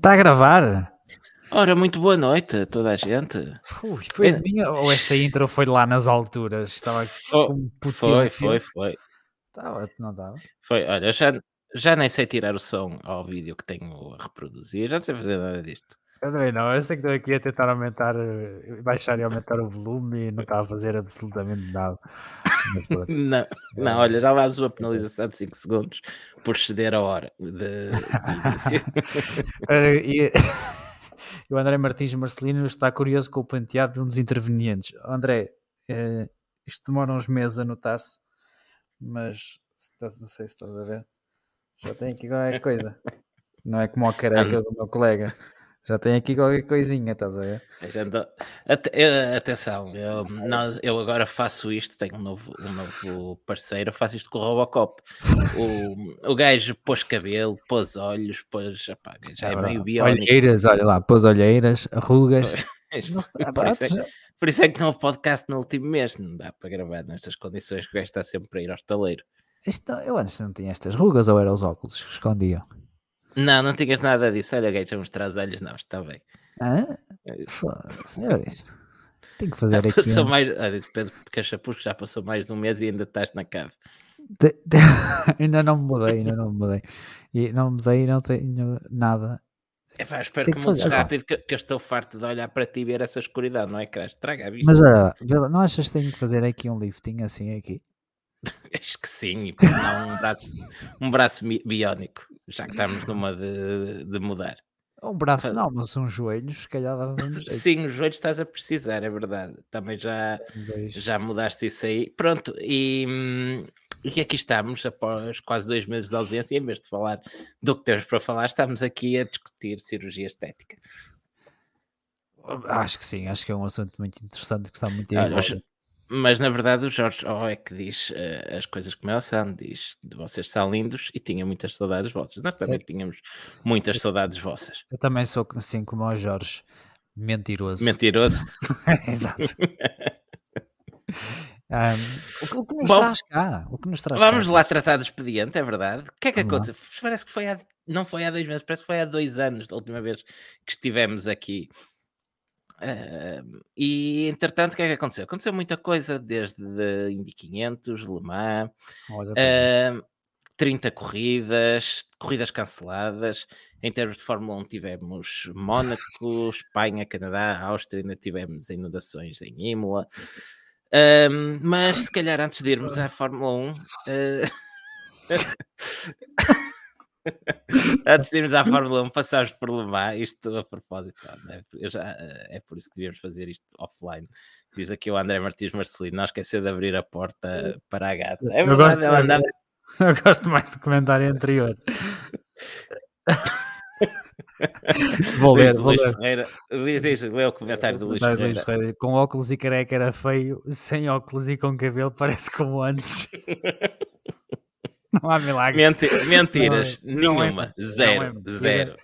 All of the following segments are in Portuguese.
Está a gravar? Ora, muito boa noite a toda a gente. Ui, foi É- a minha ou esta intro foi lá nas alturas? Estava Fo- com Foi, potência. foi, foi. Estava, não estava? Foi, olha, já, já nem sei tirar o som ao vídeo que tenho a reproduzir, já não sei fazer nada disto. Eu também não, eu sei que estou aqui a tentar aumentar, eh, baixar e aumentar o volume e não está a fazer absolutamente nada. Mas pronto. Não, não, olha, já levámos uma penalização de 5 segundos por ceder a hora de, de início. E, o André Martins Marcelino está curioso com o penteado de um dos intervenientes. André, eh, isto demora uns meses a notar-se, mas estás- não sei se estás a ver. Já tem aqui qualquer coisa. Não é como a careca do meu colega. Já tem aqui qualquer coisinha, estás a ver? Atenção, eu, nós- eu agora faço isto, tenho um novo, um novo parceiro, faço isto com o Robocop. O, o gajo pôs cabelo, pôs olhos, pôs. Epá, já é, É meio biónico. Olheiras, olha lá, pôs olheiras, rugas. Por, isso é, por isso é que não houve podcast no último mês, não dá para gravar nestas condições que o gajo está sempre a ir ao estaleiro. Isto, eu antes não tinha estas rugas ou eram os óculos que escondiam? Não, não tinhas nada disso. Olha, gajo, a mostrar os olhos, não, está bem. Olha isto. Tenho que fazer Já aqui. passou um- mais. Ah, diz Pedro Cachapuz, já passou mais de um mês e ainda estás na cave. De- de- ainda não me mudei, ainda não me mudei. E não me mudei não tenho nada. É pá, espero Tem que que mudes rápido, que, que eu estou farto de olhar para ti e ver essa escuridão, não é, Crash? Traga a vista. Mas lá, não achas que tenho que fazer aqui um lifting assim aqui? Acho que sim, e por que não um braço, um braço biónico, já que estamos numa de, de mudar. Um braço não, mas uns joelhos, se calhar dava um. Sim, os joelhos estás a precisar, é verdade. Também já, Dois. já mudaste isso aí. Pronto, e, hum, e aqui estamos, após quase dois meses de ausência, e em vez de falar do que temos para falar, estamos aqui a discutir cirurgia estética. Acho que sim, acho que é um assunto muito interessante que está muito. Mas, na verdade o Jorge O é que diz eh, as coisas como elas são, diz de vocês são lindos e tinha muitas saudades vossas. Nós também tínhamos muitas saudades vossas. Eu também sou assim como o Jorge, mentiroso. Mentiroso. Exato. Ahm, o, que- nos Bom, traz cá? O que nos traz Vamos cá? lá tratar do expediente, é verdade. O que é que aconteceu? Parece que foi há, não foi há dois meses, parece que foi há dois anos da última vez que estivemos aqui. Ahm, e entretanto, o que é que aconteceu? Aconteceu muita coisa, desde Indy 500, Le Mans, Olha, pois é. Ahm, 30 corridas, corridas canceladas. Em termos de Fórmula 1 tivemos Mónaco, Espanha, Canadá, Áustria, ainda tivemos inundações em Imola. Ahm, mas se calhar antes de irmos à Fórmula 1, eh, antes de irmos à Fórmula 1, passarmos por Le Mans, isto a propósito, é? Eu já, eh, é por isso que devíamos fazer isto offline. Diz aqui o André Martins Marcelino, não esquecer de abrir a porta para a gata. É Eu verdade, gosto, ela andava eu gosto mais do comentário anterior. vou ler, Luís- vou ler. Ferreira, diz, diz, lê o comentário do Luís Ferreira. Luís Ferreira. Com óculos e careca era feio, sem óculos e com cabelo parece como antes. Não há milagre. Menti- mentiras, Não é- não é nenhuma, não zero, é mentira. zero.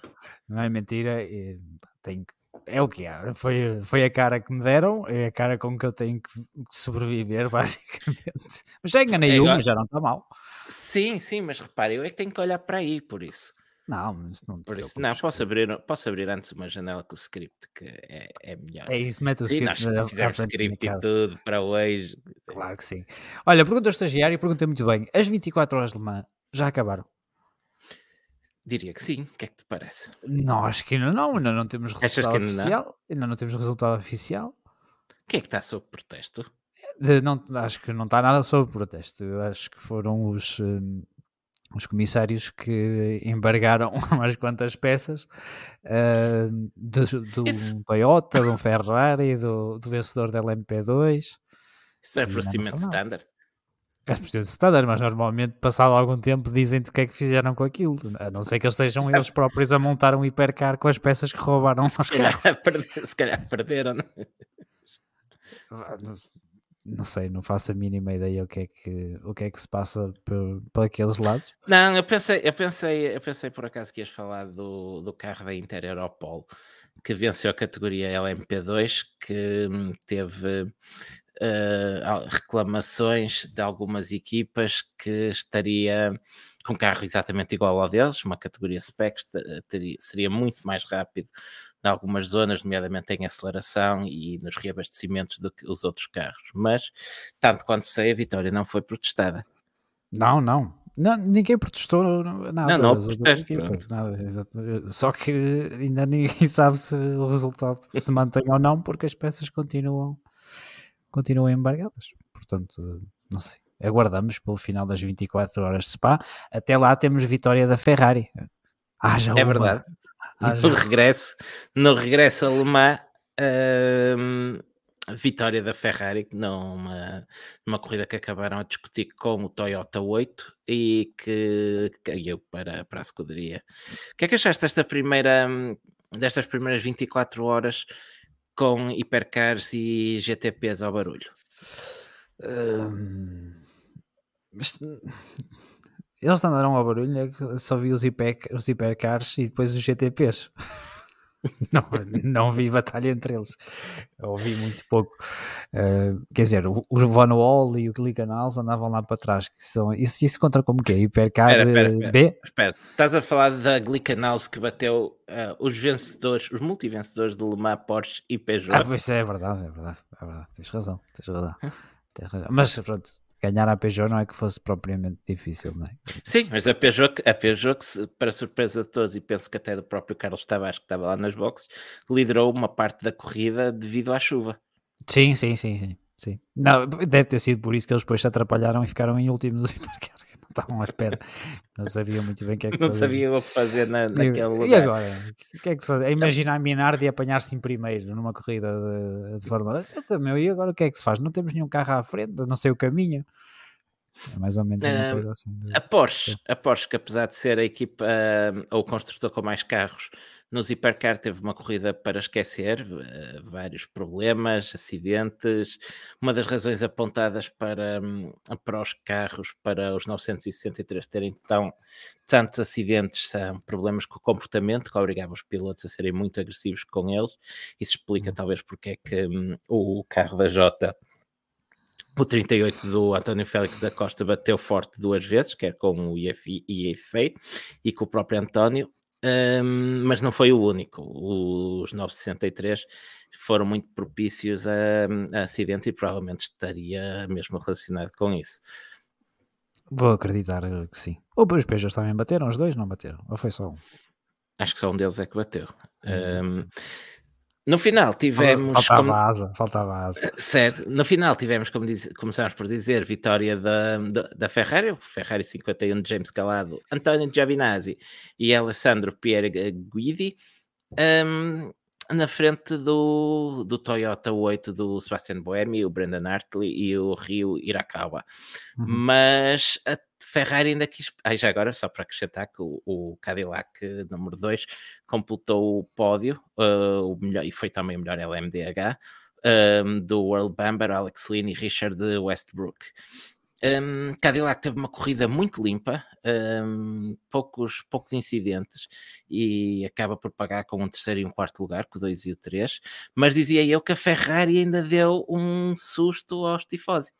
Não é mentira. e tenho que- É o que há. Foi, foi a cara que me deram, é a cara com que eu tenho que sobreviver, basicamente. Mas já enganei É uma, já não está mal. Sim, sim, mas repare, eu é que tenho que olhar para aí, por isso. Não, mas não Por isso, não, posso abrir, posso abrir antes uma janela com o script, que é, é melhor. É isso, mete o script nós frente da minha script e tudo para hoje. Claro que sim. Olha, pergunta ao estagiário e pergunta muito bem. As 24 horas de Le Mans já acabaram? Diria que sim, o que é que te parece? Não, acho que ainda não. Ainda não temos resultado que ainda não? oficial. Ainda não temos resultado oficial. Quem é que está sob protesto? De- não, acho que não está nada sobre protesto. Eu acho que foram os, hum, os comissários que embargaram umas quantas peças hum, do, do Isso- Toyota, do Ferrari, do, do vencedor da LMP2. Isso é procedimento standard. É preciso standard, mas normalmente, passado algum tempo, dizem-te o que é que fizeram com aquilo. A não ser que eles sejam eles próprios a montar um hipercar com as peças que roubaram aos Se carros. se calhar perderam. Não sei, não faço a mínima ideia o que é que, o que, é que se passa por, por aqueles lados. Não, eu pensei, eu pensei, eu pensei por acaso que ias falar do, do carro da Inter Europol que venceu a categoria LMP2, que hum, teve al- reclamações de algumas equipas que estaria com carro exatamente igual ao deles, uma categoria specs, teria, seria muito mais rápido em algumas zonas, nomeadamente em aceleração e nos reabastecimentos do que os outros carros. Mas, tanto quanto sei, a vitória não foi protestada. Não, não. não ninguém protestou nada. Não, não, nada Só que ainda ninguém sabe se o resultado se mantém ou não, porque as peças continuam, continuam embargadas. Portanto, não sei. Aguardamos pelo final das 24 horas de Spa. Até lá temos vitória da Ferrari. Já é uma. verdade. No regresso, no regresso a Le Mans, hum, vitória da Ferrari numa, numa corrida que acabaram a discutir com o Toyota 8 e que caiu para, para a escuderia. O que é que achaste desta primeira, destas primeiras 24 horas com hipercars e GTPs ao barulho? Hum, eles andaram ao barulho, é só vi os, hiper, os hipercars e depois os GTPs. não, não vi batalha entre eles. Ouvi muito pouco. Uh, quer dizer, o, o Van Wall e o Glicanals andavam lá para trás. Que são, isso, isso conta como que é? Hipercar espera, espera, espera, B? Espera, estás a falar da Glicanals que bateu uh, os vencedores, os multivencedores do Le Mans, Porsche e Peugeot? Ah, pois é, é verdade, é verdade, é verdade. Tens razão, tens razão. tens razão. Mas pronto, ganhar a Peugeot não é que fosse propriamente difícil, não é? Sim, mas a Peugeot, a Peugeot para surpresa de todos, e penso que até do próprio Carlos Tavares, que estava lá nas boxes, liderou uma parte da corrida devido à chuva. Sim, sim, sim, sim. sim. Não, deve ter sido por isso que eles depois se atrapalharam e ficaram em último dos hipercars. Estavam à espera, não sabiam muito bem o que é que Não sabiam o que fazer na, naquele e, lugar. E agora? O que é que se faz? É imaginar Minardi e apanhar-se em primeiro numa corrida de, de Fórmula 1. E agora o que é que se faz? Não temos nenhum carro à frente, não sei o caminho. É mais ou menos uma uh, coisa assim. De... A Porsche, a Porsche, que apesar de ser a equipa uh, ou o construtor com mais carros, nos Hipercar teve uma corrida para esquecer, uh, vários problemas, acidentes. Uma das razões apontadas para, um, para os carros, para os 963 terem tão, tantos acidentes, são problemas com o comportamento que obrigavam os pilotos a serem muito agressivos com eles. Isso explica, uhum. talvez, porque é que um, o carro da Jota o 38 do António Félix da Costa bateu forte duas vezes, quer com o IFA e com o próprio António, um, mas não foi o único. Os 963 foram muito propícios a, a, acidentes e provavelmente estaria mesmo relacionado com isso. Vou acreditar que sim. Ou os Peugeots também bateram, os dois não bateram, ou foi só um? Acho que só um deles é que bateu. Hum. Um, no final tivemos. Faltava como... asa, faltava asa. Certo, no final tivemos, como diz... começámos por dizer, vitória da, da, da Ferrari, Ferrari 51 de James Calado, António Giovinazzi e Alessandro Pierre Guidi. Um, na frente do, do Toyota 8 do Sebastian Boemi, o Brendan Hartley e o Rio Irakawa. Uhum. Mas a Ferrari ainda quis. Ah, já agora, só para acrescentar que o, o Cadillac número 2 completou o pódio uh, o melhor, e foi também o melhor LMDH um, do World Bamber, Alex Lynn e Richard Westbrook. Um, Cadillac teve uma corrida muito limpa, um, poucos, poucos incidentes e acaba por pagar com um terceiro e um quarto lugar, com o 2 e o 3. Mas dizia eu que a Ferrari ainda deu um susto aos tifosi.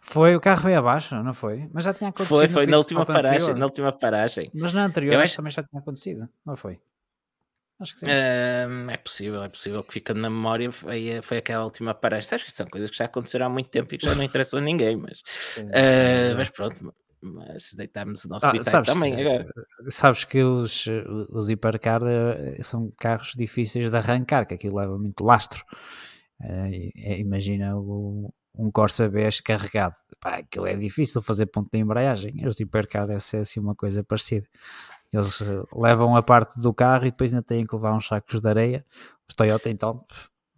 Foi, o carro foi abaixo, não foi? Mas já tinha acontecido. Foi, foi na última paragem, anterior. na última paragem. Mas na anterior acho... também já tinha acontecido, não foi? Acho que sim. É possível, é possível que fica na memória foi, foi aquela última paragem. Acho que são coisas que já aconteceram há muito tempo e que já não interessam a ninguém, mas, uh, mas pronto, mas deitámos o nosso ah, sabes também que, agora. Sabes que os, os hipercar eh, são carros difíceis de arrancar, que aquilo leva muito lastro. Uh, imagina o, um Corsa BES carregado. Pá, aquilo é difícil fazer ponto de embreagem. Os hipercar deve ser assim uma coisa parecida. Eles eh, levam a parte do carro e depois ainda têm que levar uns sacos de areia. Os Toyota então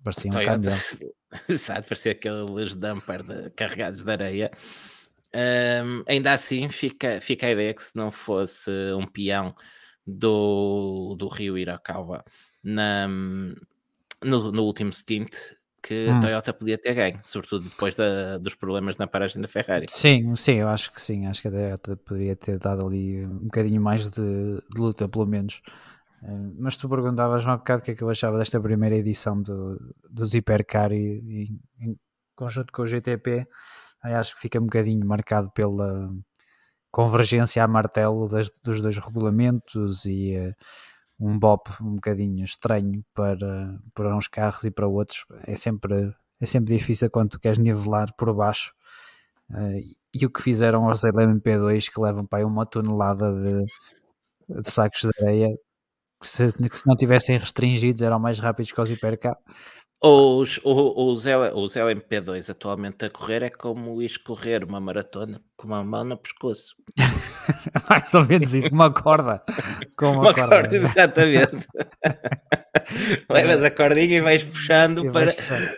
parecia um caminhão. Exato, parecia aqueles dumper de, carregados de areia. Um, ainda assim fica, fica a ideia que se não fosse um peão do, do Rio Iracalva na, no, no último stint, que hum. a Toyota podia ter ganho, sobretudo depois da, dos problemas na paragem da Ferrari. Sim, sim, eu acho que sim, acho que a Toyota poderia ter dado ali um bocadinho mais de, de luta, pelo menos. Uh, mas tu perguntavas-me há bocado o que é que eu achava desta primeira edição do, dos Hipercar e, e em conjunto com o GTP, acho que fica um bocadinho marcado pela, convergência a martelo das, dos dois regulamentos e uh, um bop um bocadinho estranho para, para uns carros e para outros. É sempre, é sempre difícil quando tu queres nivelar por baixo. Uh, e o que fizeram aos LMP2 que levam para aí uma tonelada de, de sacos de areia que se, que se, não tivessem restringidos eram mais rápidos que os hipercar os, os, os LMP2 atualmente a correr é como ir correr uma maratona com uma mão no pescoço. Mais ou menos isso, uma corda. Com uma, uma corda. corda. exatamente. Levas a cordinha e vais puxando e para,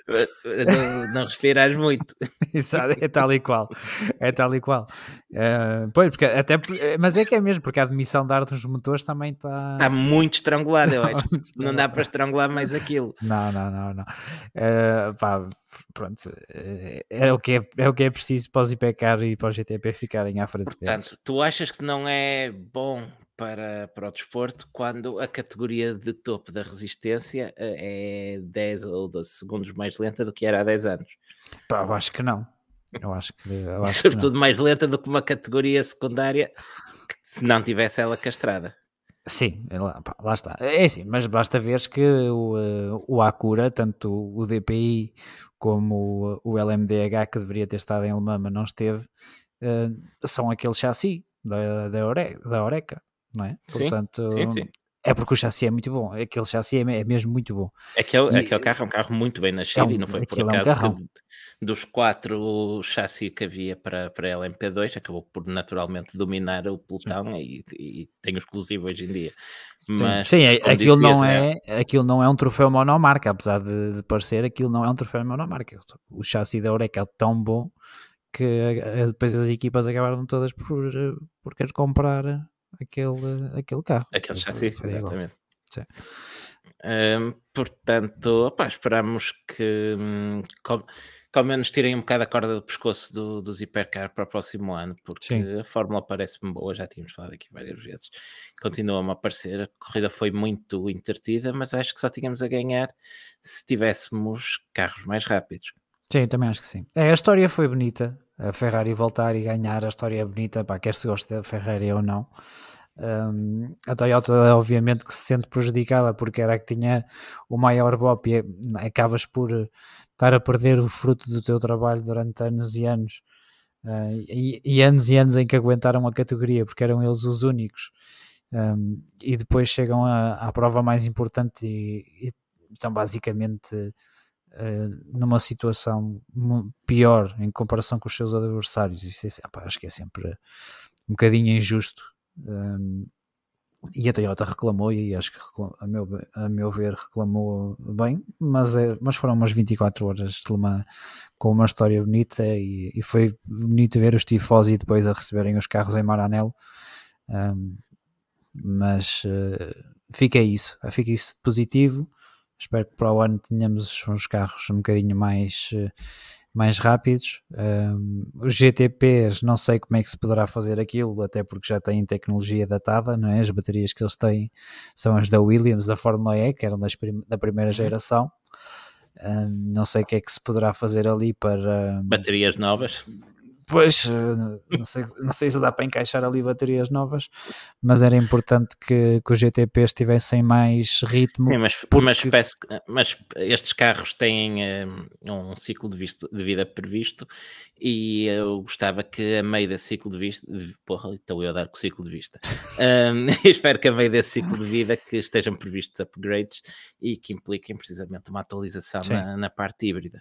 para não, não respirares muito. Exato, é tal e qual. É tal e qual. Uh, pois, porque até, mas é que é mesmo, porque a admissão de ar dos motores também está. Está muito estrangulada, eu acho. Não dá para estrangular mais aquilo. Não, não, não, não. Uh, pá, pronto, é, é, o que é, é o que é preciso para os IPCAR e para o GTP ficarem à frente Portanto, deles. tu achas que não é bom para, para o desporto quando a categoria de topo da resistência eh, é 10 ou 12 segundos mais lenta do que era há 10 anos. Pá, eu acho que não. Eu acho que. Eu acho Sobretudo que mais lenta do que uma categoria secundária que, se não tivesse ela castrada. Sim, é lá, pá, lá está. É assim, mas basta ver que o, eh, o Acura, tanto o DPI como o LMDH, que deveria ter estado em Lemama, não esteve, uh, são aquele chassi da, da, Ore, da Oreca não é? Sim, Portanto, sim, sim. é porque o chassi é muito bom, aquele chassi é, é mesmo muito bom. Aquele, e, aquele carro é um carro muito bem nascido é um, e não foi por acaso é um que, dos quatro chassi que havia para, para LMP2 acabou por naturalmente dominar o pelotão e, e, tem o exclusivo hoje em dia. Mas, sim, sim aquilo, não é, é, aquilo não é um troféu monomarca, apesar de, de, parecer, aquilo não é um troféu monomarca. O chassi da Eureka é tão bom que depois as equipas acabaram todas por, eh, por querer comprar aquele, aquele carro. Aquele chassi, exatamente. Portanto, opa, esperamos que, hum, ao menos tirem um bocado a corda do pescoço do, dos hipercar para o próximo ano, porque Sim. a fórmula parece-me boa, já tínhamos falado aqui várias vezes, continua-me a aparecer. A corrida foi muito intertida, mas acho que só tínhamos a ganhar se tivéssemos carros mais rápidos. Sim, também acho que sim. É, a história foi bonita, a Ferrari voltar e ganhar, a história é bonita, pá, quer se goste da Ferrari ou não. Um, a Toyota, obviamente, que se sente prejudicada porque era a que tinha o maior BOP e acabas por estar a perder o fruto do teu trabalho durante anos e anos. Uh, e, e, anos e anos em que aguentaram a categoria porque eram eles os únicos. Um, e depois chegam à, prova mais importante e, e estão basicamente numa situação pior em comparação com os seus adversários. Isso é, opa, acho que é sempre um bocadinho injusto. Um, e a Toyota reclamou, e acho que a, meu, a meu ver reclamou bem, mas, é, mas foram umas 24 horas de Le Mans com uma história bonita e, e foi bonito ver os tifosi depois a receberem os carros em Maranello. Um, mas uh, fica isso, fica isso positivo. Espero que para o ano tenhamos uns carros um bocadinho mais, eh, mais rápidos. Um, os GTPs, não sei como é que se poderá fazer aquilo, até porque já têm tecnologia datada, não é? As baterias que eles têm são as da Williams, da Fórmula E, que eram das prim da primeira uhum. geração. Um, não sei o que é que se poderá fazer ali para. Baterias novas. Pois, eh, não sei, não sei se dá para encaixar ali baterias novas, mas era importante que, que os GTPs tivessem mais ritmo. Sim, mas, porque... mas, mas, estes carros têm um, eh, um ciclo de, visto, de, vida previsto e eu gostava que a meio desse ciclo de vista, de, porra, estou eu a dar com o ciclo de vista, um, espero que a meio desse ciclo de vida que estejam previstos upgrades e que impliquem precisamente uma atualização na, na parte híbrida.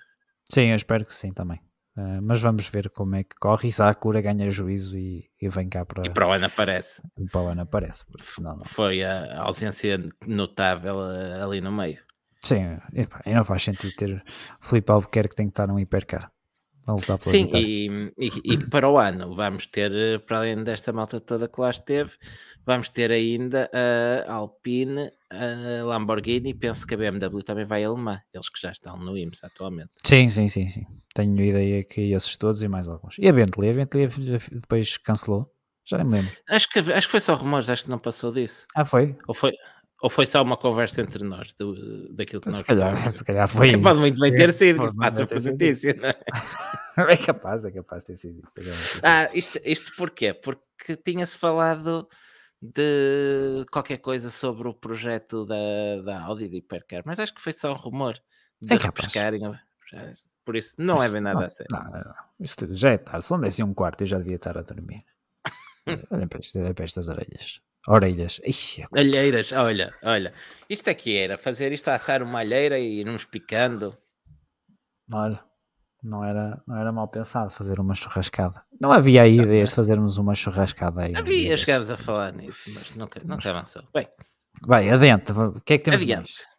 Sim, eu espero que sim também. Uh, mas vamos ver como é que corre. E se a cura ganha juízo e, e vem cá para. E para o ano aparece. E para o ano aparece. Não. Foi a ausência notável eh, ali no meio. Sim, e não faz sentido ter Felipe Albuquerque que tem que estar num hipercar. Sim, e, e, e, para o ano vamos ter, eh, para além desta malta toda que lá esteve, vamos ter ainda a Alpine, a Lamborghini, penso que a BMW também vai alemã, eles que já estão no IMSS atualmente. Sim, sim, sim, sim. Tenho ideia que esses todos e mais alguns. E a Bentley, a Bentley depois cancelou, já nem me lembro. Acho que, acho que foi só rumores, acho que não passou disso. Ah, foi? Ou foi? Ou foi só uma conversa entre nós, do, daquilo que Se nós calhar, falamos? se calhar foi É, Pode isso. muito bem ter sido, Pode muito passa por sido notícia, não é? É capaz, é capaz de ter sido isso. é sido Ah, isto, isto porquê? Porque tinha-se falado de qualquer coisa sobre o projeto da, da Audi de Hipercar, mas acho que foi só um rumor de É repescarem. Por isso, não é bem nada a sério. Não, não, não. Isto já é tarde, são 10 e um quarto eu já devia estar a dormir. Para, isto, olhem para estas orelhas. Orelhas. Ixi, é Alheiras, olha, olha. Isto aqui era fazer isto, assar uma alheira e irmos picando. Olha, não era, não era mal pensado fazer uma churrascada. Não havia aí ideias de fazermos uma churrascada aí. Havia, chegámos a falar nisso, mas nunca, nunca avançou. Bem, va- O que é que temos adiante. mais?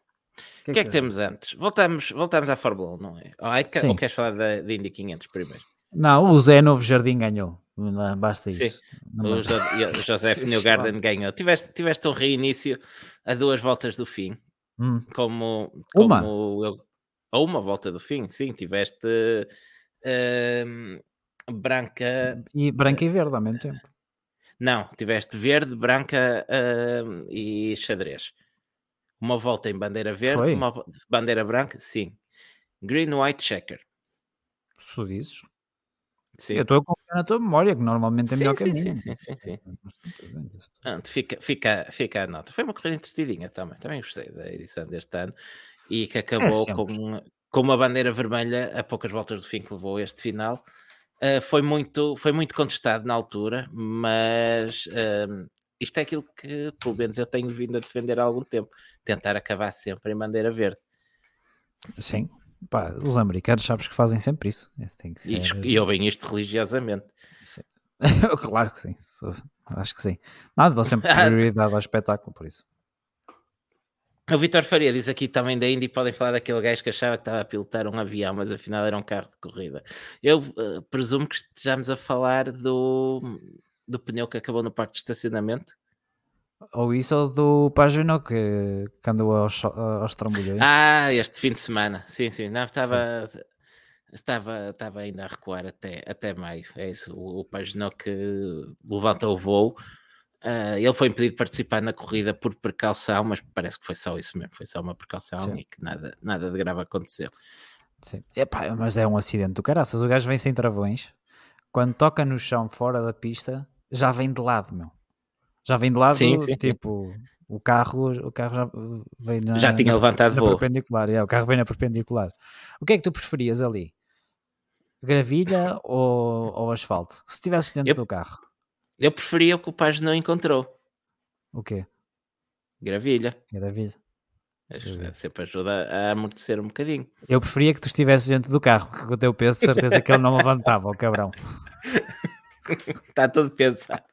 O que é que temos antes? Voltamos, voltamos à Fórmula 1, não é? Ou, ai, que- ou queres falar da, da Indy 500 primeiro? Não, o Zé Novo Jardim ganhou. Basta Sim. isso. Não O, basta- Jo- o José Newgarden ganhou. Tiveste, tiveste um reinício a duas voltas do fim, Hum, como, Uma? como eu, a uma volta do fim, sim, tiveste ehm, branca, E branco e verde ao mesmo tempo. não, tiveste verde, branca ehm, e xadrez. Uma volta em bandeira verde, Foi? uma bandeira branca, sim. Green, white, checker. Se dizes. Sim. Eu estou a confiar na tua memória, que normalmente é Sim, melhor que a sim, minha. sim, sim, sim, sim. Fica, fica, fica a nota. Foi uma corrida entretidinha também. Também gostei da edição deste ano e que acabou sempre. com, com uma bandeira vermelha a poucas voltas do fim que levou este final. Ah, foi, muito, foi muito contestado na altura, mas ahm, isto é aquilo que, pelo menos, eu tenho vindo a defender há algum tempo: tentar acabar sempre em bandeira verde. Sim. Pá, os americanos sabes que fazem sempre isso. E, ser- eu bem isto religiosamente. claro que sim. Acho que sim. Nada, dou sempre prioridade ao espetáculo, por isso. O Vitor Faria diz aqui também da Indy, podem falar daquele gajo que achava que estava a pilotar um avião, mas afinal era um carro de corrida. Eu eh, presumo que estejamos a falar do, do pneu que acabou no parque de estacionamento. Ou isso ou do Pagino que, que andou aos, aos trambolhões. Ah, este fim de semana. Sim, sim. Não, estava, estava, estava ainda a recuar até, até maio. É isso. O, o Paginot que levanta o voo. Ah, ele foi impedido de participar na corrida por precaução, mas parece que foi só isso mesmo. Foi só uma precaução Sim. e que nada, nada de grave aconteceu. Sim. Epá, mas é um acidente do caraças. O gajo vem sem travões. Quando toca no chão fora da pista, já vem de lado, meu. Já vem de lado, Sim, sim, tipo, o carro, o carro já vem na, Já tinha na- levantado na voo. perpendicular. é, o carro vem na perpendicular. O que é que tu preferias ali? Gravilha ou, ou asfalto? Se estivesse dentro Eu- do carro, Eu preferia o que o Paz não encontrou. o quê? Gravilha. Gravilha. Sempre ajuda a amortecer um bocadinho. Eu preferia que tu estivesses dentro do carro, que com o teu peso, certeza que ele não levantava, o cabrão. Está tudo pensado.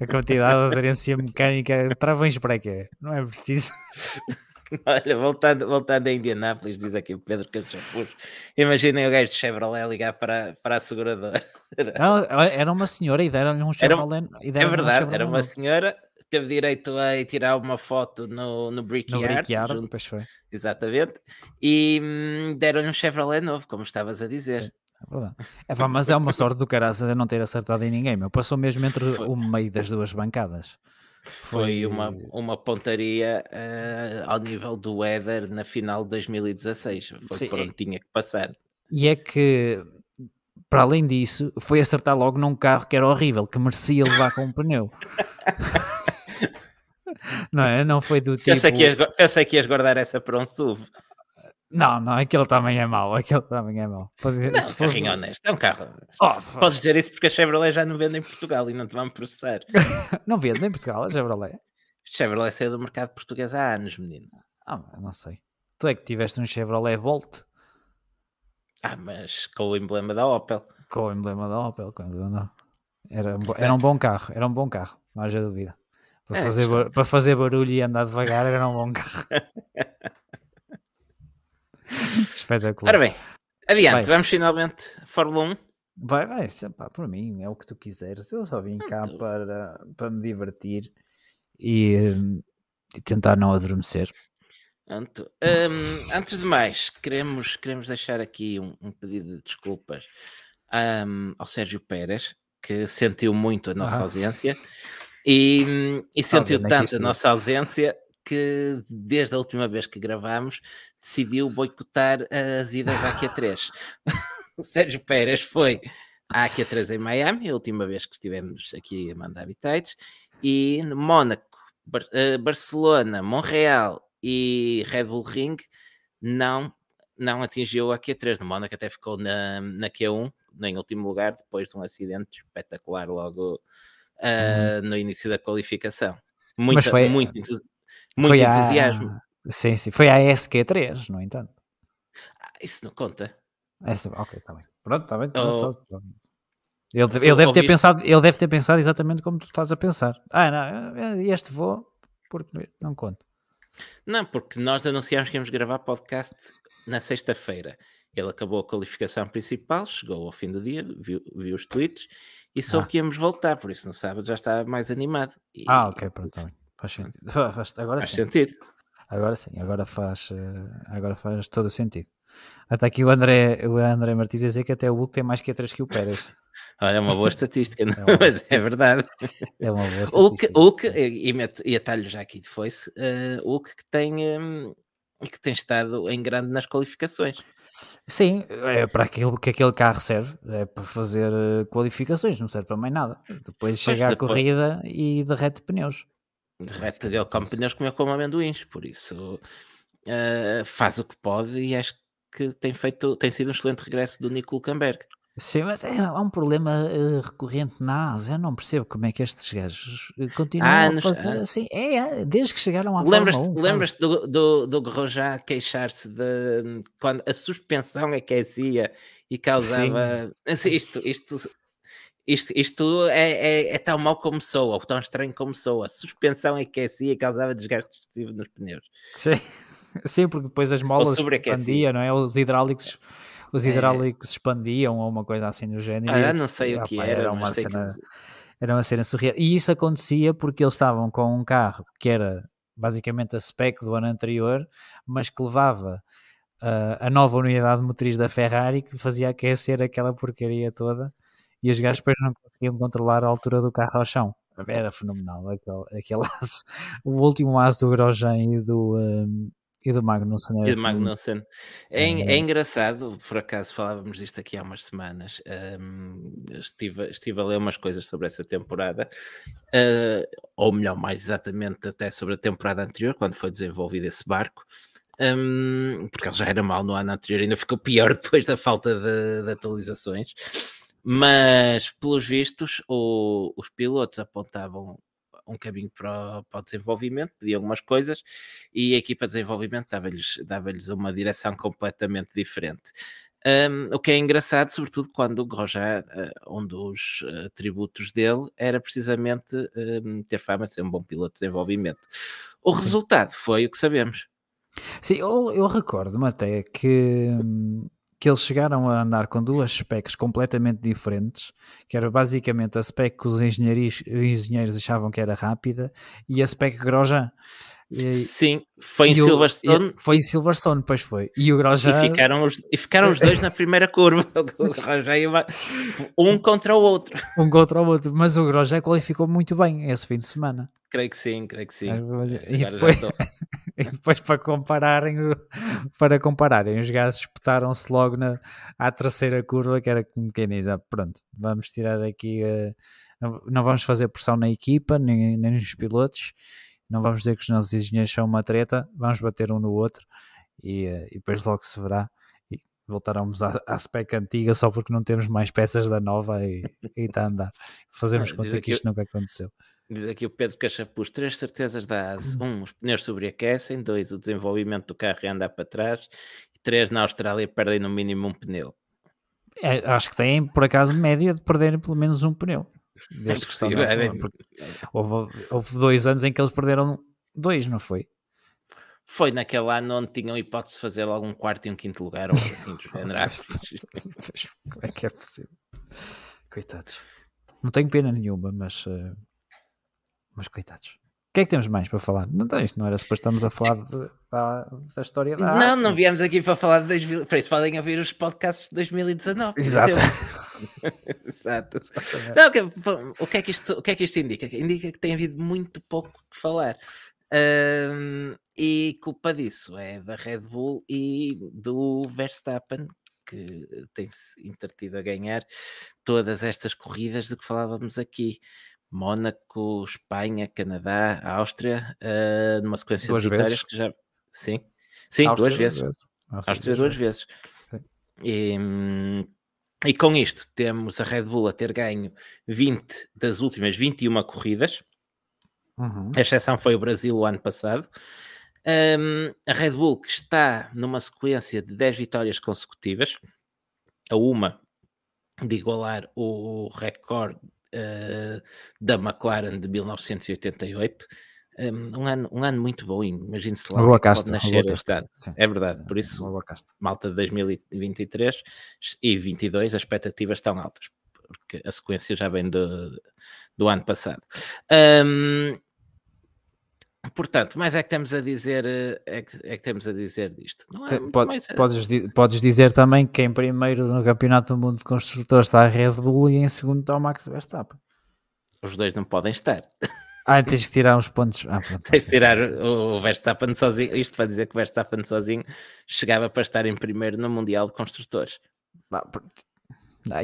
A quantidade de aderência mecânica, travões para quê? Não é preciso. Olha, voltando, voltando a Indianápolis, diz aqui o Pedro Cachapuz. Imaginem o gajo de Chevrolet ligar para, para a seguradora. Não, era uma senhora e deram-lhe um Era- Chevrolet. É deram-lhe um verdade, Chevrolet era uma senhora, teve direito a ir tirar uma foto no, no No Brickyard, Brickyard, junto- depois foi. exatamente, e hum, deram-lhe um Chevrolet novo, como estavas a dizer. Sim. É verdade. É pá, mas é uma sorte do caraças eu não ter acertado em ninguém, meu. Passou mesmo entre o meio das duas bancadas. Foi uma, uma pontaria eh, ao nível do Éder na final de 2016. Foi Sim, por é- onde tinha que passar. E é que, para além disso, foi acertar logo num carro que era horrível, que merecia levar com um pneu. não é? Não foi do tipo. Pensei, que ias, pensei que ias guardar essa para um SUV. Não, não, aquele também é mau. Aquele também é mau. Pode- Não, se fosse- carrinho honesto. É um carro. Oh, Podes dizer isso porque a Chevrolet já não vende em Portugal e não te vão processar. Não vende em Portugal, a Chevrolet. Chevrolet saiu do mercado português há anos, menino. Ah, não sei. Tu é que tiveste um Chevrolet Volt Ah, mas com o emblema da Opel. com o emblema da Opel. com o emblema da- Era, um bo- era um bom carro, era um bom carro, não haja dúvida. Para É, fazer, para fazer barulho e andar devagar era um bom carro. Espetacular. Ora bem, adiante, Vai. vamos finalmente Fórmula 1. Vai, vai, se- pá, por mim, é o que tu quiseres. Eu só vim cá tu- para, para me divertir e, hum, e tentar não adormecer. Pronto. Hum, antes de mais, queremos, queremos deixar aqui um, um pedido de desculpas hum, ao Sérgio Pérez, que sentiu muito a nossa Ah. ausência E, e sentiu tanto a nossa ausência que desde a última vez que gravámos decidiu boicotar as idas à Q3. o Sérgio Pérez foi à Q3 em Miami, a última vez que estivemos aqui a mandar habitats, e Mónaco, Bar uh, Barcelona, Montreal e Red Bull Ring não, não atingiu a Q3. No Mónaco até ficou na, na Q1, em último lugar, depois de um acidente espetacular logo uh, no início da qualificação. Muito, foi, muito, entusi muito foi entusiasmo. A... Sim, sim, foi a SQ3, no entanto. Ah, isso não conta. Essa, ok, está bem. Pronto, está bem. Tá oh. Só... Ele, ele, deve ter pensado, ele deve ter pensado exatamente como tu estás a pensar. Ah, não, este vou porque não conta. Não, porque nós anunciámos que íamos gravar podcast na sexta-feira. Ele acabou a qualificação principal, chegou ao fim do dia, viu, viu os tweets e soube ah. que íamos voltar, por isso no sábado já está mais animado. E... Ah, ok, pronto, faz sentido. Agora faz sim. sentido. Agora sim, agora faz, eh, agora faz todo o sentido. Até aqui o André, o André Martins dizer que até o Hulk tem mais que três que o Pérez. Olha, é uma boa estatística, é uma mas é verdade. É uma boa estatística. Hulk, Hulk e, e atalho já aqui de foice, uh, Hulk que tem, um, que tem estado em grande nas qualificações. Sim, é para aquilo que aquele carro serve, é para fazer uh, qualificações, não serve para mais nada. Depois chega a corrida e derrete pneus. Ele come pneus como, como amendoins, por isso uh, faz o que pode e acho que tem feito, tem sido um excelente regresso do Nico Hulkenberg. Sim, mas é, há um problema uh, recorrente na ASA. Eu não percebo como é que estes gajos eh, continuam ah, a fazer ah. assim. É, é, desde que chegaram à lembras Fórmula 1. Lembras-te do, do, do Grosjean queixar-se de quando a suspensão aquecia e causava. Assim, isto, isto, isto, isto é, é, é, tão mau como soa, ou tão estranho como soa. A suspensão aquecia e causava desgaste excessivo nos pneus. Sim, Sim porque depois as molas expandiam, não é? Os hidráulicos os é. hidráulicos é. expandiam ou uma coisa assim do género. Ah, não sei o que era, era uma cena, que... era uma cena surreal. E isso acontecia porque eles estavam com um carro que era basicamente a spec do ano anterior, mas que levava uh, a nova unidade motriz da Ferrari que fazia aquecer aquela porcaria toda e os gajos depois não conseguiam controlar a altura do carro ao chão. Era fenomenal aquele, aquele aço. O último aço do Grosjean e do, um, e do Magnussen. E do Magnussen. É, é, engraçado, por acaso falávamos disto aqui há umas semanas. Um, estive, estive a ler umas coisas sobre essa temporada, uh, ou melhor, mais exatamente até sobre a temporada anterior, quando foi desenvolvido esse barco. Um, porque ele já era mal no ano anterior, ainda ficou pior depois da falta de, de atualizações. Mas, pelos vistos, o, os pilotos apontavam um caminho para, para o desenvolvimento, pediam algumas coisas e a equipa de desenvolvimento dava-lhes dava uma direção completamente diferente. Um, o que é engraçado, sobretudo quando o Grosjean, uh, um dos uh, atributos dele era precisamente um, ter fama de ser um bom piloto de desenvolvimento. O resultado foi o que sabemos. Sim, eu, eu recordo-me até que hum, que eles chegaram a andar com duas specs completamente diferentes, que era basicamente a spec que os engenheiros, engenheiros achavam que era rápida e a spec Grosjean. E, Sim, foi em Silverstone. O, foi em Silverstone, pois foi. E o Grosjean... E ficaram os, e ficaram os dois na primeira curva. um contra o outro. Um contra o outro. Mas o Grosjean qualificou muito bem esse fim de semana. Creio que sim, creio que sim. E depois, e depois para compararem para compararem, os gajos espetaram-se logo na, à terceira curva, que era como quem diz, ah, pronto, vamos tirar aqui, uh, não, não, vamos fazer pressão na equipa, nem, nem nos pilotos, não vamos dizer que os nossos engenheiros são uma treta, vamos bater um no outro e, uh, e depois logo se verá. E voltaremos à, à spec antiga só porque não temos mais peças da nova e está a andar. Fazemos ah, conta que isto nunca aconteceu. Diz aqui o Pedro Cachapuz, três certezas da ASE. Hum. Um, os pneus sobreaquecem. Dois, o desenvolvimento do carro e andar para trás. E três, na Austrália perdem no mínimo um pneu. É, acho que têm, por acaso, média de perderem pelo menos um pneu. É estão é bem... houve, houve dois anos em que eles perderam dois, não foi? Foi naquele ano onde tinham hipótese de fazer logo um quarto e um quinto lugar ou assim do género. Como é que é possível? Coitados. Não tenho pena nenhuma, mas uh, mas coitados. que é que temos mais para falar? Não, então, isto não era depois estamos a falar de, da, da, história da. Não, não viemos aqui para falar de 2000. Para isso podem ouvir os podcasts de 2019. Exato. Exato. Não, o, que é que isto, o que é que isto indica? Indica que tem havido muito pouco que falar. Um, e culpa disso é da Red Bull e do Verstappen, que tem-se intertido a ganhar todas estas corridas de que falávamos aqui. Mónaco, Espanha, Canadá, Áustria, uh, numa sequência duas de vitórias vezes. que já. Sim, sim, Áustria, duas vezes. Áustria, Áustria duas vezes. E, e com isto temos a Red Bull a ter ganho 20 das últimas 21 corridas. Uhum. A exceção foi o Brasil o ano passado. Um, a Red Bull que está numa sequência de 10 vitórias consecutivas, a uma de igualar o recorde uh, da McLaren de 1988. Um, um, ano, um ano muito bom, imagine-se lá boa que casta, nascer boa este ano. É verdade, por isso, malta de 2023 e 22, as expectativas estão altas, porque a sequência já vem do, do ano passado. Um, Portanto, mais é que temos a dizer, é que, é que temos a dizer disto. É Pode, mais... podes, podes dizer também que em primeiro no Campeonato do Mundo de Construtores está a Red Bull e em segundo está o Max Verstappen. Os dois não podem estar. Ah, tens de tirar uns pontos. Ah. Tens de tirar o Verstappen sozinho. Isto para dizer que o Verstappen sozinho chegava para estar em primeiro no Mundial de Construtores.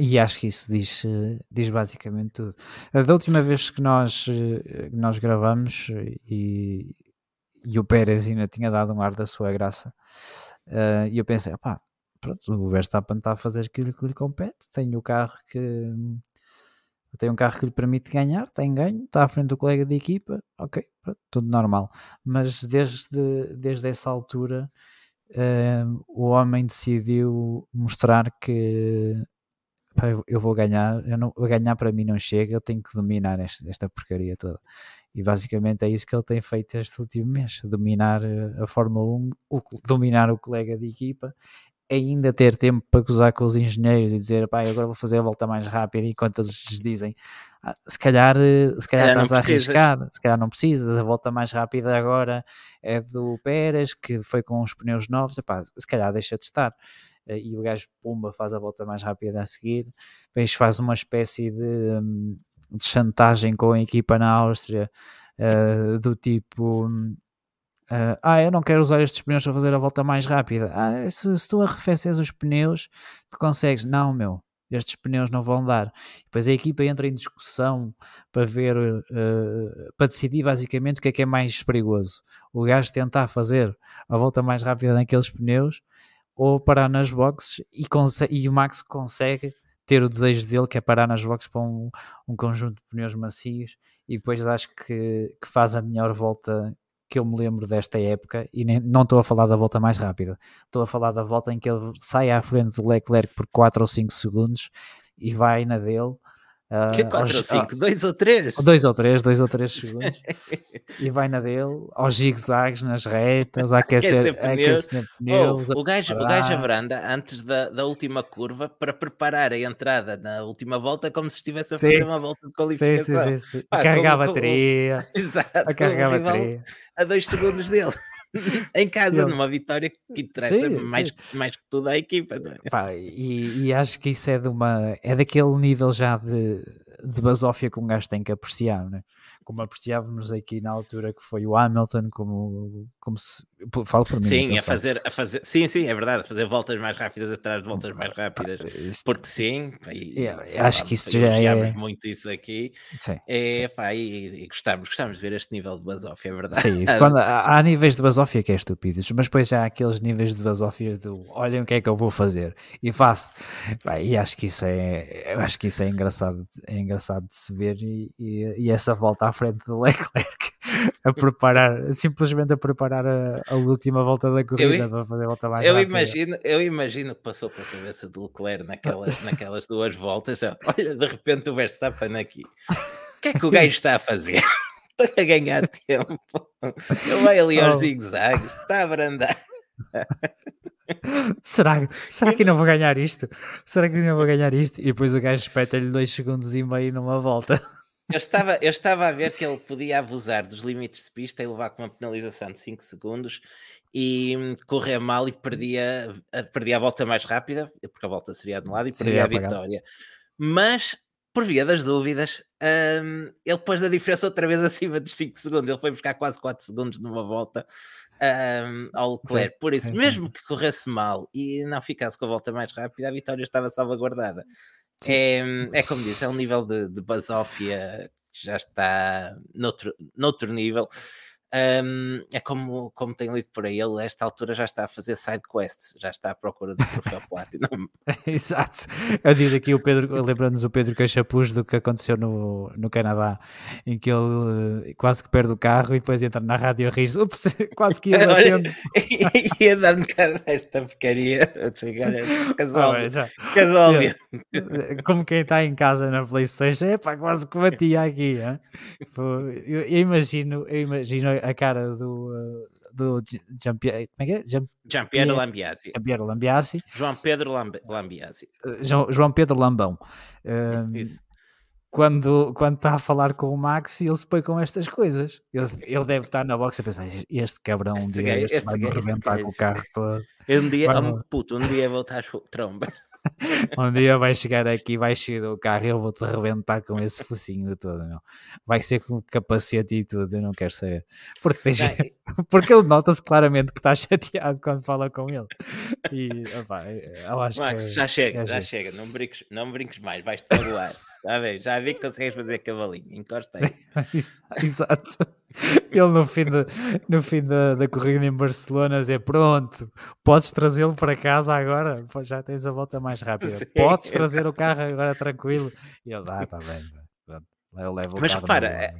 E acho que isso diz, diz basicamente tudo. Da última vez que nós, nós gravamos e, e o Pérez ainda tinha dado um ar da sua graça, e eu pensei, pá, pronto, o Verstappen está a fazer aquilo que lhe compete, tem o carro que tem um carro que lhe permite ganhar, tem ganho, está à frente do colega de equipa, ok, pronto, tudo normal. Mas desde, desde essa altura o homem decidiu mostrar que eu vou ganhar, eu não, ganhar para mim não chega, eu tenho que dominar esta, esta, porcaria toda. E basicamente é isso que ele tem feito este último mês: dominar a Fórmula 1, o, dominar o colega de equipa, ainda ter tempo para gozar com os engenheiros e dizer, pá, agora vou fazer a volta mais rápida, enquanto eles dizem, ah, se calhar, se calhar é, estás a arriscar, se calhar não precisas, a volta mais rápida agora é do Pérez, que foi com os pneus novos, epá, se calhar deixa de estar. Eh, e o gajo Pumba faz a volta mais rápida a seguir, depois faz uma espécie de, hum, de chantagem com a equipa na Áustria, uh, do tipo uh, ah, eu não quero usar estes pneus para fazer a volta mais rápida. Ah, se, se tu arrefeces os pneus, tu consegues. Não, meu, estes pneus não vão dar. Depois a equipa entra em discussão para ver, uh, para decidir basicamente o que é que é mais perigoso. O gajo tentar fazer a volta mais rápida naqueles pneus ou parar nas boxes e, e o Max consegue ter o desejo dele, que é parar nas boxes para um, um conjunto de pneus macios e depois acho que, que faz a melhor volta que eu me lembro desta época e nem, não estou a falar da volta mais rápida, estou a falar da volta em que ele sai à frente do Leclerc por 4 ou 5 segundos e vai na dele que 4 ou 5? 2 ou 3? 2 ou 3, 2 ou 3 segundos. e vai na dele, aos zigue-zagues nas retas, a aquecer, a aquecer pneus. Oh, o, gajo, o gajo abranda antes da, da última curva para preparar a entrada na última volta como se estivesse a fazer sim. uma volta de qualificação. Sim, sim, sim. a carregar a bateria. Exato. A carregar a bateria. A 2 segundos dele. em casa, numa vitória que interessa sim, mais, sim. mais que tudo à equipa. É? Pá, e, e, acho que isso é de uma é daquele nível já de, de basófia que um gajo tem que apreciar, né? Como apreciávamos aqui na altura que foi o Hamilton, como, como se falo para mim. Sim, a fazer, a fazer, sim, sim, é verdade, a fazer voltas mais rápidas atrás de voltas mais rápidas, pá, isso, porque sim, e, é, acho que isso já é muito isso aqui, sim, é, sim. Pá, e, e, gostamos, gostamos de ver este nível de basófia, é verdade. Sim, isso, quando, há, há, níveis de basófia que é estúpidos, mas depois já há aqueles níveis de basófia do olhem o que é que eu vou fazer e faço, pá, e acho que isso é, acho que isso é engraçado, é engraçado de se ver e, e, e essa volta à frente do Leclerc a preparar, simplesmente a preparar a, a última volta da corrida eu, para fazer a volta mais eu rápida. Imagino, eu imagino que passou pela cabeça do Leclerc naquelas, naquelas duas voltas. Olha, de repente o Verstappen aqui. O que é que o gajo está a fazer? Está a ganhar tempo. Ele vai ali aos oh. zigue-zagues, está a abrandar. será, será que não vou ganhar isto? Será que não vou ganhar isto? E depois o gajo espeta-lhe dois segundos e meio numa volta. Eu, estava, eu estava a ver que ele podia abusar dos limites de pista e levar com uma penalização de 5 segundos e hum, correr mal e perdia, perdia a volta mais rápida, porque a volta seria anulada e perdia a vitória. Mas, por via das dúvidas, um, ele pôs a diferença outra vez acima dos 5 segundos. Ele foi buscar quase 4 segundos numa volta um, ao Leclerc. Por isso, mesmo que corresse mal e não ficasse com a volta mais rápida, a vitória estava salvaguardada. É, é como disse, é um nível de, de basófia que já está noutro, noutro nível. Um, é como, como tenho lido por aí, ele a esta altura já está a fazer side quests, já está à procura do troféu Platinum. Exato. Eu diz aqui o Pedro, lembrando-nos o Pedro Cachapuz do que aconteceu no, no Canadá, em que ele uh, quase que perde o carro e depois entra na rádio a rir ups, quase que ia batendo. ia dando cara esta porcaria, assim, casualmente. Ah, casualmente. Como quem está em casa na Playstation, é pá, quase que batia aqui. Eu, eu imagino, eu imagino a cara do, uh, do Jean-Pierre, como é que é? Jean-Pierre Lambiasi. João Pedro Lamb Lambiasi. Uh, João, João Pedro Lambão. Uh, Isso. Quando, quando está a falar com o Max e ele se põe com estas coisas, ele, ele deve estar na box a pensar: este cabrão um dia este, este vai me arrebentar com o carro todo. Um dia, um, puto, um dia vou estar tromba. um dia vai chegar aqui, vai chegar do carro e eu vou-te arrebentar com esse focinho todo, meu. Vai ser com capacete e tudo, eu não quero saber. Porque, tens... Porque ele nota-se claramente que está chateado quando fala com ele. E, opa, eu acho Max, que já chega, é já chega, não brinques, não brinques mais, vais-te magoar. Já vi, já vi que consegues fazer cavalinho, encosta aí. Exato. Ele no fim, de, no fim da, da corrida em Barcelona dizer pronto, podes trazê-lo para casa agora, já tens a volta mais rápida. Sim. Podes trazer o carro agora tranquilo. E ele, ah, está bem, pronto, eu levo o Mas repara,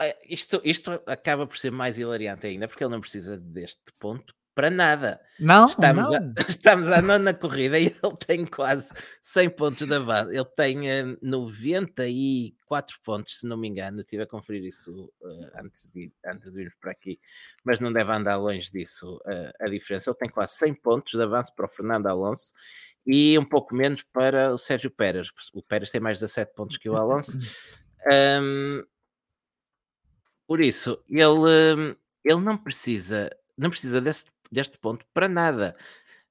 é, isto, isto acaba por ser mais hilariante ainda, porque ele não precisa deste ponto para nada. Não, estamos, não. A, estamos à nona corrida e ele tem quase 100 pontos da base. Ele tem uh, eh, 94 pontos, se não me engano. Estive a conferir isso uh, antes, de, antes de vir para aqui, mas não deve andar longe disso uh, a diferença. Ele tem quase 100 pontos de avanço para o Fernando Alonso e um pouco menos para o Sérgio Pérez. O Pérez tem mais 17 pontos que o Alonso. Um, por isso, ele, ele não precisa não precisa desse deste ponto para nada.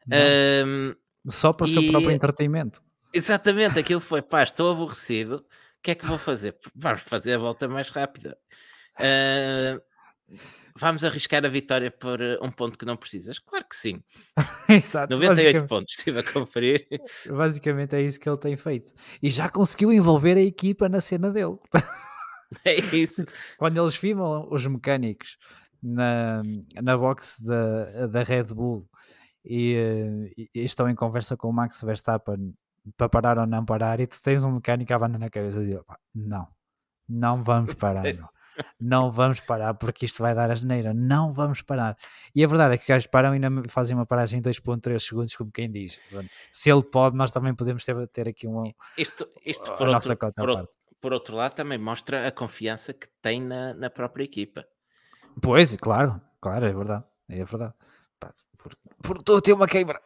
Um, Só para o e... seu próprio entretenimento. Exatamente, aquilo foi, pá, estou aborrecido, o que é que vou fazer? Vamos fazer a volta mais rápida. Uh, vamos arriscar a vitória por um ponto que não precisas? Claro que sim. Exato. 98 pontos, estive a conferir. Basicamente é isso que ele tem feito. E já conseguiu envolver a equipa na cena dele. É isso. Quando eles filmam os mecânicos na, na box da, da Red Bull e, e, estão em conversa com o Max Verstappen para parar ou não parar e tu tens um mecânico à banda na cabeça e diz, não, não vamos parar, não. não vamos parar porque isto vai dar a geneira, não vamos parar. E a verdade é que os gajos param e ainda fazem uma paragem em 2.3 segundos, como quem diz. Pronto. Se ele pode, nós também podemos ter, ter aqui um, isto, isto por, outro, por, por outro lado também mostra a confiança que tem na, na própria equipa. Pois, claro, claro, é verdade. É verdade. Pá, por, por estou a ter uma queimra.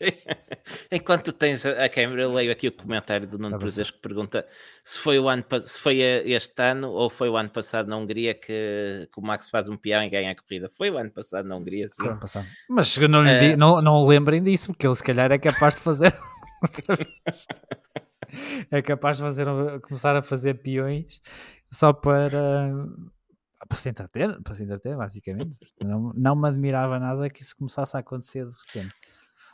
Enquanto tens a câmera, eu leio aqui o comentário do Nuno Prazeres que pergunta se foi, o ano, se foi este ano ou foi o ano passado na Hungria que, que o Max faz um peão e ganha a corrida. Foi o ano passado na Hungria, sim. Mas não, lhe uh... não, não lembrem disso, porque ele se calhar é capaz de fazer. É capaz de fazer, começar a fazer peões só para para se entreter, para se entreter basicamente. Não, não me admirava nada que isso começasse a acontecer de repente.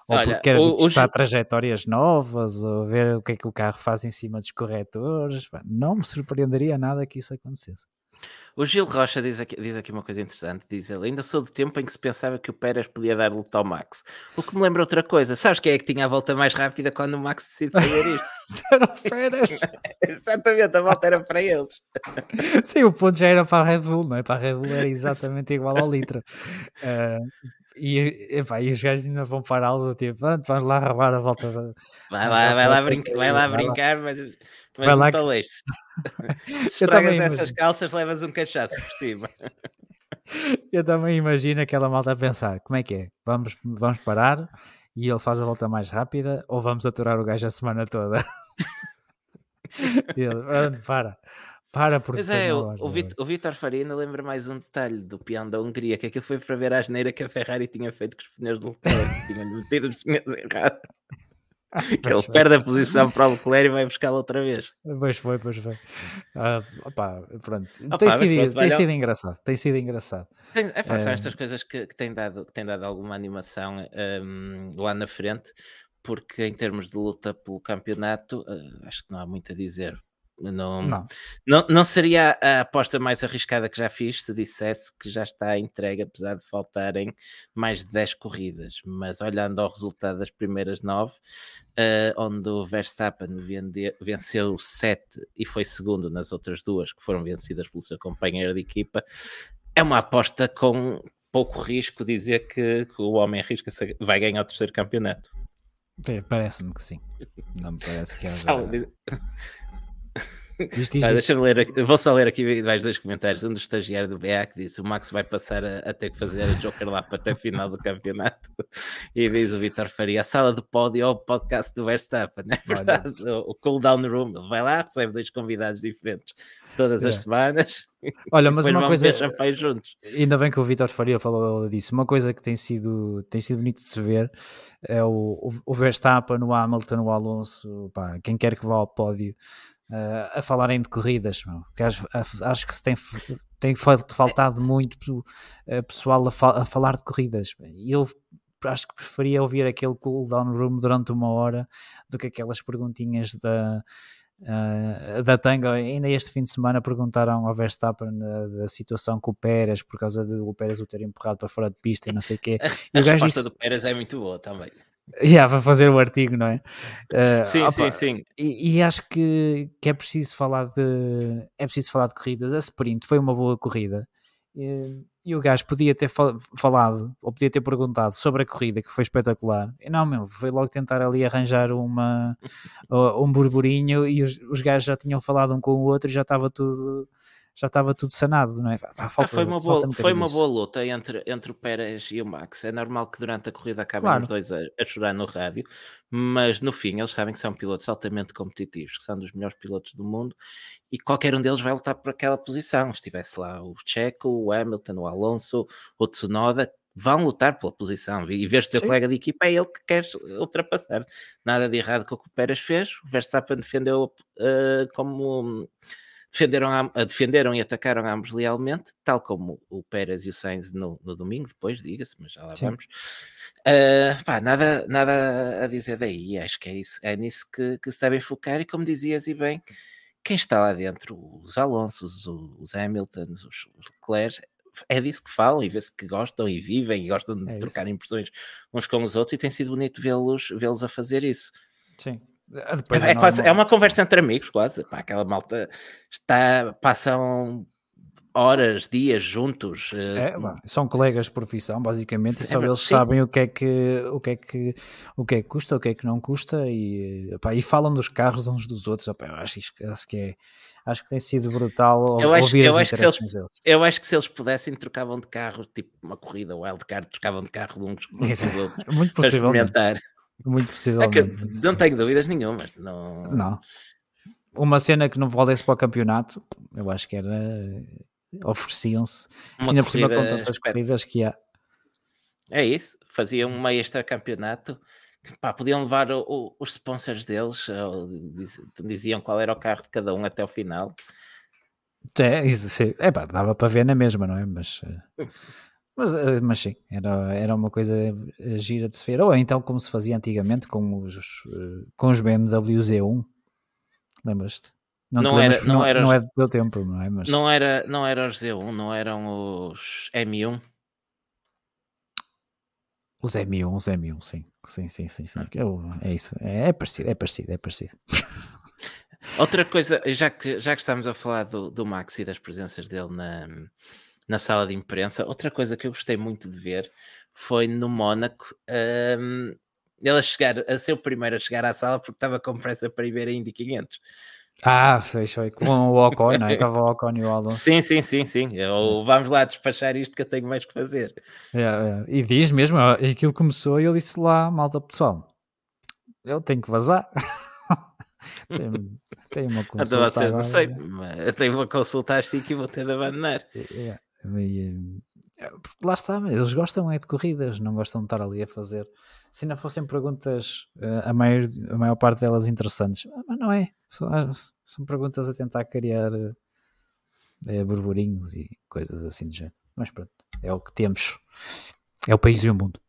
Ou Olha, porque quer testar trajetórias novas, ou ver o que é que o carro faz em cima dos corretores. Não me surpreenderia nada que isso acontecesse. O Gil Rocha diz aqui, diz aqui uma coisa interessante. Diz ele: Ainda sou do tempo em que se pensava que o Pérez podia dar luta ao Max. O que me lembra outra coisa. Sabes quem é que tinha a volta mais rápida quando o Max decide fazer isto? Era o Pérez. exatamente, a volta era para eles. Sim, o ponto já era para a Red Bull, não é? Para a Red Bull era exatamente igual ao litro. Uh, e, epá, e os gajos ainda vão para algo tipo, vamos lá roubar a volta. Da... Vai lá, vai lá, brinca, vai lá brincar, mas mas Vai lá que... Se estragas essas calças, levas um cachaço por cima. Eu também imagino aquela malta a pensar: como é que é? Vamos, vamos parar e ele faz a volta mais rápida ou vamos aturar o gajo a semana toda? ele, para, Para porque Pois é, o, o, Vit- o Vitor Farina lembra mais um detalhe do peão da Hungria, que aquilo foi para ver a asneira que a Ferrari tinha feito com os pneus do Leclerc, tinha metido os pneus errados. Que ele perde a posição para o Leclerc e vai buscá-lo outra vez. Pois foi, pois foi. Ah, opá, pronto. Opa, tem sido, pronto, tem sido engraçado. Tem sido engraçado. Tem, é, pá, são É. estas coisas que, que têm dado, que têm dado alguma animação hum, lá na frente, porque em termos de luta pelo campeonato, eh, acho que não há muito a dizer. Não, Não. não, não seria a aposta mais arriscada que já fiz se dissesse que já está entregue, apesar de faltarem mais de 10 corridas. Mas olhando ao resultado das primeiras 9, onde o Verstappen vende- venceu 7 e foi segundo nas outras duas, que foram vencidas pelo seu companheiro de equipa, é uma aposta com pouco risco dizer que, que o homem arrisca-se a- vai ganhar o terceiro campeonato. É, Parece-me que sim. Não me parece que Só haja. diz- Diz, diz, Ah. Deixa-me ler aqui, vou só ler aqui mais dois comentários. Um do estagiário do BA que disse: o Max vai passar a, a ter que fazer a Joker lá para até a final do campeonato. E diz o Vitor Faria: a sala do pódio ou o podcast do Verstappen. É Olha. verdade, o, o Cool Down Room. Ele vai lá, recebe dois convidados diferentes todas as É. semanas. Olha, mas uma coisa. Ainda bem que o Vitor Faria falou disso. Uma coisa que tem sido, tem sido bonito de se ver é o, o, o Verstappen, o Hamilton, o Alonso, pá, quem quer que vá ao pódio, eh, a falarem de corridas. meu. Porque acho, acho que se tem, tem fal- faltado muito eh, pessoal a, fa- a falar de corridas. Eu acho que preferia ouvir aquele cool down room durante uma hora do que aquelas perguntinhas da. Uh, da Tanga, ainda este fim de semana perguntaram ao Verstappen uh, da situação com o Pérez por causa do Pérez o ter empurrado para fora de pista e não sei o quê. E A gajo resposta disse, do Pérez é muito boa também. Yeah, vai fazer o artigo, não é? Uh, Sim, opa, sim, sim. E, e acho que, que é preciso falar de é preciso falar de corridas. A sprint foi uma boa corrida. E, e o gajo podia ter fal- falado ou podia ter perguntado sobre a corrida que foi espetacular. E não, meu, foi logo tentar ali arranjar uma um burburinho e os, os gajos já tinham falado um com o outro e já estava tudo já estava tudo sanado, não é? Ah, falta- foi uma, boa, foi uma boa luta entre, entre o Pérez e o Max. É normal que durante a corrida acabem Claro. os dois a, a chorar no rádio, mas no fim eles sabem que são pilotos altamente competitivos, que são dos melhores pilotos do mundo e qualquer um deles vai lutar por aquela posição. Se estivesse lá o Checo, o Hamilton, o Alonso, o Tsunoda, vão lutar pela posição e se o teu Sim. colega de equipa é ele que quer ultrapassar. Nada de errado com o que o Pérez fez. O Verstappen defendeu eh, como defenderam, defenderam e atacaram ambos lealmente, tal como o Pérez e o Sainz no, no domingo, depois, diga-se, mas já lá Sim. vamos. Ah, pá, nada, nada a dizer daí, acho que é, isso, é nisso que, que se devem focar, e como dizias, e bem, quem está lá dentro, os Alonsos, os, Hamiltons, os, os Leclerc, é disso que falam e vê-se que gostam e vivem e gostam de É isso. trocar impressões uns com os outros e tem sido bonito vê-los vê-los a fazer isso. Sim. Ah, É, é quase- é uma conversa entre amigos, quase. Pá, aquela malta está, passam horas, dias juntos. eh, É, pá, são colegas de profissão, basicamente, e Sim, só é eles sim. sabem o que é que o que é que o que é que custa, o que é que não custa e, pá, e falam dos carros uns dos outros. Opá, eu acho, acho que é acho que tem sido brutal Eu acho- ouvir eu acho que eles- deles. Eu acho que se eles pudessem, trocavam de carro, tipo uma corrida wildcard, trocavam de carro de uns com os Isso. outros Muito possivelmente. Muito É possivelmente. muito não tenho dúvidas nenhumas. Não, Não. Uma cena que não valesse para o campeonato, eu acho que era ofereciam-se, Uma ainda por cima com tantas corridas que há. É isso, faziam um extra campeonato que pá, podiam levar o- o- os sponsors deles, ou diz- diziam qual era o carro de cada um até ao final. É, isso. É pá, dava para ver na mesma, não é? Mas, eh, mas, eh, mas sim, era, era uma coisa eh, gira de se ver. Ou então como se fazia antigamente com os, eh, com os BMW Z1. Lembras-te? te Não lembras era- não não, era não é do teu tempo, não é? Mas Não era, não era os Z1, não eram os M1. os M1, os M1, sim. Sim, sim, sim, sim. Ah. Eu- é isso. É, é parecido, é parecido, é parecido. Outra coisa, já que, já que estamos a falar do, do Max e das presenças dele na, na sala de imprensa, outra coisa que eu gostei muito de ver foi no Mónaco hum, ele a, chegar, a ser o primeiro a chegar à sala porque estava com pressa para ir ver a Indy 500. Ah, sei, sei. Com o Ocon, não é? Estava o Ocon e o Alonso. Sim, sim, sim, sim. Eu, vamos lá despachar isto que eu tenho mais que fazer. É, é. E diz mesmo, aquilo começou e eu disse lá, malta pessoal, eu tenho que vazar. Tem uma Então consulta vocês não sei, mas eu tenho uma consulta às 5 e vou ter de abandonar. É, porque lá está, eles gostam é de corridas, não gostam de estar ali a fazer. Se não fossem perguntas, eh, a maior, a maior parte delas interessantes, Ah, mas não é. São, são perguntas a tentar criar eh, burburinhos e coisas assim do género. Mas pronto, é o que temos. É o país e o mundo.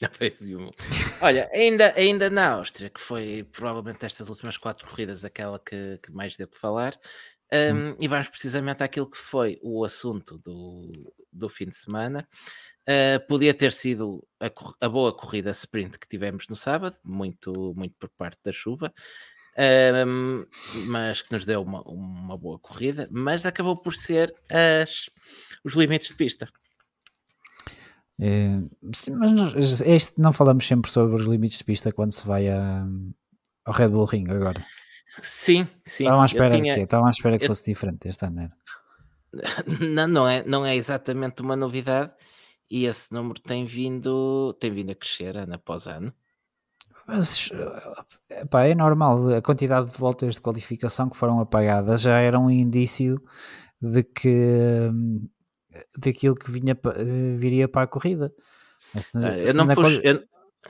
Já fez um. Olha, ainda, ainda na Áustria, que foi provavelmente estas últimas quatro corridas aquela que, que mais deu que falar, um, e vamos precisamente àquilo que foi o assunto do, do fim de semana. Uh, podia ter sido a, a boa corrida sprint que tivemos no sábado, muito, muito por parte da chuva, um, mas que nos deu uma, uma boa corrida, mas acabou por ser as, os limites de pista. Eh, sim, mas nós- este não falamos sempre sobre os limites de pista quando se vai a, ao Red Bull Ring agora. Sim, sim. Estavam à espera tinha- de quê? Estavam à espera que eu- fosse diferente este ano? Não, não é, não é exatamente uma novidade e esse número tem vindo, tem vindo a crescer ano após ano. Mas pá, é normal, a quantidade de voltas de qualificação que foram apagadas já era um indício de que daquilo que vinha, viria para a corrida. Se- Ah, Eu não pus, quali- eu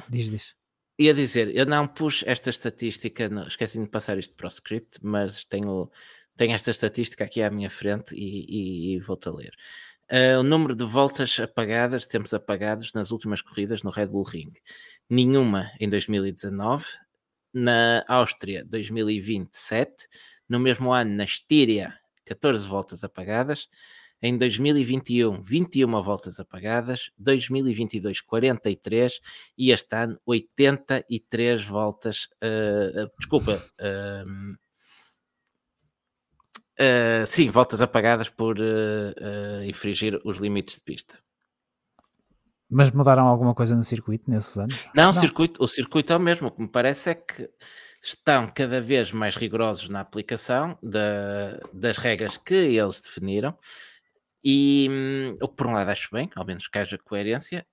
Diz, diz. Ia dizer, eu não pus esta estatística, não, esqueci de passar isto para o script, mas tenho, tenho esta estatística aqui à minha frente e, e- e vou-te a ler. Ah, o número de voltas apagadas, tempos apagados nas últimas corridas no Red Bull Ring. Nenhuma em 2019, na Áustria 2027, no mesmo ano na Estíria 14 voltas apagadas, em 2021 21 voltas apagadas, 2022 43 e este ano 83 voltas, ah, desculpa, ah, sim, voltas apagadas por infringir os limites de pista. Mas mudaram alguma coisa no circuito nesses anos? Não, O, circuito, o circuito é o mesmo. O que me parece é que estão cada vez mais rigorosos na aplicação da- das regras que eles definiram. E hum, o que por um lado acho bem, ao menos que haja coerência,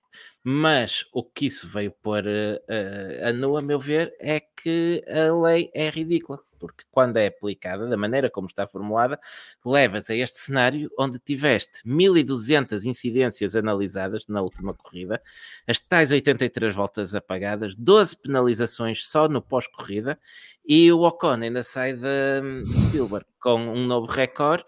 mas o que isso veio pôr eh, a nu, a meu ver, é que a lei é ridícula, porque quando é aplicada, da maneira como está formulada, levas a este cenário onde tiveste 1200 incidências analisadas na última corrida, as tais 83 voltas apagadas, 12 penalizações só no pós-corrida, e o Ocon ainda sai da hum, Spielberg com um novo recorde,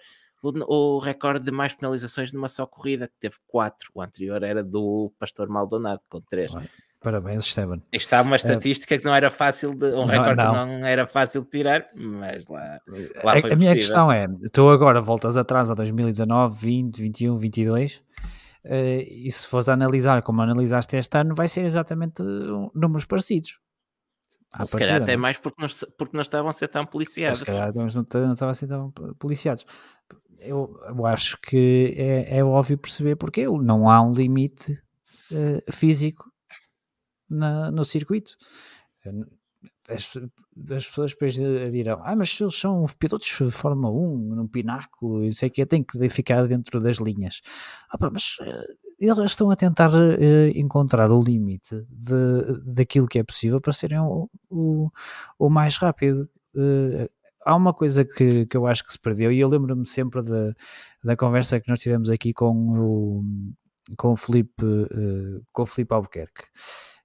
o, o recorde de mais penalizações numa só corrida, que teve 4. O anterior era do Pastor Maldonado, com 3. Olha, Parabéns, Esteban. Está uma estatística que não era fácil de. Um Não, recorde que não. não era fácil de tirar, mas lá. Lá A, a minha questão é: tu agora voltas atrás a 2019, 20, 21, 22, eh, e se fores a analisar como analisaste este ano, vai ser exatamente uh, números parecidos. À se calhar partida, até não é? mais porque não, porque não estavam a ser tão policiados. se calhar não não estavam assim tão policiados. Eu, eu acho que é, é óbvio perceber porque não há um limite eh, físico na- no circuito. As, as pessoas depois dirão: Ah, mas eles são pilotos de Fórmula 1 num pináculo e sei que, tem que ficar dentro das linhas. Ah, pá, mas eh, eles estão a tentar eh, encontrar o limite de, daquilo que é possível para serem o, o, o mais rápido. Eh, há uma coisa que, que eu acho que se perdeu, e eu lembro-me sempre da, da conversa que nós tivemos aqui com o, com o Felipe, eh, com o Felipe Albuquerque.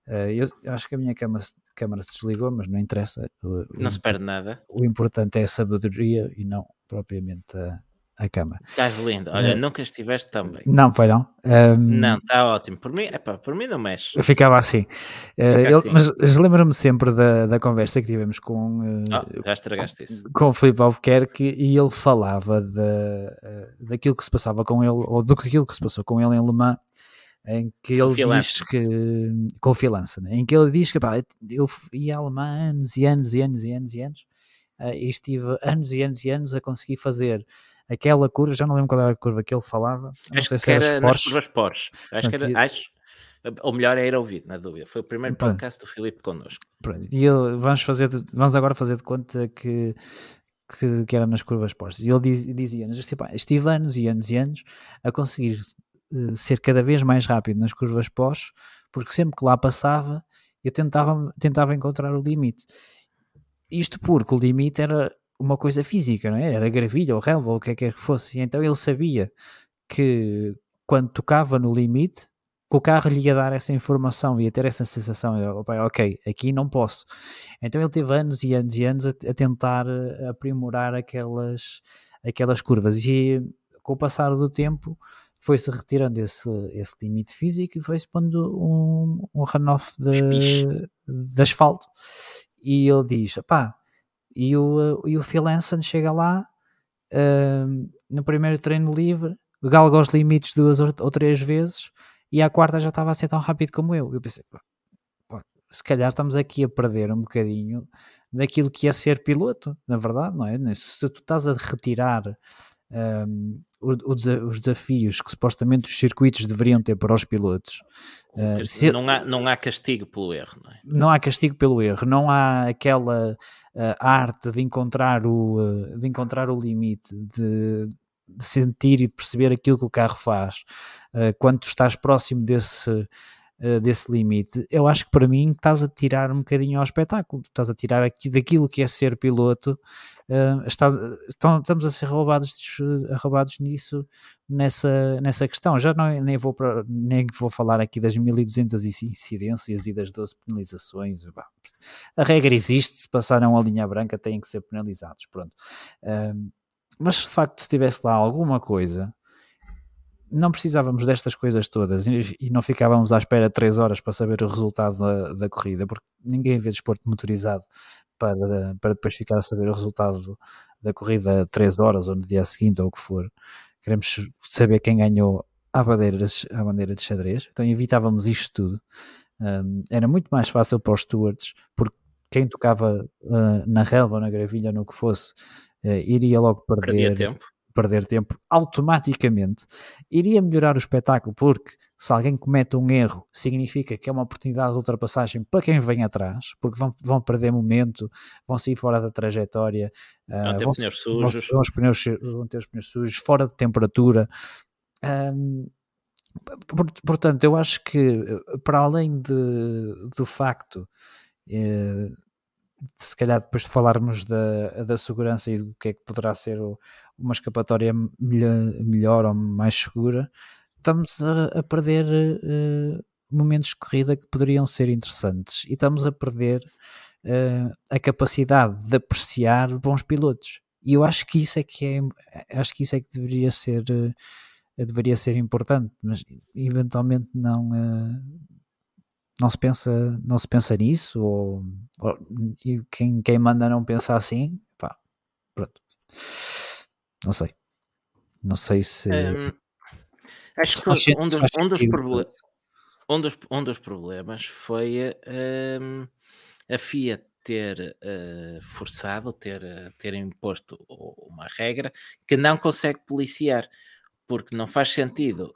Eh, eu acho que a minha câmara, se- câmara se desligou, mas não interessa. O, Não se perde nada. o importante é a sabedoria e não propriamente a, a câmara. Estás lindo. Olha, É. nunca estiveste tão bem. Não, foi não. Ahm, Não, está ótimo. Por mim, epá, por mim não mexe. Eu ficava assim. Eh, Fica ele- assim. Mas, lembro-me sempre da, da conversa que tivemos com, eh, Ah, já estragaste isso. com o Filipe Albuquerque e ele falava da, eh, daquilo que se passava com ele, ou do que aquilo que se passou com ele em Le Mans, em que ele diz que confiança, né? em que ele diz que pá, eu ia a Le Mans anos e anos e anos e anos e anos eh, e estive anos e anos e anos a conseguir fazer aquela curva, já não lembro qual era a curva que ele falava, Acho que se era era Porsche. curvas Porsche. Acho que Portanto, era, acho. Ou melhor é ir ouvir, na dúvida. Foi o primeiro Pronto. podcast do Filipe connosco. Pronto, e ele, vamos, fazer de- vamos agora fazer de conta que, que, que era nas curvas Porsche. E ele diz- dizia-nos: tipo, "Ah, estive anos e anos e anos a conseguir eh, ser cada vez mais rápido nas curvas Porsche, porque sempre que lá passava eu tentava, tentava encontrar o limite. isto porque o limite era uma coisa física, não é? Era gravilha ou relva ou o que é que fosse. E então ele sabia que quando tocava no limite, que o carro lhe ia dar essa informação, ia ter essa sensação, ok, aqui não posso. Então ele teve anos e anos e anos a, a tentar eh, aprimorar aquelas, aquelas curvas e com o passar do tempo foi-se retirando esse, esse limite físico e foi-se pondo um, um runoff de, de asfalto. E ele diz, pá, e o, e o Phil Hansen chega lá uh, no primeiro treino livre, galga os limites duas ou, três vezes e à quarta já estava a ser tão rápido como eu. Eu pensei, pá, se calhar estamos aqui a perder um bocadinho daquilo que é ser piloto, na verdade, não é? Se tu estás a retirar um, os desafios que supostamente os circuitos deveriam ter para os pilotos. Uh, se, não, há, não há castigo pelo erro, não é? Não há castigo pelo erro, não há aquela uh, arte de encontrar o, uh, de encontrar o limite, de, de, sentir e de perceber aquilo que o carro faz quando tu estás próximo desse eh, desse limite, eu acho que para mim estás a tirar um bocadinho ao espetáculo, estás a tirar aqui daquilo que é ser piloto, uh, está, estão, estamos a ser roubados, roubados nisso, nessa, nessa questão. Já não, nem, vou para, nem vou falar aqui das 1200 incidências e das 12 penalizações. A regra existe, se passaram a linha branca têm que ser penalizados, pronto. Uh, mas de facto se tivesse lá alguma coisa não precisávamos destas coisas todas e, e, não ficávamos à espera três horas para saber o resultado da, da corrida, porque ninguém vê desporto motorizado para, para depois ficar a saber o resultado da corrida três horas ou no dia seguinte ou o que for. Queremos saber quem ganhou à bandeira, à bandeira de xadrez, então evitávamos isto tudo. Um, era muito mais fácil para os stewards, porque quem tocava uh, na relva ou na gravilha, no que fosse, uh, iria logo perder. Perdia tempo perder tempo automaticamente, iria melhorar o espetáculo, porque se alguém comete um erro, significa que é uma oportunidade de ultrapassagem para quem vem atrás, porque vão, vão perder momento, vão sair fora da trajetória, uh, vão, ter sujos. Vão, vão, pneus, vão, ter os pneus sujos, fora de temperatura. Um, portanto, eu acho que para além de, do facto eh, se calhar depois de falarmos da, da segurança e do que é que poderá ser o, uma escapatória melhor, melhor, ou mais segura, estamos a, a perder uh, momentos de corrida que poderiam ser interessantes e estamos a perder uh, a capacidade de apreciar bons pilotos. E eu acho que isso é que é, acho que isso é que deveria ser uh, deveria ser importante, mas eventualmente não não se pensa, não se pensa nisso, ou, ou quem, quem manda não pensa assim, pá, pronto. Não sei. Não sei se. Um, acho se que um, dos, um, dos problemas, um, dos, um dos problemas foi um, a FIA ter uh, forçado, ter, ter imposto uma regra que não consegue policiar, porque não faz sentido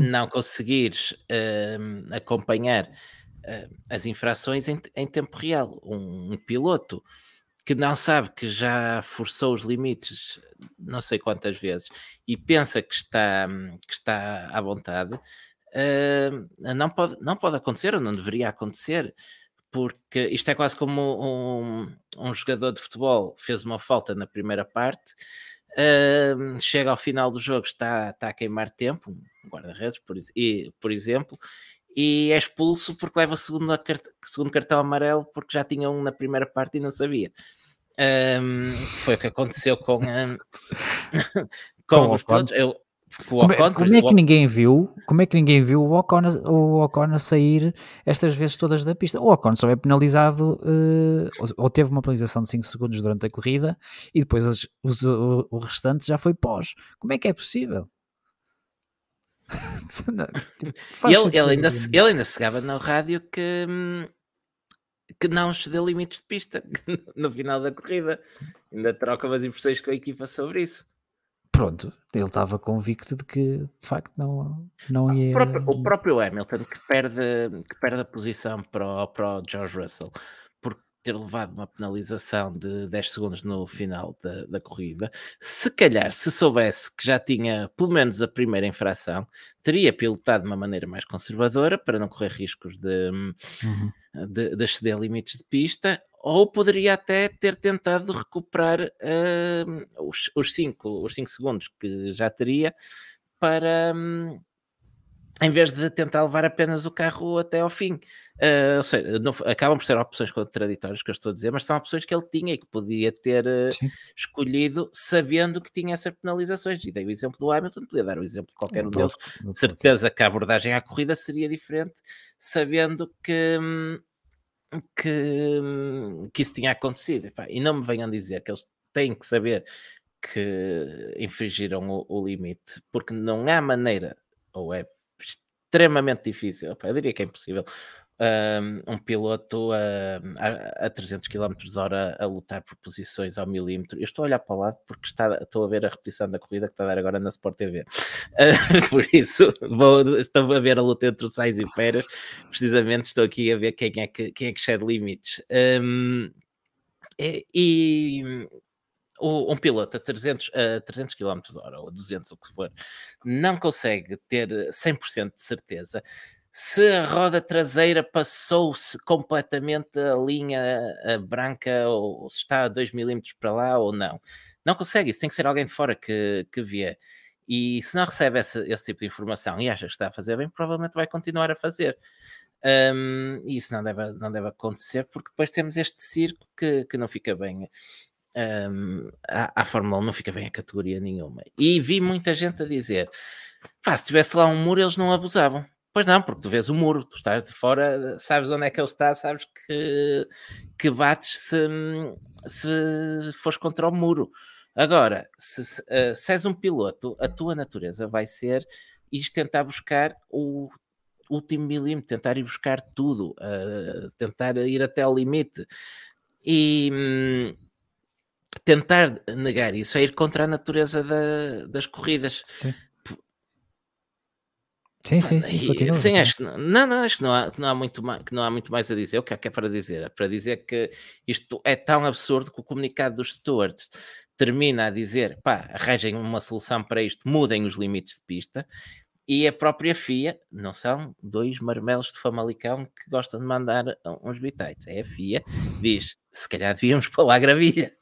não conseguires uh, acompanhar uh, as infrações em, em, tempo real. Um, um, piloto que não sabe que já forçou os limites não sei quantas vezes e pensa que está, que está à vontade, uh, não, pode, não pode acontecer ou não deveria acontecer. Porque isto é quase como um, um jogador de futebol fez uma falta na primeira parte, Uh, chega ao final do jogo, está, está a queimar tempo, guarda-redes, por, por exemplo, e é expulso porque leva o segundo, segundo cartão amarelo porque já tinha um na primeira parte e não sabia. Um, foi o que aconteceu com, um, com, os pilotos. Eu, como, é, como é que ninguém viu? Como é que ninguém viu o Ocon, o Ocon sair estas vezes todas da pista? O Ocon só é penalizado uh, ou, ou, teve uma penalização de 5 segundos durante a corrida e depois os, os, o, o, restante já foi pós. Como é que é possível? Não, tipo, ele, ele, ainda, ele ainda chegava no rádio que, que não excedeu limites de pista no final da corrida. Ainda troca umas impressões com a equipa sobre isso pronto, ele estava convicto de que de facto não, não ia. O próprio, o próprio Hamilton que perde, que perde a posição para o, para o George Russell por ter levado uma penalização de 10 segundos no final da, da corrida, se calhar, se soubesse que já tinha pelo menos a primeira infração, teria pilotado de uma maneira mais conservadora para não correr riscos de, uhum. De, de exceder limites de pista ou poderia até ter tentado recuperar uh, os, os, cinco, os cinco segundos que já teria para, um, em vez de tentar levar apenas o carro até ao fim. Uh, ou seja, não, acabam por ser opções contraditórias que eu estou a dizer, mas são opções que ele tinha e que podia ter uh, escolhido sabendo que tinha essas penalizações. E dei o exemplo do Hamilton, podia dar o exemplo de qualquer um deles. De certeza que a abordagem à corrida seria diferente, sabendo que. Que, que isso tinha acontecido e não me venham dizer que eles têm que saber que infringiram o, o limite, porque não há maneira, ou é extremamente difícil, eu diria que é impossível, um, piloto a, a, 300 km hora a lutar por posições ao milímetro. Eu estou a olhar para o lado porque está, estou a ver a repetição da corrida que está a dar agora na Sport TV. Uh, por isso, vou, estou a ver a luta entre o Sainz e o Pérez. Precisamente estou aqui a ver quem é que, quem é que excede limites. Um, e, um piloto a 300, a 300 km hora ou 200, o que for, não consegue ter 100% de certeza se a roda traseira passou-se completamente a linha branca ou se está a 2 milímetros para lá ou não. Não consegue, isso tem que ser alguém de fora que, que vê. E se não recebe esse, esse tipo de informação e acha que está a fazer bem, provavelmente vai continuar a fazer. Um, e isso não deve, não deve acontecer, porque depois temos este circo que, que não fica bem um, à, Fórmula 1 não fica bem a categoria nenhuma. E vi muita gente a dizer: pá, se tivesse lá um muro, eles não abusavam. Pois não, porque tu vês o muro, tu estás de fora, sabes onde é que ele está, sabes que, que bates se, se fores contra o muro. Agora, se, se, uh, se és um piloto, a tua natureza vai ser isto tentar buscar o último milímetro, tentar ir buscar tudo, uh, tentar ir até ao limite. E. Hum, tentar negar isso é ir contra a natureza da, das corridas. Sim. Sim, sim, sim, continua, sim acho que não, não, não, acho que não há, que não há muito mais, que não há muito mais a dizer. O que é que é para dizer? É para dizer que isto é tão absurdo que o comunicado dos stewards termina a dizer, pá, arranjem uma solução para isto, mudem os limites de pista e a própria FIA, não são dois marmelos de Famalicão que gostam de mandar uns bitites, é a FIA, diz, se calhar devíamos pôr lá a gravilha.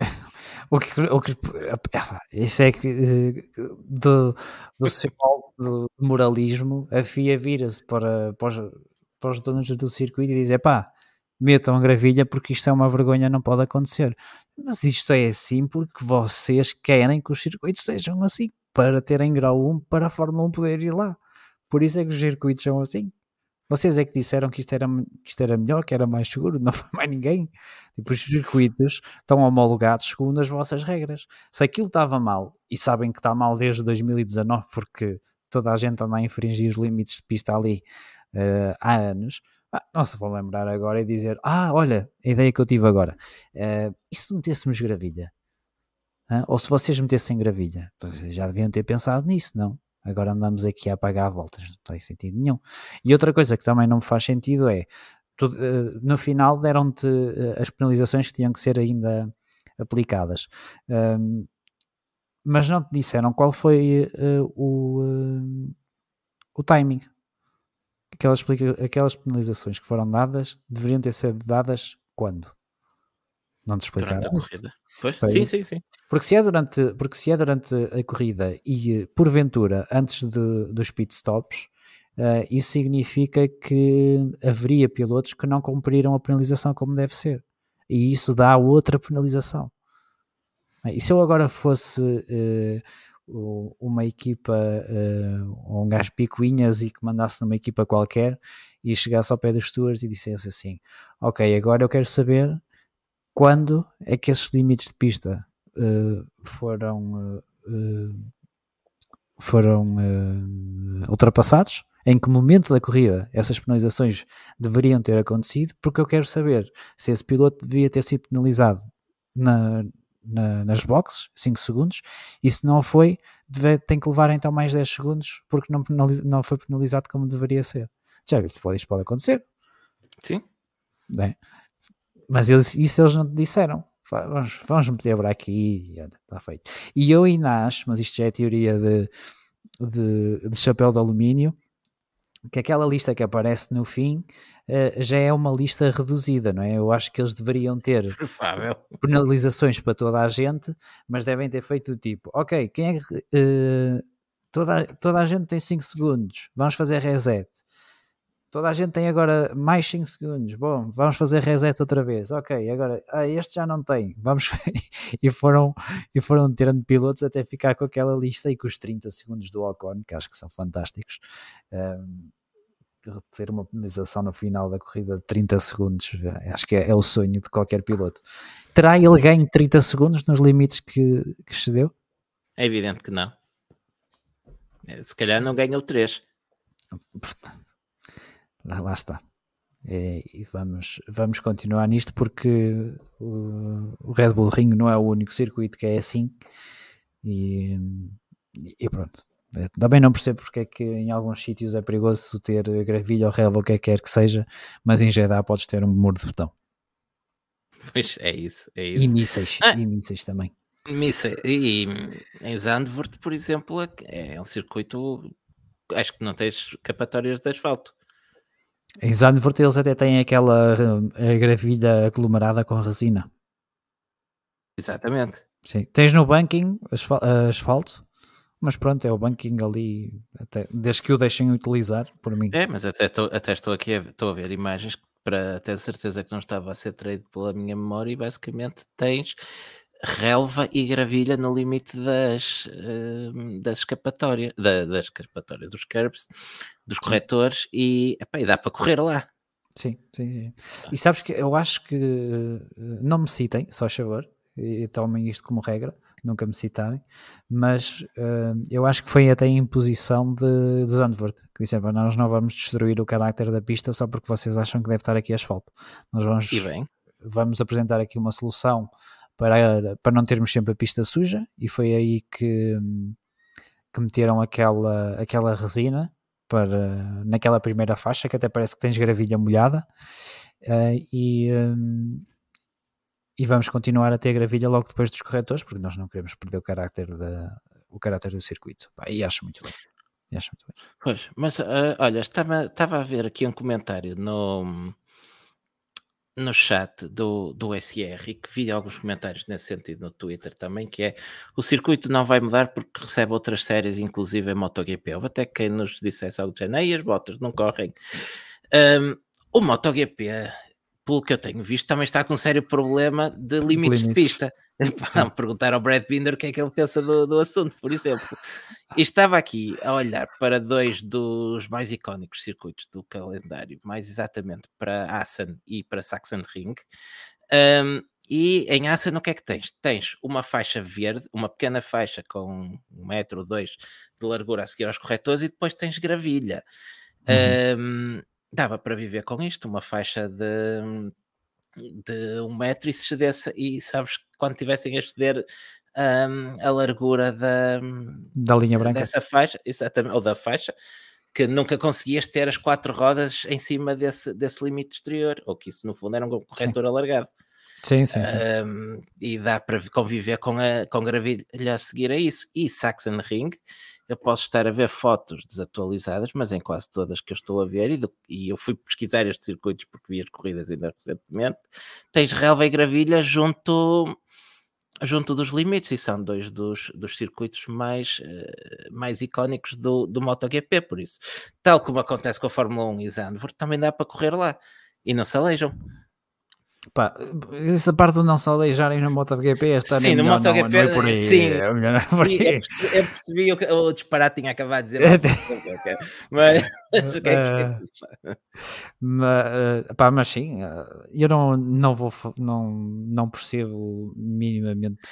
o que, o que, isso é que eh, do, do seu do moralismo, a FIA vira-se para, para, os, para os donos do circuito e diz, pá, metam a gravilha porque isto é uma vergonha, não pode acontecer. Mas isto é assim porque vocês querem que os circuitos sejam assim para terem grau 1 para a Fórmula 1 poder ir lá. Por isso é que os circuitos são assim. Vocês é que disseram que isto era, que isto era melhor, que era mais seguro, não foi mais ninguém. Tipo, os circuitos estão homologados segundo as vossas regras. Se aquilo estava mal, e sabem que está mal desde 2019, porque toda a gente anda a infringir os limites de pista ali uh, há anos, ah, não se vão lembrar agora e dizer: Ah, olha, a ideia que eu tive agora, uh, e se metêssemos gravilha? Ou se vocês metessem gravilha, vocês já deviam ter pensado nisso, não? Agora andamos aqui a apagar voltas, não tem sentido nenhum. E outra coisa que também não me faz sentido é, tu, uh, no final deram-te uh, as penalizações que tinham que ser ainda aplicadas, um, mas não te disseram qual foi uh, o, o timing. Aquelas, aquelas penalizações que foram dadas deveriam ter sido dadas quando? Não te explicaram. Pois? Sim, sim, sim. Porque se, é durante, porque se é durante a corrida e porventura antes de, dos pit stops, uh, isso significa que haveria pilotos que não cumpriram a penalização como deve ser. E isso dá outra penalização. E se eu agora fosse uh, uma equipa uh, ou um gajo picuinhas e que mandasse numa equipa qualquer e chegasse ao pé dos stewards e dissesse assim: Ok, agora eu quero saber quando é que esses limites de pista uh, foram, foram ultrapassados? Em que momento da corrida essas penalizações deveriam ter acontecido? Porque eu quero saber se esse piloto devia ter sido penalizado na, na, nas boxes, 5 segundos, e se não foi, deve, tem que levar então mais 10 segundos porque não, não foi penalizado como deveria ser. Já pode, isto pode acontecer. Sim. Bem, mas eles, isso eles não te disseram. Vamos, vamos meter para aqui e está feito. E eu ainda acho, mas isto já é teoria de, de, de chapéu de alumínio, que aquela lista que aparece no fim uh, já é uma lista reduzida, não é? Eu acho que eles deveriam ter penalizações para toda a gente, mas devem ter feito do tipo, ok, quem é que uh, toda, toda a gente tem 5 segundos, vamos fazer reset. Toda a gente tem agora mais 5 segundos. Bom, vamos fazer reset outra vez. Ok, agora ah, este já não tem. Vamos e foram e foram tirando pilotos até ficar com aquela lista e com os 30 segundos do Ocon, que acho que são fantásticos. Um, ter uma penalização no final da corrida de 30 segundos, eh, acho que é, é, o sonho de qualquer piloto. Terá ele ganho 30 segundos nos limites que, que cedeu? É evidente que não. É, se calhar não ganhou 3. Lá, lá está. É, e vamos, vamos continuar nisto porque o, o, Red Bull Ring não é o único circuito que é assim. E, e pronto. Também não percebo porque é que em alguns sítios é perigoso ter gravilha ou relva, o que é que quer que seja, mas em Jeddah podes ter um muro de botão. Pois é isso, é isso. E mísseis, ah, e mísseis também. Mísseis. E em Zandvoort, por exemplo, é, é um circuito, acho que não tens capatórias de asfalto. Em Zandvoort eles até têm aquela eh, gravilha aglomerada com resina. Exatamente. Sim. Tens no banking asfalto, mas pronto, é o banking ali, até, desde que o deixem utilizar, por mim. É, mas até estou, até estou aqui a, estou a ver imagens para ter certeza que não estava a ser traído pela minha memória e basicamente tens relva e gravilha no limite das, uh, das escapatórias, da, das escapatórias, dos curbs, dos corretores e, epá, e dá para correr lá. Sim, sim, sim. E sabes que eu acho que uh, não me citem, só favor, e tomem isto como regra, nunca me citarem, mas uh, eu acho que foi até a imposição de, de Zandvoort, que disseram, nós não vamos destruir o carácter da pista só porque vocês acham que deve estar aqui asfalto. Nós vamos, vamos apresentar aqui uma solução para, para não termos sempre a pista suja e foi aí que, que meteram aquela, aquela resina para, naquela primeira faixa que até parece que tens gravilha molhada uh, e, um, e vamos continuar a ter gravilha logo depois dos corretores porque nós não queremos perder o carácter, da, o carácter do circuito Pá, e acho muito bem. Acho muito bem. Pois, mas uh, olha, estava, estava a ver aqui um comentário no, no chat do, do SR e que vi alguns comentários nesse sentido no Twitter também, que é o circuito não vai mudar porque recebe outras séries, inclusive a MotoGP. Houve até quem nos dissesse algo de género, as botas não correm. Um, o MotoGP, pelo que eu tenho visto, também está com um sério problema de limites, limites. de pista. perguntar ao Brad Binder o que é que ele pensa do, do assunto, por exemplo. E estava aqui a olhar para dois dos mais icónicos circuitos do calendário, mais exatamente para Assen e para Sachsenring. Um, e em Assen o que é que tens? Tens uma faixa verde, uma pequena faixa com um metro ou dois de largura a seguir aos corretores e depois tens gravilha. Uhum. Um, dava para viver com isto, uma faixa de de um metro e se excedesse, e sabes quando tivessem a exceder um, a largura da, da linha branca dessa faixa, exatamente, ou da faixa, que nunca conseguias ter as quatro rodas em cima desse, desse limite exterior, ou que isso no fundo era um corretor sim. alargado. Sim, sim, sim. Um, e dá para conviver com a com gravilha a seguir a isso. E Saxon Ring, eu posso estar a ver fotos desatualizadas, mas em quase todas que eu estou a ver, e, do, e eu fui pesquisar estes circuitos porque vi as corridas ainda recentemente, tens relva e gravilha junto junto dos limites, e são dois dos, dos circuitos mais, uh, mais icónicos do, do MotoGP, por isso, tal como acontece com a Fórmula 1 e Zandvoort, também dá para correr lá, e não se alejam. Pá, essa parte do não se aleijarem no MotoGP esta sim, no MotoGP, não, não é por aí, sim, é melhor é por aí. Eu, eu percebi o que o disparate tinha acabado de dizer mas, o que é que é? Mas, pá, mas sim eu não, não vou não, não percebo minimamente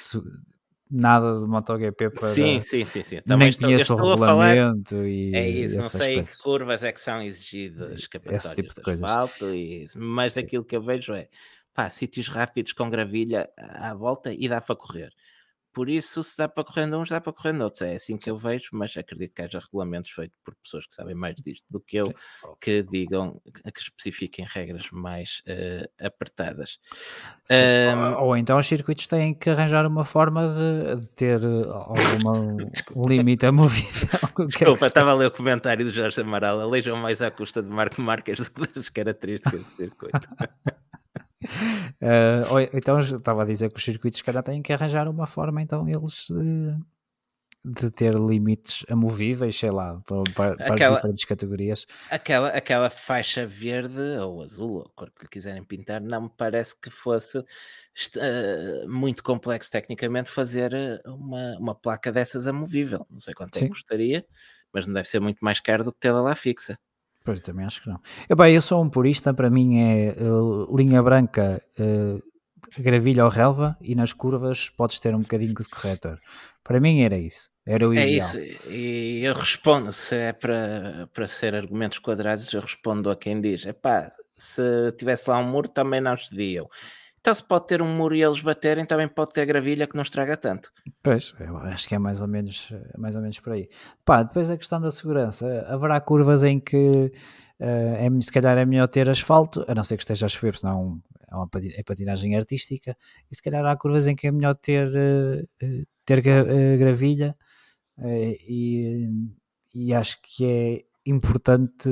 nada de MotoGP para sim, sim, sim, sim. Também nem estou, conheço o regulamento falar, e é isso, não sei coisas. que curvas é que são exigidas esse tipo de coisas asfalto e, mas sim. aquilo que eu vejo é pá, sítios rápidos com gravilha à volta e dá para correr. Por isso, se dá para correr uns, dá para correr outros. É assim que eu vejo, mas acredito que haja regulamentos feitos por pessoas que sabem mais disto do que eu, que digam, que especifiquem regras mais uh, apertadas. Um, ou, ou, então os circuitos têm que arranjar uma forma de, de ter eh, algum limite amovível. Desculpa, estava a ler o comentário do Jorge Amaral. Alejam mais à custa de Marco Marques das características do circuito. Uh, então estava a dizer que os circuitos cara têm que arranjar uma forma então eles de, de ter limites amovíveis, sei lá, para, para aquela, as diferentes categorias. Aquela, aquela faixa verde ou azul, ou a cor que lhe quiserem pintar, não me parece que fosse uh, muito complexo tecnicamente fazer uma, uma placa dessas amovível. Não sei quanto é que custaria, mas não deve ser muito mais caro do que tê-la lá fixa. Pois, também acho que não. Eu, bem, eu sou um purista, para mim é uh, linha branca, uh, gravilha ou relva, e nas curvas podes ter um bocadinho de corretor. Para mim era isso, era o é ideal. É isso, e eu respondo, se é para, para ser argumentos quadrados, eu respondo a quem diz, é pá, se tivesse lá um muro também não cediam. Então, se pode ter um muro e eles baterem, também pode ter gravilha que não estraga tanto. Pois, eu acho que é mais ou menos, é mais ou menos por aí. Pá, depois a questão da segurança. Haverá curvas em que uh, é, se calhar é melhor ter asfalto, a não ser que esteja a chover, senão é uma é patinagem artística. E se calhar há curvas em que é melhor ter, uh, ter gravilha. Uh, e, e acho que é importante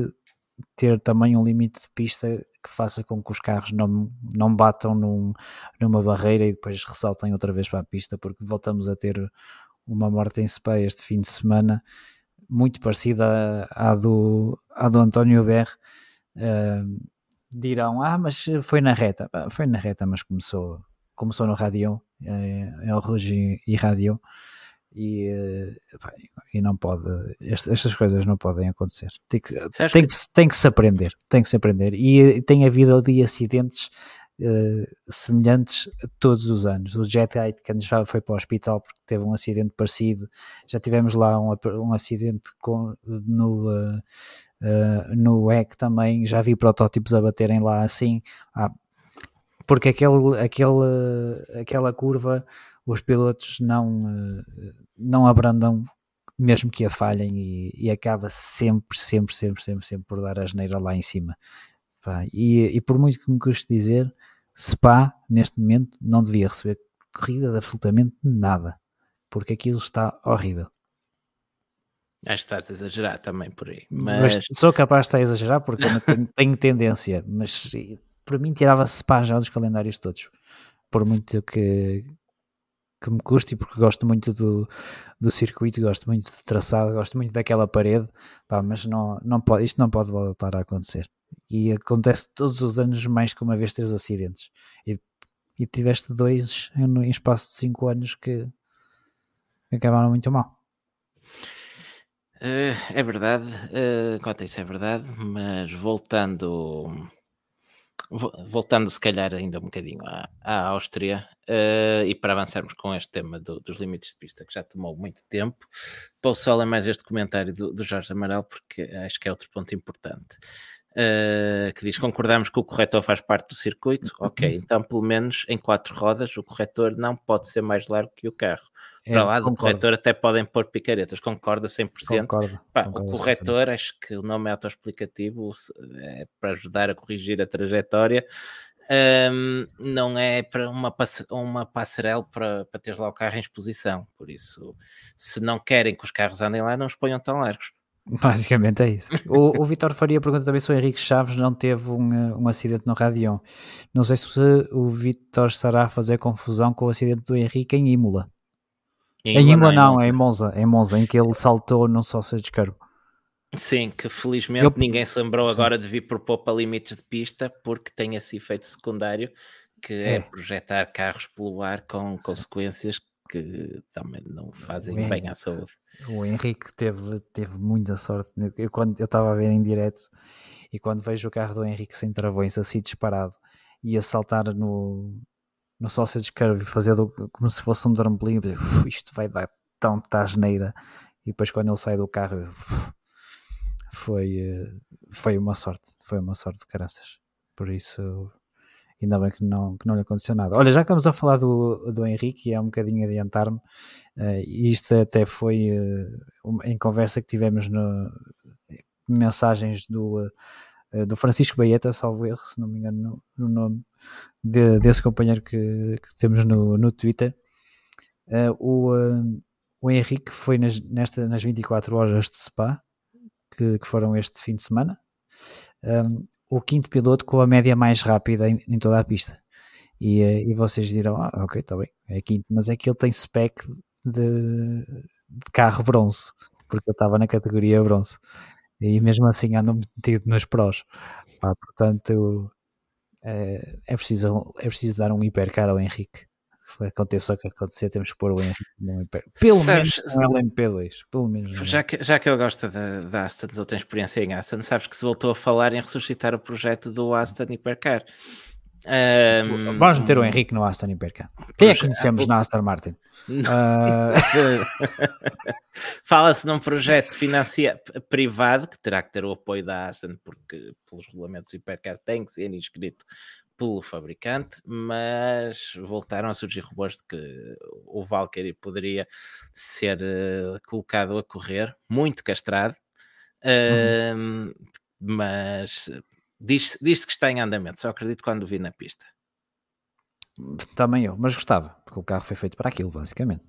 ter também um limite de pista que faça com que os carros não, não batam num, numa barreira e depois ressaltem outra vez para a pista, porque voltamos a ter uma morte em Spa este fim de semana, muito parecida à do, à do António Berre. Uh, dirão, ah, mas foi na reta. Foi na reta, mas começou, começou no Radion, é, é o e Radion e, eh, e não pode, estas coisas não podem acontecer. Tem que, tem, que, tem que se aprender, tem que se aprender. E tem havido ali acidentes uh, semelhantes todos os anos. O Jet Aitken já foi para o hospital porque teve um acidente parecido. Já tivemos lá um, um acidente com, no, uh, uh, no EC também. Já vi protótipos a baterem lá assim. Ah, porque aquele, aquele, aquela curva os pilotos não, eh, não abrandam mesmo que a falhem e, e, acaba sempre, sempre, sempre, sempre, sempre por dar a geneira lá em cima. e, e, por muito que me custe dizer, Spa, neste momento, não devia receber corrida de absolutamente nada, porque aquilo está horrível. Acho que estás a exagerar também por aí. Mas... mas sou capaz de estar a exagerar porque tenho, tenho, tendência, mas para mim tirava-se Spa já dos calendários todos. Por muito que, que me custa e porque gosto muito do, do circuito, gosto muito de traçado, gosto muito daquela parede, pá, mas não, não pode, isto não pode voltar a acontecer. E acontece todos os anos mais que uma vez três acidentes. E, e tiveste dois em, em espaço de cinco anos que, acabaram muito mal. Uh, é verdade, uh, quanto a isso é verdade, mas voltando voltando se calhar ainda um bocadinho à, à Áustria uh, e para avançarmos com este tema do, dos limites de pista que já tomou muito tempo, pouso só ler mais este comentário do, do Jorge Amaral porque acho que é outro ponto importante. Uh, que diz: concordamos que o corretor faz parte do circuito, ok, então pelo menos em quatro rodas o corretor não pode ser mais largo que o carro. É, Para lá do corretor até podem pôr picaretas, concorda 100%. Concordo, Pá, concordo, o corretor, acho que o nome é autoexplicativo, é para ajudar a corrigir a trajetória. Um, não é para uma, uma passarela para, para teres lá o carro em exposição. Por isso, se não querem que os carros andem lá, não os ponham tão largos. Basicamente é isso. O, o Vitor Faria pergunta também se o Henrique Chaves não teve um, eh, um acidente no Radion. Não sei se o Vitor estará a fazer confusão com o acidente do Henrique em Imola. Em, em Imola não, é em Monza, em Monza, em que ele saltou num sócio de descargo. Sim, que felizmente Eu... ninguém se lembrou Sim. agora de vir propor para limites de pista porque tem esse efeito secundário que é, é projetar carros pelo ar com consequências que também não fazem Henrique, bem à saúde. O Henrique teve, teve muita sorte. Eu, quando eu estava a ver em direto e quando vejo o carro do Henrique sem travões assim disparado e a saltar no, no sausage curve fazer como se fosse um trampolim, isto vai dar tão tasneira. E depois quando ele sai do carro, foi, foi uma sorte, foi uma sorte de caraças. Por isso, ainda bem que não, que não lhe aconteceu nada. Olha, já que estamos a falar do, do Henrique, é um bocadinho adiantar-me, uh, isto até foi uh, em conversa que tivemos no mensagens do, uh, do Francisco Baeta, salvo erro, se não me engano no, no nome de, desse companheiro que, que, temos no, no Twitter. o, o Henrique foi nas, nesta, nas 24 horas de Spa, que, que foram este fim de semana. Um, o quinto piloto com a média mais rápida em, em toda a pista. E, eh, e vocês dirão, ah, ok, está bem, é quinto, mas é que ele tem spec de, de carro bronze, porque eu estava na categoria bronze. E mesmo assim anda metido nos prós. Pá, portanto, é, é, preciso, é preciso dar um hipercar ao Henrique. Aconteça o que acontecer, temos que pôr o Henrique no hiper. Pelo sabes, menos no LMP2. Pelo menos já, que, já que ele gosta da Aston, ou tem experiência em Aston, sabes que se voltou a falar em ressuscitar o projeto do Aston Hipercar. Um, Vamos meter o Henrique no Aston Hipercar. Quem é que conhecemos na Aston Martin? uh... Fala-se num projeto financiado privado que terá que ter o apoio da Aston, porque pelos regulamentos Hipercar tem que ser inscrito pelo fabricante, mas voltaram a surgir rumores de que o Valkyrie poderia ser uh, colocado a correr, muito castrado, uh, uhum. mas diz-se diz que está em andamento, só acredito quando vi na pista. Também eu, mas gostava, porque o carro foi feito para aquilo, basicamente.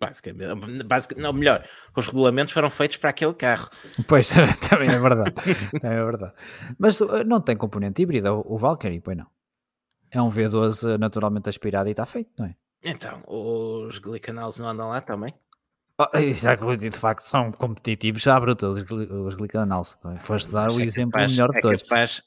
Basicamente, basicamente, não, melhor, os regulamentos foram feitos para aquele carro. Pois, também é verdade. também é verdade. Mas eh, não tem componente híbrido, o Valkyrie, pois não. É um V12 naturalmente aspirado e está feito, não é? Então, os glicanals não andam lá também? Oh, de facto são competitivos já bruto os, os glicanals. Foste dar o é exemplo capaz, melhor de é todos. Capaz...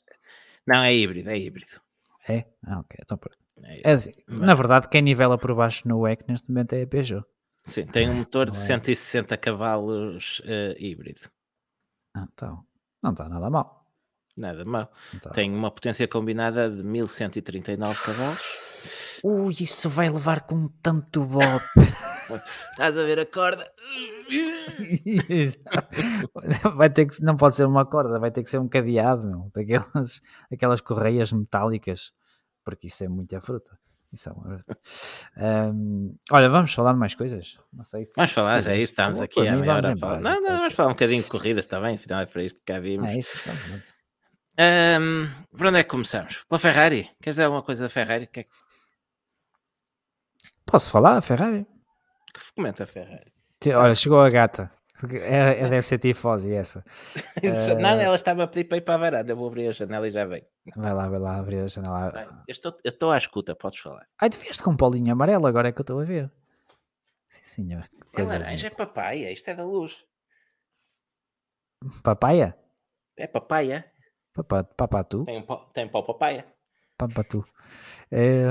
Não, é híbrido, é híbrido. É? Ah, ok. Então, é, é assim, mas... Na verdade, quem nivela por baixo no WEC neste momento é a Peugeot. Sim, tem um motor de é? 160 cavalos uh, híbrido. Ah, então, não está nada mal. Nada mal. Então. Tem uma potência combinada de 1139 cavalos. Ui, isso vai levar com tanto bop. Estás a ver a corda? vai ter que, não pode ser uma corda, vai ter que ser um cadeado, meu, daquelas aquelas correias metálicas, porque isso é muita fruta. Isso é uma um, olha, vamos falar de mais coisas. Não sei se vamos falar, já é isso, estamos aqui a meia hora. Não, não, vamos falar um bocadinho de corridas também, afinal é para isto que cá vimos. É isso, estamos um, por onde é que começamos? Pela Ferrari? Queres dizer alguma coisa da Ferrari? Que é que... Posso falar da Ferrari? Comenta a Ferrari. Olha, chegou a gata. É, é, deve ser tifose essa. Não, uh... ela estava a pedir para ir para a varanda. Eu vou abrir a janela e já vem. Vai lá, vai lá abrir a janela. Vai, eu, estou, eu estou à escuta, podes falar. Ai, tu vieste com um polinho amarelo, agora é que eu estou a ver. Sim, senhor. É laranja, é papaya. Isto é da luz. Papaya? É papaya. Papa, papatu? Tem, tem pó papaya. Papatu. É,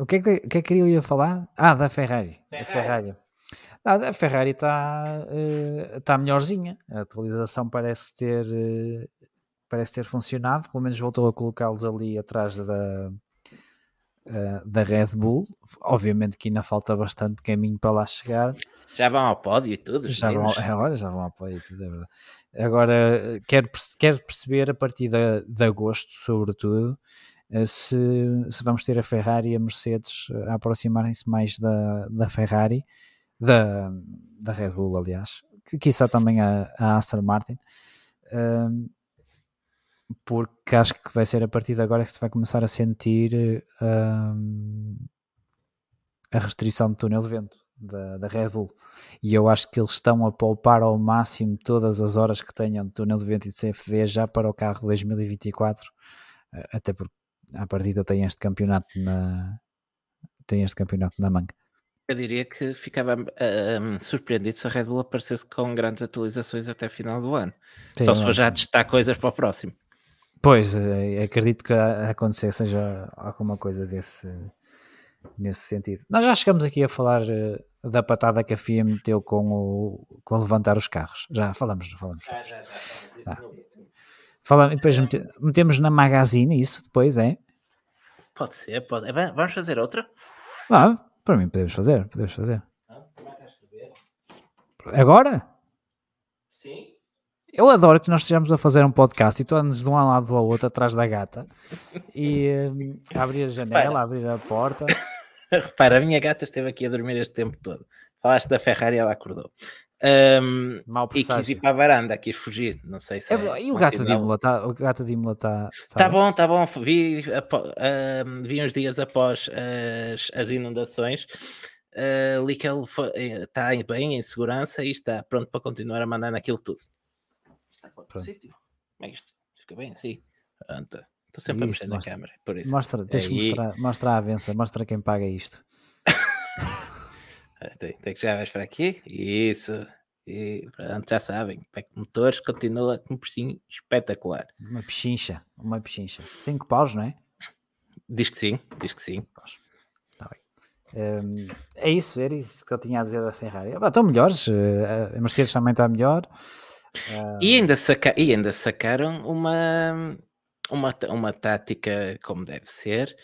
o, que é que, o que é que eu ia falar? Ah, da Ferrari. Ferrari. A Ferrari. Ah, a Ferrari está uh, tá melhorzinha. A atualização parece ter, uh, parece ter funcionado. Pelo menos voltou a colocá-los ali atrás da, uh, da Red Bull. Obviamente que ainda falta bastante caminho para lá chegar. Já vão ao pódio e tudo. Já vão, agora já vão ao pódio e tudo, é verdade. Agora, quero, quero perceber a partir de, de agosto, sobretudo, eh, se, se vamos ter a Ferrari e a Mercedes a aproximarem-se mais da, da Ferrari, da, da Red Bull, aliás, que quiçá também a, a Aston Martin, um, porque acho que vai ser a partir de agora que se vai começar a sentir um, a restrição do túnel de vento da, da Red Bull. E eu acho que eles estão a poupar ao máximo todas as horas que tenham de túnel de vento e de CFD já para o carro 2024, eh, até porque a partida tem este campeonato na tem este campeonato na manga. Eu diria que ficava um, surpreendido se a Red Bull aparecesse com grandes atualizações até final do ano. Sim, Só se for já testar coisas para o próximo. Pois, eh, acredito que a acontecer seja alguma coisa desse, nesse sentido. Nós já chegamos aqui a falar uh, da patada que a FIA meteu com o com levantar os carros. Já falamos, falamos. Já, já, já. Ah. Falamos, depois mete, metemos na magazine isso depois, é? Pode ser, pode. Vamos fazer outra? Ah, para mim podemos fazer, podemos fazer. Ah, Agora? Eu adoro que nós estejamos a fazer um podcast e tu andes de um lado ao outro atrás da gata e um, abrir a janela, abrir a porta. Repara, a minha gata esteve aqui a dormir este tempo todo. Falaste da Ferrari e ela acordou. Um, e quis ir para a varanda, quis fugir. Não sei se. É, é e o gato de Imola está. O gato de Imola está. Está bom, está bom. Vi, uh, vi uns dias após as, as inundações. Uh, li que ele está bem, em segurança e está pronto para continuar a mandar naquilo tudo. Fora do sítio. Como é isto? Fica bem assim. Estou sempre isso, a mexer mostra, na câmera. Por isso. Mostra, tens é, que mostrar, mostra a avença, mostra quem paga isto. tem, tem, que já vais para aqui. Isso. E pronto, já sabem. Motores continua com um precinho espetacular. Uma pechincha, uma pechincha. 5 paus, não é? Diz que sim, diz que sim. Tá bem. Um, é isso, era isso que eu tinha a dizer da Ferrari. Ah, estão melhores, eh, a Mercedes também está melhor. Um... E, ainda saca... e ainda sacaram uma, uma, uma tática como deve ser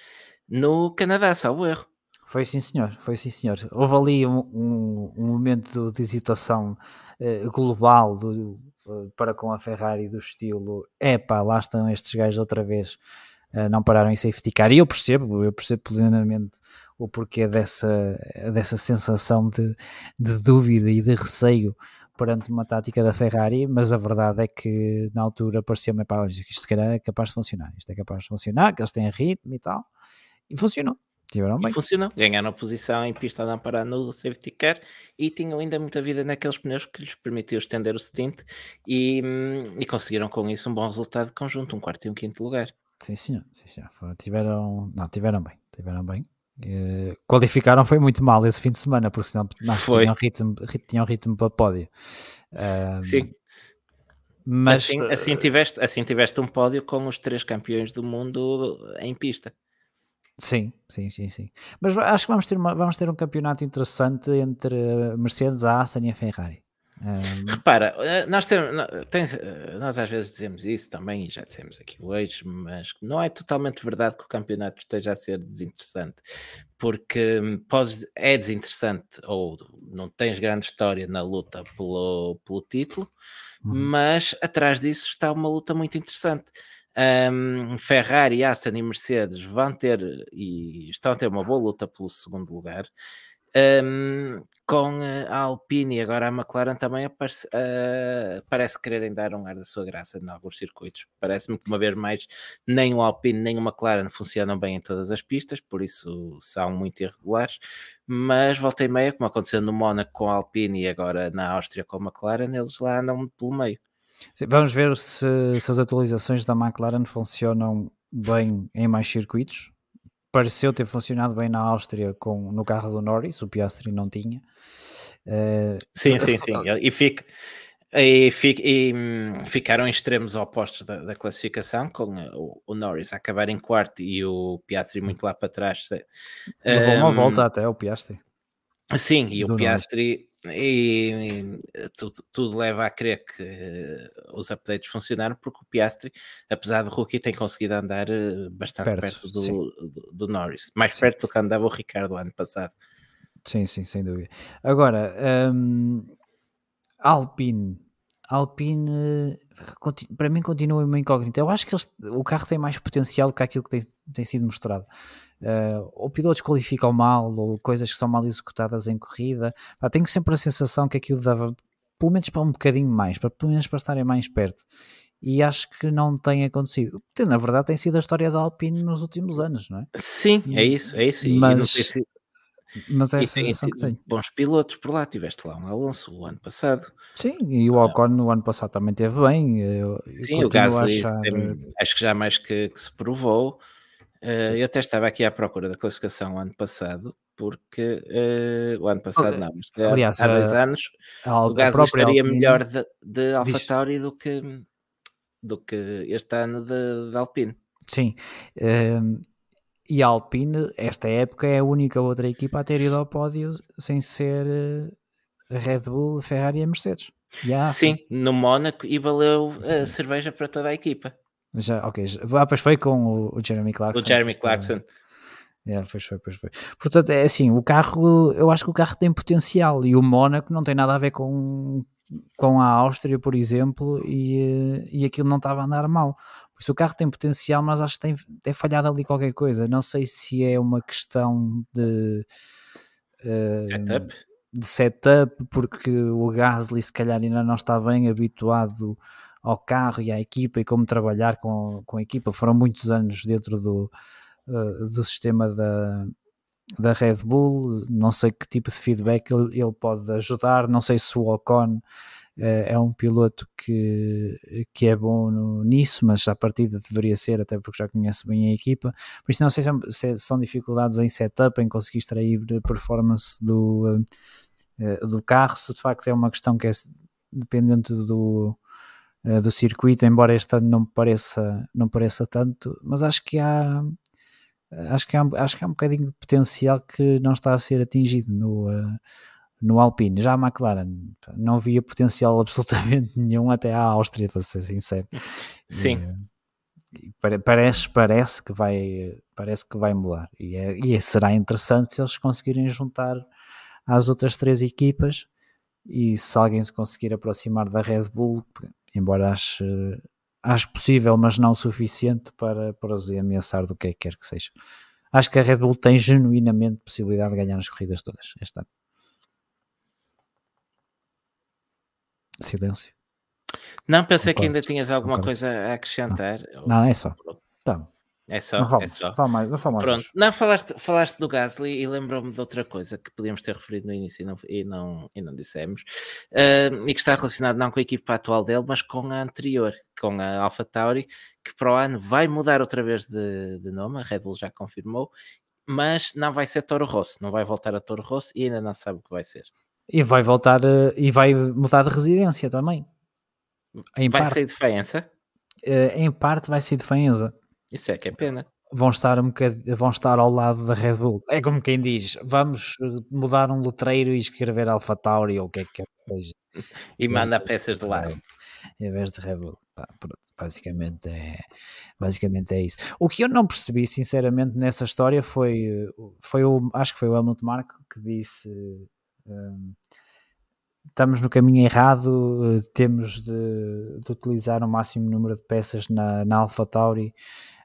no Canadá, salvo erro. Foi sim, senhor. Foi sim, senhor. Houve ali um, um, um momento de hesitação uh, global do, uh, para com a Ferrari do estilo epá, lá estão estes gajos outra vez, uh, não pararam em safety car. E eu percebo, eu percebo plenamente o porquê dessa, dessa sensação de, de dúvida e de receio perante uma tática da Ferrari, mas a verdade é que na altura parecia-me, pá, isto se calhar é capaz de funcionar, isto é capaz de funcionar, que eles têm ritmo e tal, e funcionou. Tiveram bem. E funcionou. Ganharam a posição em pista a não parar no safety car e tinham ainda muita vida naqueles pneus que lhes permitiu estender o stint e, hum, e conseguiram com isso um bom resultado conjunto, um quarto e um quinto lugar. Sim, senhor. Sim, senhor. Tiveram, não, tiveram bem. Tiveram bem. Uh, qualificaram foi muito mal esse fim de semana, porque senão não, foi. Tinham, ritmo, tinham ritmo para pódio. Uh, Sim. Mas assim, assim, tiveste, assim tiveste um pódio com os três campeões do mundo em pista. Sim, sim, sim, sim. Mas acho que vamos ter, uma, vamos ter um campeonato interessante entre a Mercedes, a Aston e a Ferrari. Um... Repara, eh, nós, temos, eh, nós às vezes dizemos isso também, e já dissemos aqui hoje, mas não é totalmente verdade que o campeonato esteja a ser desinteressante, porque hum, pode, é desinteressante ou não tens grande história na luta pelo, pelo título, uhum. mas atrás disso está uma luta muito interessante. Um, Ferrari, Aston e Mercedes vão ter e estão a ter uma boa luta pelo segundo lugar. Um, com a Alpine e agora a McLaren também aparece, uh, parece quererem dar um ar da sua graça em alguns circuitos. Parece-me que uma vez mais nem o Alpine nem o McLaren funcionam bem em todas as pistas, por isso são muito irregulares. Mas volta e meia, como aconteceu no Mónaco com a Alpine e agora na Áustria com a McLaren, eles lá andam pelo meio. Vamos ver se, se, as atualizações da McLaren funcionam bem em mais circuitos. Pareceu ter funcionado bem na Áustria com, no carro do Norris, o Piastri não tinha. Uh, sim, sim, sim. E, fica, e, fica, e hum, ficaram em extremos opostos da, da classificação, com o, o, Norris a acabar em quarto e o Piastri muito lá para trás. Levou um, uma volta até o Piastri. Sim, e o Piastri e, e tudo, tudo, leva a crer que uh, os updates funcionaram porque o Piastri, apesar do rookie, tem conseguido andar uh, bastante perto, perto do, do, do, Norris, mais sim. perto do que andava o Ricardo ano passado. Sim, sim, sem dúvida. Agora, um, Alpine, Alpine para mim continua uma incógnita. Eu acho que eles, o carro tem mais potencial do que aquilo que tem, tem sido mostrado uh, ou pilotos qualificam mal, ou coisas que são mal executadas em corrida. Pá, tenho sempre a sensação que aquilo dava pelo menos para um bocadinho mais, para, pelo menos para estarem mais perto. E acho que não tem acontecido. Na verdade, tem sido a história da Alpine nos últimos anos, não é? Sim, é isso, é isso. Mas, se... mas é a sensação que tenho. Bons pilotos por lá, tiveste lá um Alonso o ano passado. Sim, e o Ocon no ano passado também teve bem. Eu, Sim, o Gasly achar... tem, acho que já mais que, que se provou. Uh, eu até estava aqui à procura da classificação ano passado, porque uh, o ano passado não, mas Aliás, há dois a, anos a, o Gasly estaria Alpine, melhor de, de AlphaTauri do que, do que este ano de, de Alpine. Sim, uh, e a Alpine, esta época, é a única outra equipa a ter ido ao pódio sem ser a Red Bull, Ferrari e Mercedes. Yeah, sim, no Mónaco e valeu a cerveja para toda a equipa. Já, ok. Ah, pois foi com o, o Jeremy Clarkson. O Jeremy Clarkson. É, pois foi, pois foi. Portanto, é assim, o carro, eu acho que o carro tem potencial e o Mónaco não tem nada a ver com com a Áustria, por exemplo, e, eh, e aquilo não estava a andar mal. Por isso o carro tem potencial, mas acho que tem, tem falhado ali qualquer coisa. Não sei se é uma questão de. Uh, setup? De setup, porque o Gasly se calhar ainda não está bem habituado ao carro e à equipa e como trabalhar com, com a equipa. Foram muitos anos dentro do, uh, do sistema da, da Red Bull, não sei que tipo de feedback ele, ele pode ajudar, não sei se o Ocon é um piloto que, que é bom no, nisso, mas à partida deveria ser, até porque já conhece bem a equipa, por isso não sei se, é, se são dificuldades em setup, em conseguir extrair performance do, uh, do carro, se de facto é uma questão que é dependente do, do circuito, embora este ano não pareça, não pareça tanto, mas acho que há acho que, há, acho que há um bocadinho de potencial que não está a ser atingido no, no Alpine. Já a McLaren não via potencial absolutamente nenhum até à Áustria, para ser sincero. Sim. E, e parece, parece, que vai, parece que vai mudar. E, é, e será interessante se eles conseguirem juntar às outras três equipas e se alguém se conseguir aproximar da Red Bull, embora ache, acho possível, mas não o suficiente para, para os ameaçar do que é quer que seja. Acho que a Red Bull tem genuinamente possibilidade de ganhar as corridas todas este ano. Silêncio. Não, pensei que ainda tinhas alguma coisa a acrescentar. Não, não é só. Tá. É só, não falo, é só. Fala mais, não falo mais. Pronto, não, falaste, falaste do Gasly e lembrou-me de outra coisa que podíamos ter referido no início e não, e não, e não dissemos, uh, e que está relacionado não com a equipa atual dele, mas com a anterior, com a Alpha Tauri, que para o ano vai mudar outra vez de, de nome, a Red Bull já confirmou, mas não vai ser Toro Rosso, não vai voltar a Toro Rosso e ainda não sabe o que vai ser. E vai voltar, uh, e vai mudar de residência também. Em vai parte, ser de Faenza? Uh, em parte vai ser de Faenza. Isso é que é pena. Vão estar, um vão estar ao lado da Red Bull. É como quem diz: vamos eh, mudar um letreiro e escrever Alpha Tauri ou o que é que é. E manda peças de lá. Em vez de Red Bull. Pá, basicamente é, basicamente é isso. O que eu não percebi, sinceramente, nessa história foi, eh, foi o, acho que foi o Helmut Marko que disse estamos no caminho errado, temos de, de, utilizar o máximo número de peças na, na Alpha Tauri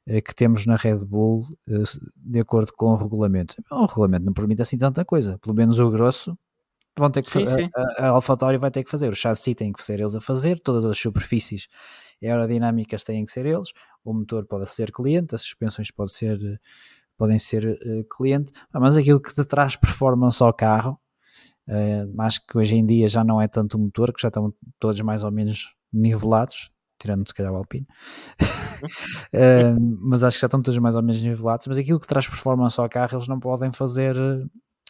eh, que temos na Red Bull eh, de acordo com o regulamento. O regulamento não permite assim tanta coisa, pelo menos o grosso vão ter que sim, sim. A, a AlphaTauri vai ter que fazer, o chassi tem que ser eles a fazer, todas as superfícies aerodinâmicas têm que ser eles, o motor pode ser cliente, as suspensões pode ser, podem ser cliente, mas aquilo que te traz performance ao carro, uh, acho que hoje em dia já não é tanto o motor, que já estão todos mais ou menos nivelados, tirando se calhar o Alpine, uh, mas acho que já estão todos mais ou menos nivelados. Mas aquilo que traz performance ao carro, eles não podem fazer,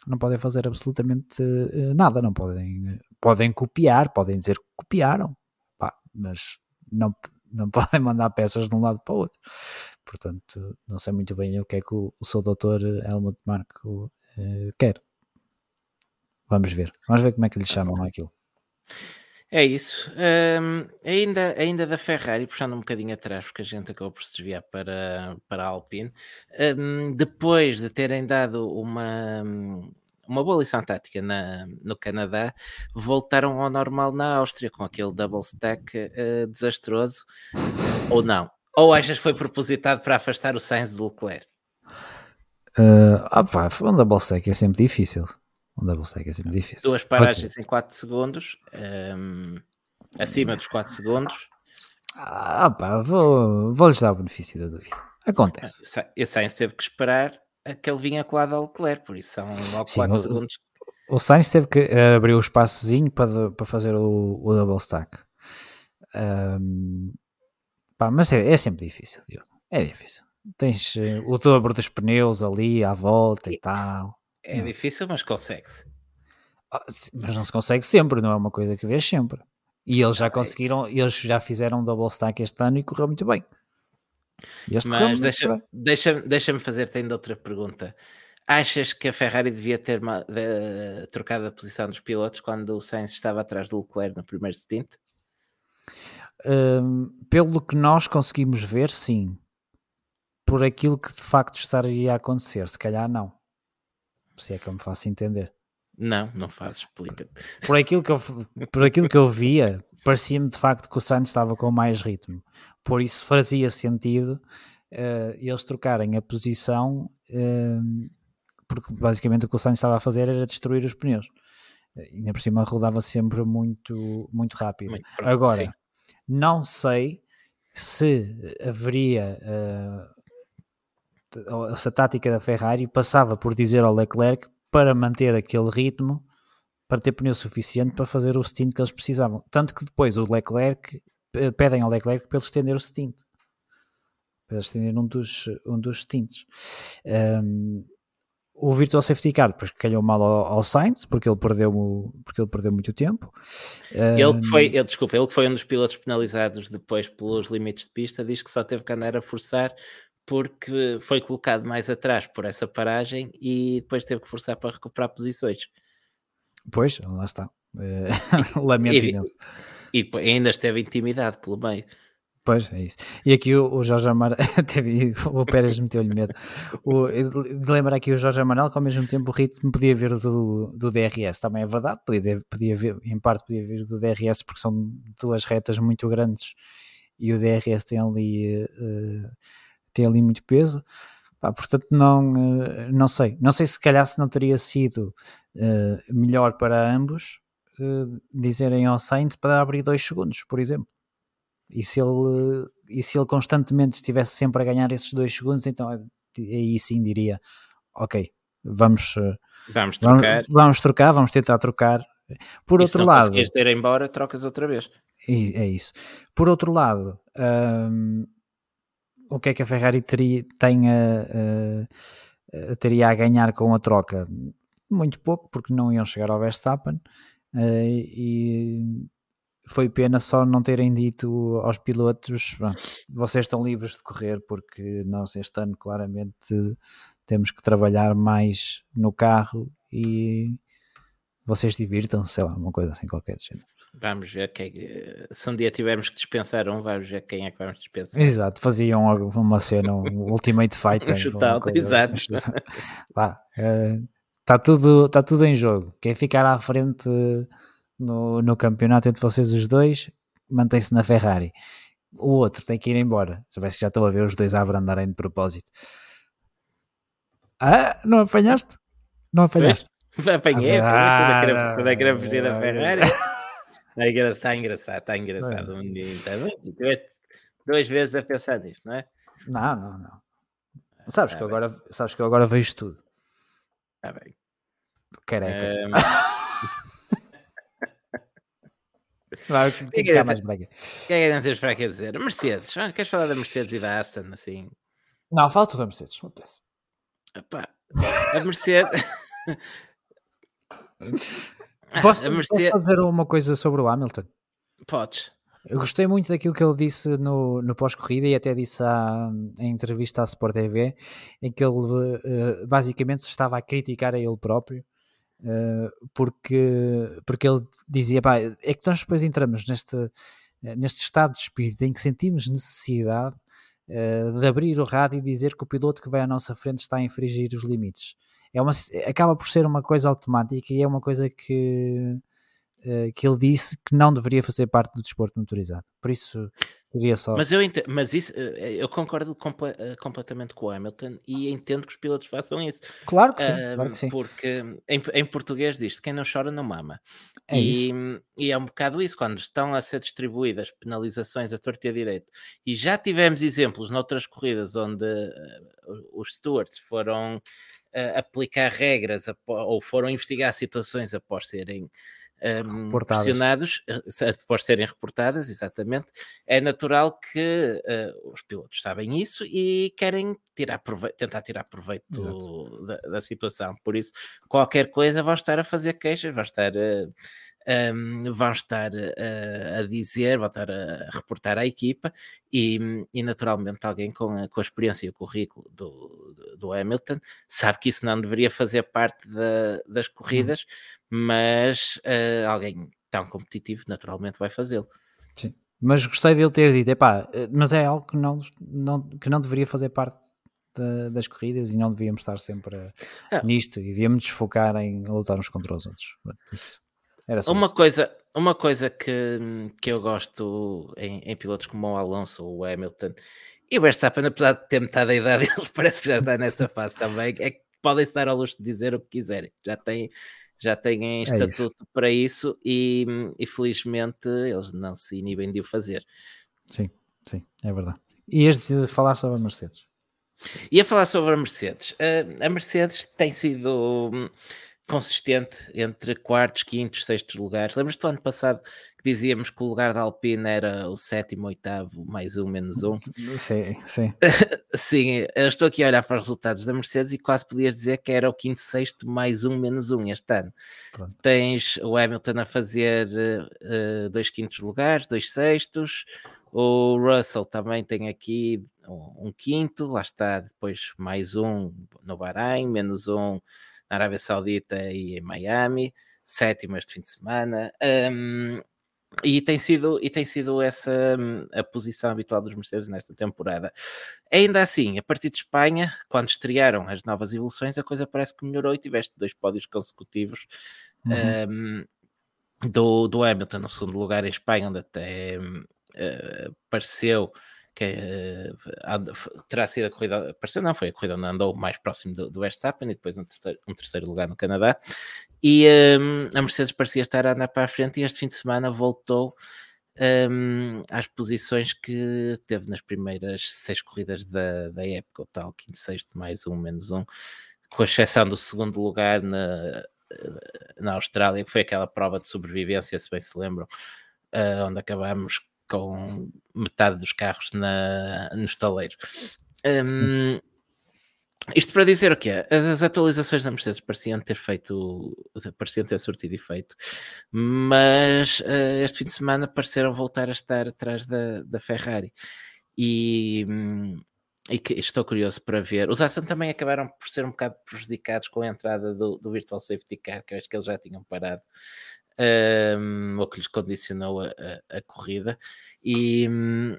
não podem fazer absolutamente uh, nada. Não podem, podem copiar, podem dizer que copiaram, pá, mas não, não podem mandar peças de um lado para o outro. Portanto, não sei muito bem o que é que o, o seu doutor Helmut Marko uh, quer. Vamos ver, vamos ver como é que lhe chamam aquilo. É isso. Um, ainda, ainda da Ferrari, puxando um bocadinho atrás, porque a gente acabou por se desviar para, para a Alpine, um, depois de terem dado uma, uma boa lição tática na, no Canadá, voltaram ao normal na Áustria, com aquele double stack uh, desastroso, ou não? Ou achas que foi propositado para afastar o Sainz do Leclerc? Uh, ah, pá, um double stack é sempre difícil. Um double stack é sempre difícil. Duas paragens em 4 segundos, um, acima dos 4 segundos. Ah, pá, vou, vou-lhes dar o benefício da dúvida. Acontece. E Sainz teve que esperar a que ele vinha colado ao Leclerc, por isso são logo 4 segundos. O Sainz teve que uh, abrir o espaçozinho para, para fazer o, o double stack. Um, pá, mas é, é, sempre difícil, Diogo. É difícil. Tens uh, o dobro dos pneus ali à volta e, e tal. É difícil, mas consegue-se. Ah, mas não se consegue sempre, não é uma coisa que vês sempre. E eles já conseguiram, eles já fizeram um double stack este ano e correu muito bem. Este mas deixa-me deixa, deixa fazer-te ainda outra pergunta. Achas que a Ferrari devia ter uma, de, trocado a posição dos pilotos quando o Sainz estava atrás do Leclerc no primeiro stint? Um, pelo que nós conseguimos ver, sim. Por aquilo que de facto estaria a acontecer, se calhar não se é que eu me faço entender. Não, não faz, explica. Por aquilo que eu, por aquilo que eu via, parecia-me de facto que o Sainz estava com mais ritmo. Por isso fazia sentido uh, eles trocarem a posição, uh, porque basicamente o que o Sainz estava a fazer era destruir os pneus. E ainda por cima rodava sempre muito, muito rápido. Muito pronto, Agora, sim. não sei se haveria uh, essa tática da Ferrari passava por dizer ao Leclerc para manter aquele ritmo para ter pneu suficiente para fazer o stint que eles precisavam. Tanto que depois o Leclerc pedem ao Leclerc para ele estender o stint. Para ele estender um dos, um dos stints. Um, o Virtual Safety Car depois calhou mal ao, ao Sainz porque ele perdeu porque ele perdeu muito tempo ele foi ele, desculpa ele que foi um dos pilotos penalizados depois pelos limites de pista diz que só teve que andar a forçar porque foi colocado mais atrás por essa paragem e depois teve que forçar para recuperar posições. Pois lá está. É, lamento imenso. e, e ainda esteve intimidado pelo meio. Pois, é isso. E aqui o, o Jorge Amaral, o Pérez meteu-lhe medo. O, de lembrar aqui o Jorge Amaral que ao mesmo tempo o ritmo podia vir do, do DRS, também é verdade, podia, podia vir, em parte podia vir do DRS porque são duas retas muito grandes e o DRS tem ali, uh, tem ali muito peso. Pá, portanto, não, uh, não sei. Não sei se calhar se não teria sido uh, melhor para ambos dizerem ao Sainz para abrir dois segundos, por exemplo e se ele, e se ele constantemente estivesse sempre a ganhar esses dois segundos, então aí sim diria: Ok, vamos, eh, vamos trocar, vamos, vamos, trocar, vamos tentar trocar. Por e outro se não lado, ir embora, trocas outra vez. É isso. Por outro lado, um, o que é que a Ferrari teria, uh, teria a ganhar com a troca? Muito pouco, porque não iam chegar ao Verstappen. Uh, e foi pena só não terem dito aos pilotos: vocês estão livres de correr, porque nós este ano claramente temos que trabalhar mais no carro e vocês divirtam-se, sei lá, uma coisa assim qualquer de género. Vamos ver quem, se um dia tivermos que dispensar um, vamos ver quem é que vamos dispensar. Exato, faziam uma cena, um Ultimate Fighter. um shootout, exato. Está uh, tá tudo, tá tudo em jogo. Quem ficar à frente no, no campeonato entre vocês os dois, mantém-se na Ferrari. O outro tem que ir embora. Já, já estou a ver os dois a abrandarem de propósito. Ah, não apanhaste? Não apanhaste? Apanhei, ah, toda a querer fugir da Ferrari. Está engraçado, está engraçado. Um dia, está duas vezes a pensar nisto, não é? Não, não, não. Sabes, ah, que, agora, sabes que eu agora vejo tudo. Está bem. Careca. Um... Vai, que, que, que, mais brega. O que é que temos para aqui dizer? Mercedes. Ah, queres falar da Mercedes e da Aston? Assim? Não, falta da Mercedes. Não acontece. a Mercedes. posso, Mercedes... posso dizer uma coisa sobre o Hamilton? Podes. Eu gostei muito daquilo que ele disse no, no pós-corrida e até disse à, em entrevista à Sport TV, em que ele uh, basicamente estava a criticar a ele próprio Uh, porque, porque ele dizia, pá, é que nós depois entramos neste, neste estado de espírito em que sentimos necessidade uh, de abrir o rádio e dizer que o piloto que vai à nossa frente está a infringir os limites. É uma, acaba por ser uma coisa automática e é uma coisa que, uh, que ele disse que não deveria fazer parte do desporto motorizado. Por isso, só... Mas, eu entendo, mas isso, eh, eu concordo comple eh, completamente com o Hamilton e entendo que os pilotos façam isso. Claro que sim, claro que sim. Porque em, em português diz quem não chora não mama. É e, e, é um bocado isso, quando estão a ser distribuídas penalizações a torto e a direito. E já tivemos exemplos noutras corridas onde os stewards foram uh, aplicar regras ou foram investigar situações após serem um, pressionados eh, após serem reportadas, exatamente, é natural que uh, os pilotos sabem isso e querem tirar proveito, tentar tirar proveito da, da, situação. Por isso, qualquer coisa vão estar a fazer queixas, vão estar, um, vão estar uh, a dizer, vão estar a reportar à equipa e, e naturalmente alguém com a, com a experiência e o currículo do, do Hamilton sabe que isso não deveria fazer parte da, das hum. corridas, mas uh, alguém tão competitivo naturalmente vai fazê-lo. Sim. Mas gostei dele ter dito, epá, eh, mas é algo que não, não, que não deveria fazer parte da- das corridas e não devíamos estar sempre a- Ah. nisto e devíamos desfocar em lutar uns contra os outros. Isso. Era Uma isso. coisa, uma coisa que, que eu gosto em, em pilotos como o Alonso ou o Hamilton e o Verstappen, apesar de ter metade da idade, ele parece que já está nessa fase também, é que podem se dar ao luxo de dizer o que quiserem. Já têm, já têm É isso. estatuto para isso e, e felizmente eles não se inibem de o fazer. Sim, sim, é verdade. E este de falar sobre a Mercedes. E a falar sobre a Mercedes, a- a Mercedes tem sido consistente entre quartos, quintos, sextos lugares. Lembras-te do ano passado que dizíamos que o lugar da Alpine era o sétimo, oitavo, mais um, menos um? Sim, sim. Sim, eu estou aqui a olhar para os resultados da Mercedes e quase podias dizer que era o quinto, sexto, mais um, menos um este ano. Pronto. Tens o Hamilton a fazer eh, dois quintos lugares, dois sextos. O Russell também tem aqui um, um quinto, lá está depois mais um no Bahrein, menos um na Arábia Saudita e em Miami, sétimo este fim de semana. Um, e tem sido, e tem sido essa hum, a posição habitual dos Mercedes nesta temporada. Ainda assim, a partir de Espanha, quando estrearam as novas evoluções, a coisa parece que melhorou e tiveste dois pódios consecutivos Uhum. um, do, do Hamilton no segundo lugar em Espanha, onde até hum, eh, pareceu que eh, terá sido a corrida, pareceu não, foi a corrida onde andou mais próximo do, do Verstappen e depois um terceiro, um terceiro lugar no Canadá. E hum, a Mercedes parecia estar a andar para a frente e este fim de semana voltou hum, às posições que teve nas primeiras seis corridas da, da época, o tal quinto, sexto, mais um, menos um, com exceção do segundo lugar na, na Austrália, que foi aquela prova de sobrevivência, se bem se lembram, eh, onde acabámos com metade dos carros na, no estaleiro. Hum, isto para dizer o quê? As atualizações da Mercedes pareciam ter feito, pareciam ter surtido efeito, mas eh, este fim de semana pareceram voltar a estar atrás da, da Ferrari. E, e que estou curioso para ver. Os Aston também acabaram por ser um bocado prejudicados com a entrada do, do Virtual Safety Car, que eu acho que eles já tinham parado, hum, ou que lhes condicionou a, a- a corrida. E, hum,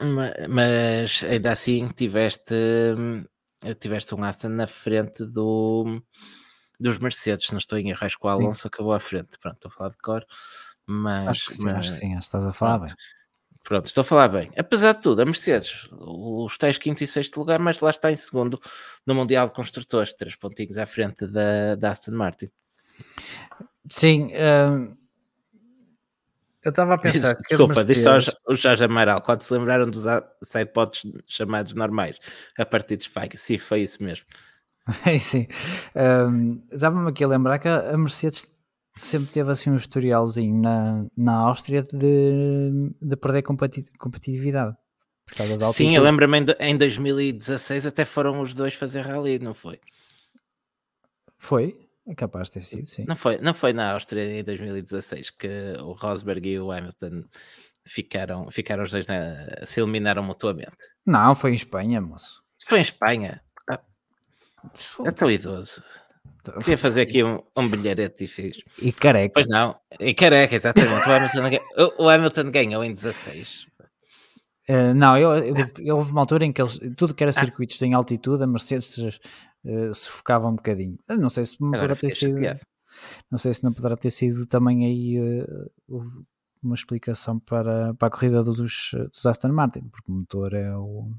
ma- mas ainda assim tiveste, hum, tiveste um Aston na frente do, dos Mercedes, não estou em erro, acho que o Alonso acabou à frente. Pronto, estou a falar de cor, mas, Acho que sim, acho mas- que sim, acho que estás a falar Pronto. bem. Pronto, estou a falar bem. Apesar de tudo, a Mercedes, os tais quinto e sexto lugar, mas lá está em segundo no Mundial de Construtores, três pontinhos à frente da, da Aston Martin. Sim, hum, eu estava a pensar Desculpa, Mercedes... o Jorge Amaral, quando se lembraram dos sidepods chamados normais, a partir de Spike. Sim, foi isso mesmo. É, sim. Hum, Estava-me aqui a lembrar que a Mercedes sempre teve assim um historialzinho na, na Áustria de, de perder competi- competitividade. Sim, eu lembro-me em 2016 até foram os dois fazer rally, não foi? Foi? É capaz de ter sido, sim. Não foi, não foi na Áustria em 2016 que o Rosberg e o Hamilton ficaram, ficaram os dois, na, se eliminaram mutuamente. Não, foi em Espanha, moço. Foi em Espanha. Ah, é tão idoso. Queria fazer aqui um, um bilharete e fiz. E careca. Pois não, em careca, exatamente. O Hamilton, o- Hamilton ganhou em 16. Eh, não, eu, eu- eu- houve uma altura em que eles, tudo Ah. que era circuitos em altitude, a Mercedes eh, se focava um bocadinho. Eu não sei se não poderá ter sido, chateado. não sei se não poderá ter sido também aí eh, o- uma explicação para, para a corrida dos, dos Aston Martin, porque o motor é o, o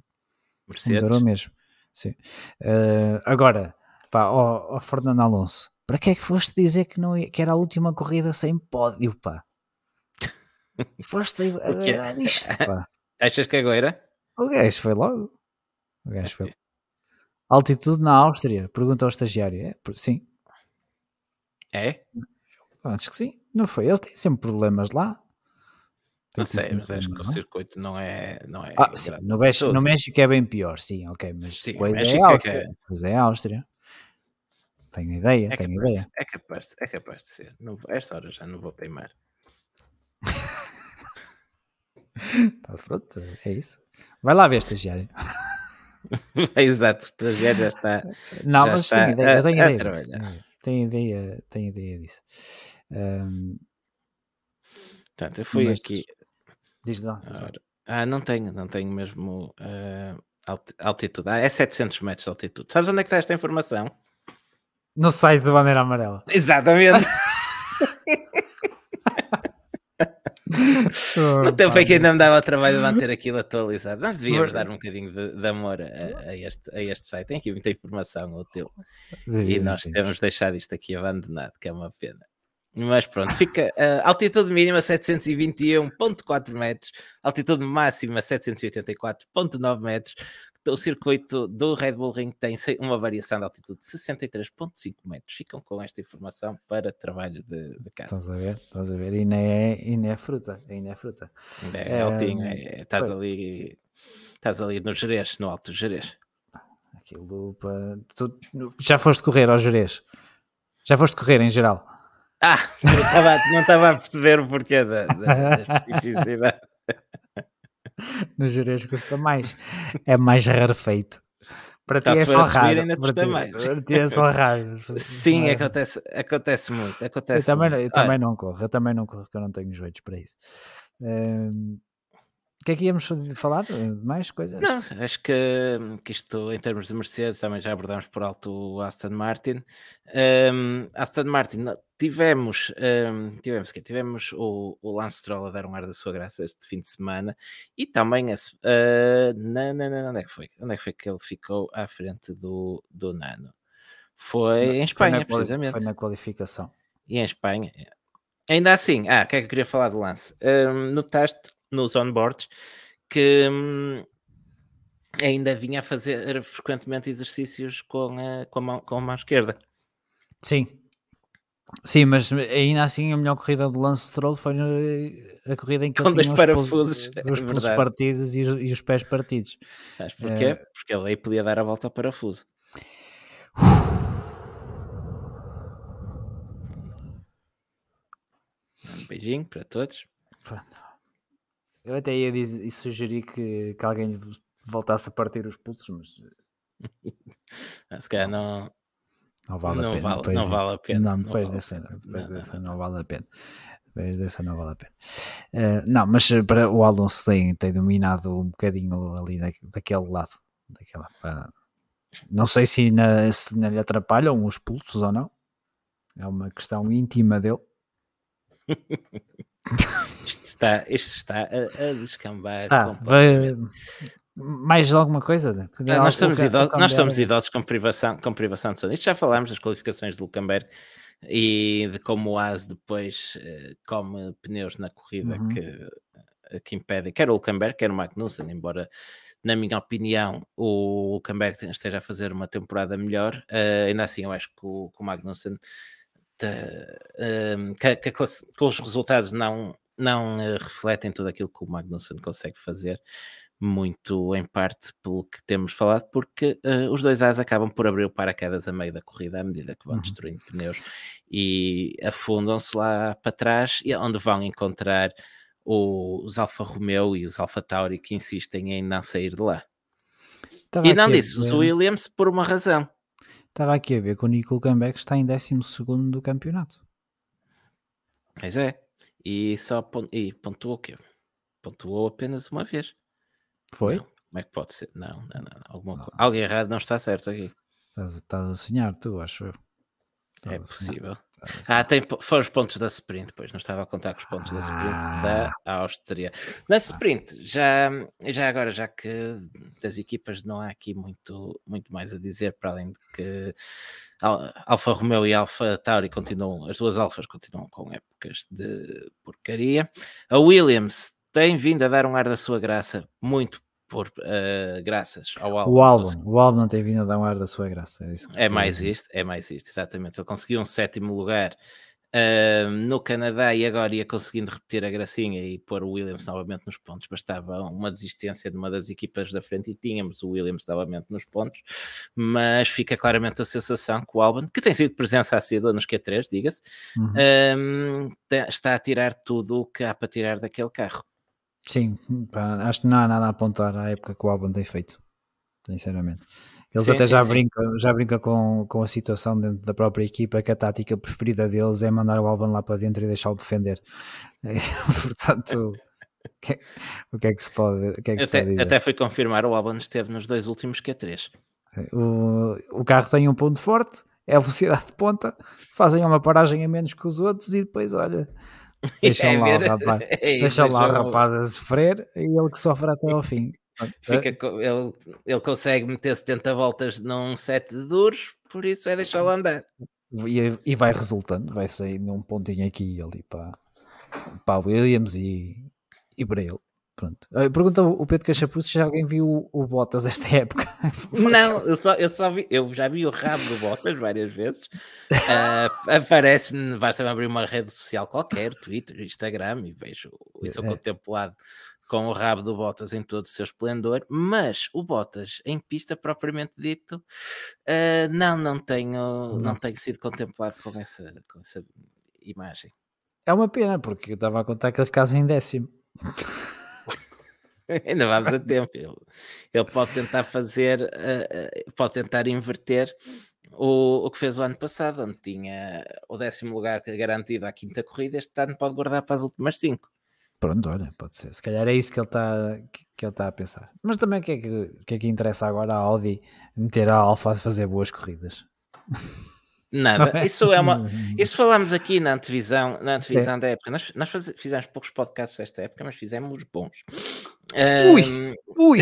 motor é o mesmo. Sim. Eh, agora, pá, ó, ó Fernando Alonso, para que é que foste dizer que, não ia- que era a última corrida sem pódio, pá? Foste a O quê? agarrar isto, pá. Achas que agora? O gajo foi logo. O gajo foi. Altitude na Áustria? Pergunta ao estagiário. É, sim, É? acho que sim. Não foi. Eles têm sempre problemas lá. Não sei, mas acho que o circuito não é. Não é Ah, sim, no, México, no. México é bem pior, sim, ok, mas Sim, depois é México é que Áustria. é- Áustria. Tenho ideia, É tenho capaz, ideia. de, é, capaz, de- é capaz de ser. Não, esta hora já não vou teimar. Tá, pronto, é isso. Vai lá ver, estagiário. Exato, o já está. Não, Já mas está tenho ideia, a- tenho ideia disso. Tenho ideia, tenho ideia disso. Ahm, Portanto, eu fui Mas- aqui. diz. Ora, Ah, não tenho, não tenho mesmo. ah, altitude. Ah, é 700 metros de altitude. Sabes onde é que está esta informação? No site de Bandeira Amarela. Exatamente. no tempo em que ainda me dava o trabalho de manter aquilo atualizado. Nós devíamos dar um bocadinho de, de amor a, a, este, a este site. Tem aqui muita informação útil. e nós temos deixado isto aqui abandonado, que é uma pena. Mas pronto, fica uh, altitude mínima 721.4 metros, altitude máxima 784.9 metros. O circuito do Red Bull Ring tem uma variação de altitude de 63.5 metros. Ficam com esta informação para trabalho de, de casa. Estás a ver? Estás a ver? E nem é, e nem é fruta. Ainda é fruta. É, é altinho. É, estás, ali, estás ali no Jerez, no Alto Jerez. Aquilo para... Tu já foste correr ao Jerez? Já foste correr em geral? Ah, não estava a perceber o porquê da, da, da especificidade. No Jerez custa mais. É mais rarefeito. Para ti é só raro. Ainda para, ti, mais. para ti é só raro. Sim, acontece, acontece muito. Acontece eu também, muito. eu também não corro. Eu também não corro, porque eu não tenho joelhos para isso. Um, o que é que íamos falar? Mais coisas? Não, acho que, que isto, em termos de Mercedes, também já abordamos por alto o Aston Martin. Um, Aston Martin, tivemos, um, tivemos, que tivemos o, o Lance Stroll a dar um ar da sua graça este fim de semana e também, esse, uh, não, não, não, onde é que foi? Onde é que foi que ele ficou à frente do, do Nano? Foi não, em Espanha, foi precisamente. Foi na qualificação. E em Espanha. Ainda assim, ah, o que é que eu queria falar do lance? Um, notaste nos onboards que hum, ainda vinha a fazer frequentemente exercícios com a, com a, mão, com a mão esquerda. Sim. Sim, mas ainda assim a melhor corrida do Lance Stroll foi a corrida em que com ele tinha os parafusos, os, pulsos é partidos e os, e os, pés partidos. Sabes porquê? É... Porque ele aí podia dar a volta ao parafuso. Um beijinho para todos. Pronto. Eu até ia dizer, e sugerir que, que alguém voltasse a partir os pulsos, mas. Se calhar não. Não vale não a pena. Vale, não vale a pena. Não, depois não dessa, vale. depois não, dessa não, não, vale a pena. Depois dessa não vale a pena. Uh, não, mas para o Alonso tem, tem dominado um bocadinho ali da, daquele lado. Daquela, para, não sei se, na, se lhe atrapalham os pulsos ou não. É uma questão íntima dele. isto está, isto está a, a descambar. Tá, vai, mais alguma coisa? Não, nós somos, idosos, nós somos idosos com privação, com privação de sono. Isto já falámos das qualificações de Lucamberg e de como o AS depois uh, come pneus na corrida uhum. que, que impedem, quer o Lucamberg, quer o Magnussen, embora na minha opinião, o Lucamberg esteja a fazer uma temporada melhor. Uh, ainda assim, eu acho que o, que o Magnussen uh, que, que, que, os resultados não, não uh, refletem tudo aquilo que o Magnussen consegue fazer, muito em parte pelo que temos falado, porque uh, os dois As acabam por abrir o paraquedas a meio da corrida à medida que vão uhum. destruindo pneus e afundam-se lá para trás, e é onde vão encontrar o, os Alfa Romeo e os Alfa Tauri que insistem em não sair de lá. Estava e não disse os Williams por uma razão Estava aqui a ver que o Nico Hulkenberg está em 12 do campeonato. Pois é. E só pont... e pontuou o quê? Pontuou apenas uma vez. Foi? Não. Como é que pode ser? Não, não, não. Alguma não. Algo errado não está certo aqui. Estás, estás a sonhar, tu, acho eu. Estás é possível. Ah, tem, foram os pontos da sprint, pois não estava a contar com os pontos da sprint ah. da Áustria. Na sprint, já, já agora, já que das equipas não há aqui muito, muito mais a dizer, para além de que Alfa Romeo e Alfa Tauri continuam, as duas Alfas continuam com épocas de porcaria. A Williams tem vindo a dar um ar da sua graça muito por uh, graças ao álbum. O álbum, o álbum não tem vindo a dar um ar da sua graça. É, é mais dizer. isto, é mais isto, exatamente. Ele conseguiu um sétimo lugar uh, no Canadá e agora ia conseguindo repetir a gracinha e pôr o Williams novamente nos pontos. Bastava uma desistência de uma das equipas da frente e tínhamos o Williams novamente nos pontos, mas fica claramente a sensação que o Albon, que tem sido presença assídua nos Q3, diga-se, uhum. está a tirar tudo o que há para tirar daquele carro. Sim, pá, acho que não há nada a apontar à época que o Albon tem feito, sinceramente. Eles sim, até sim, já, sim. Brincam, já brincam com, com a situação dentro da própria equipa que a tática preferida deles é mandar o Albon lá para dentro e deixá-lo defender. portanto, o que é que se pode, o que é que até, se pode dizer? Até foi confirmar, o Albon esteve nos dois últimos Q3. Sim, o, o carro tem um ponto forte, é a velocidade de ponta, fazem uma paragem a menos que os outros e depois, olha, deixam É lá ver- o rapaz, é deixam lá o rapaz a sofrer e ele que sofre até ao fim. Fica, ele, ele consegue meter 70 voltas num set de duros, por isso é deixá-lo andar. E, e vai resultando, vai sair num pontinho aqui e ali para, para Williams e, e para ele. Pronto. Pergunta o Pedro Cachapuz se alguém viu o, Bottas esta época. Não, eu só, eu só vi, eu já vi o rabo do Bottas várias vezes. Ah, Aparece-me, basta-me abrir uma rede social qualquer, Twitter, Instagram, e vejo isso É. contemplado com o rabo do Bottas em todo o seu esplendor. Mas o Bottas em pista propriamente dito, ah, não, não tenho. Não. tenho sido contemplado com essa, com essa imagem. É uma pena, porque eu estava a contar que ele ficasse em décimo. Ainda vamos a tempo. Ele, ele pode tentar fazer, eh, eh, pode tentar inverter o, o que fez o ano passado, onde tinha o décimo lugar garantido à quinta corrida. Este ano pode guardar para as últimas cinco. Pronto, olha, pode ser. Se calhar é isso que ele está que, que ele está a pensar. Mas também o que, é que, que é que interessa agora a Audi meter a Alfa a fazer boas corridas? Nada. Isso é uma. Isso falámos aqui na antevisão, na antevisão da época. Nós, nós fizemos poucos podcasts esta época, mas fizemos bons. Ui! Ahm, Ui!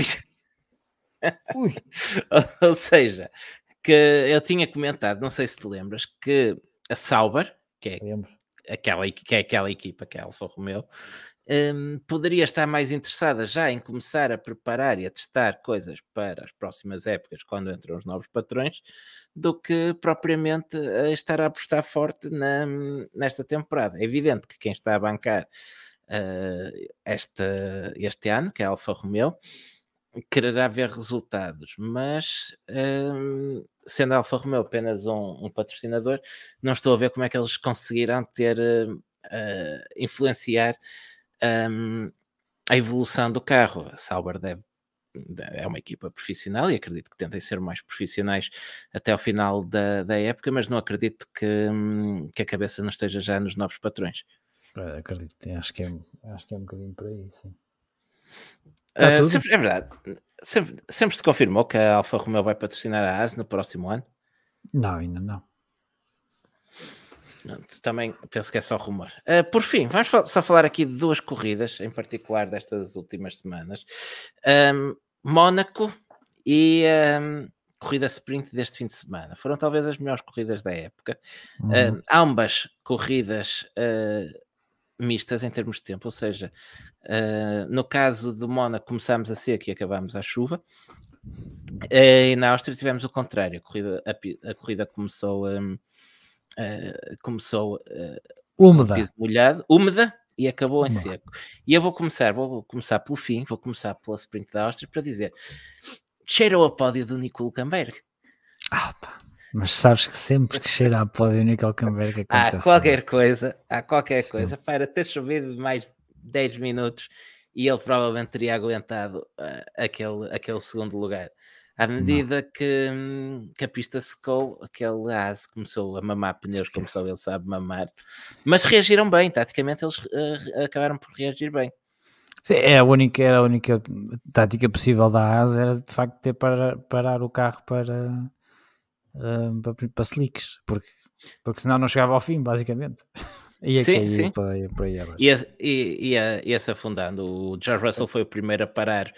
Ui! ou seja, que eu tinha comentado, não sei se te lembras, que a Sauber, que é Lembro. aquela, que é aquela equipa que é a Alfa Romeo, hum, poderia estar mais interessada já em começar a preparar e a testar coisas para as próximas épocas, quando entram os novos patrões, do que propriamente a estar a apostar forte na, nesta temporada. É evidente que quem está a bancar esta, este ano, que é a Alfa Romeo, quererá ver resultados, mas hum, sendo a Alfa Romeo apenas um, um patrocinador, não estou a ver como é que eles conseguirão ter hum, eh, influenciar hum, a evolução do carro. A Sauber deve é uma equipa profissional e acredito que tentem ser mais profissionais até ao final da, da época, mas não acredito que, hum, que a cabeça não esteja já nos novos patrões. Eh, Acredito, acho que, é, acho que é um bocadinho por aí, sim. Uh, sempre, é verdade, sempre, sempre se confirmou que a Alfa Romeo vai patrocinar a AS no próximo ano. Não, ainda não. Não, Também penso que é só rumor. Uh, por fim, vamos só falar aqui de duas corridas, em particular destas últimas semanas: Um, Mónaco e um, corrida sprint deste fim de semana. Foram talvez as melhores corridas da época. Uhum. Um, ambas corridas uh, mistas em termos de tempo, ou seja, uh, no caso do Mónaco começámos a seco e acabámos à chuva. E na Áustria tivemos o contrário, a corrida, a, a corrida começou, um, uh, começou uh, Úmida. molhado, úmida e acabou em Úmida. seco. E eu vou começar, vou começar pelo fim, vou começar pela sprint da Áustria para dizer cheirou a pódio do Nico Hulkenberg. Ah, pá. Mas sabes que sempre que cheira a pódio Nickel Camberg Há acontece. qualquer coisa, há qualquer Sim. coisa, para ter chovido mais de 10 minutos e ele provavelmente teria aguentado ah, aquele, aquele segundo lugar. À medida que, hum, que a pista secou, aquele AS começou a mamar pneus, como só ele sabe mamar, mas reagiram bem, taticamente eles ah, acabaram por reagir bem. Sim, é a única, era a única tática possível da AS era de facto ter para parar o carro para, ah, para, para slicks, porque, porque senão não chegava ao fim, basicamente. Ia Sim, sim. Aí abaixo. Ia, ia, ia, ia se afundando. O George Russell foi o primeiro a parar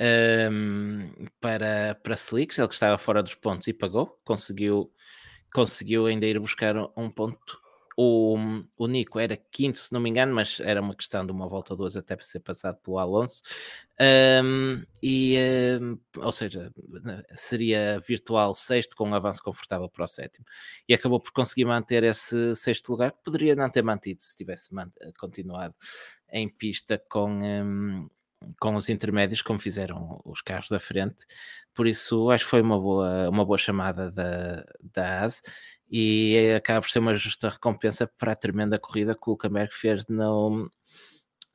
hum, para, para Slicks, ele que estava fora dos pontos e pagou, conseguiu, conseguiu ainda ir buscar um, um ponto. O, o Nico era quinto, se não me engano, mas era uma questão de uma volta ou duas até para ser passado pelo Alonso. Hum, e, hum, ou seja, seria virtual sexto com um avanço confortável para o sétimo. E acabou por conseguir manter esse sexto lugar, que poderia não ter mantido se tivesse continuado em pista com, com os intermédios, como fizeram os carros da frente. Por isso, acho que foi uma boa, uma boa chamada da, da AS e acaba por ser uma justa recompensa para a tremenda corrida que o Hulkenberg fez no,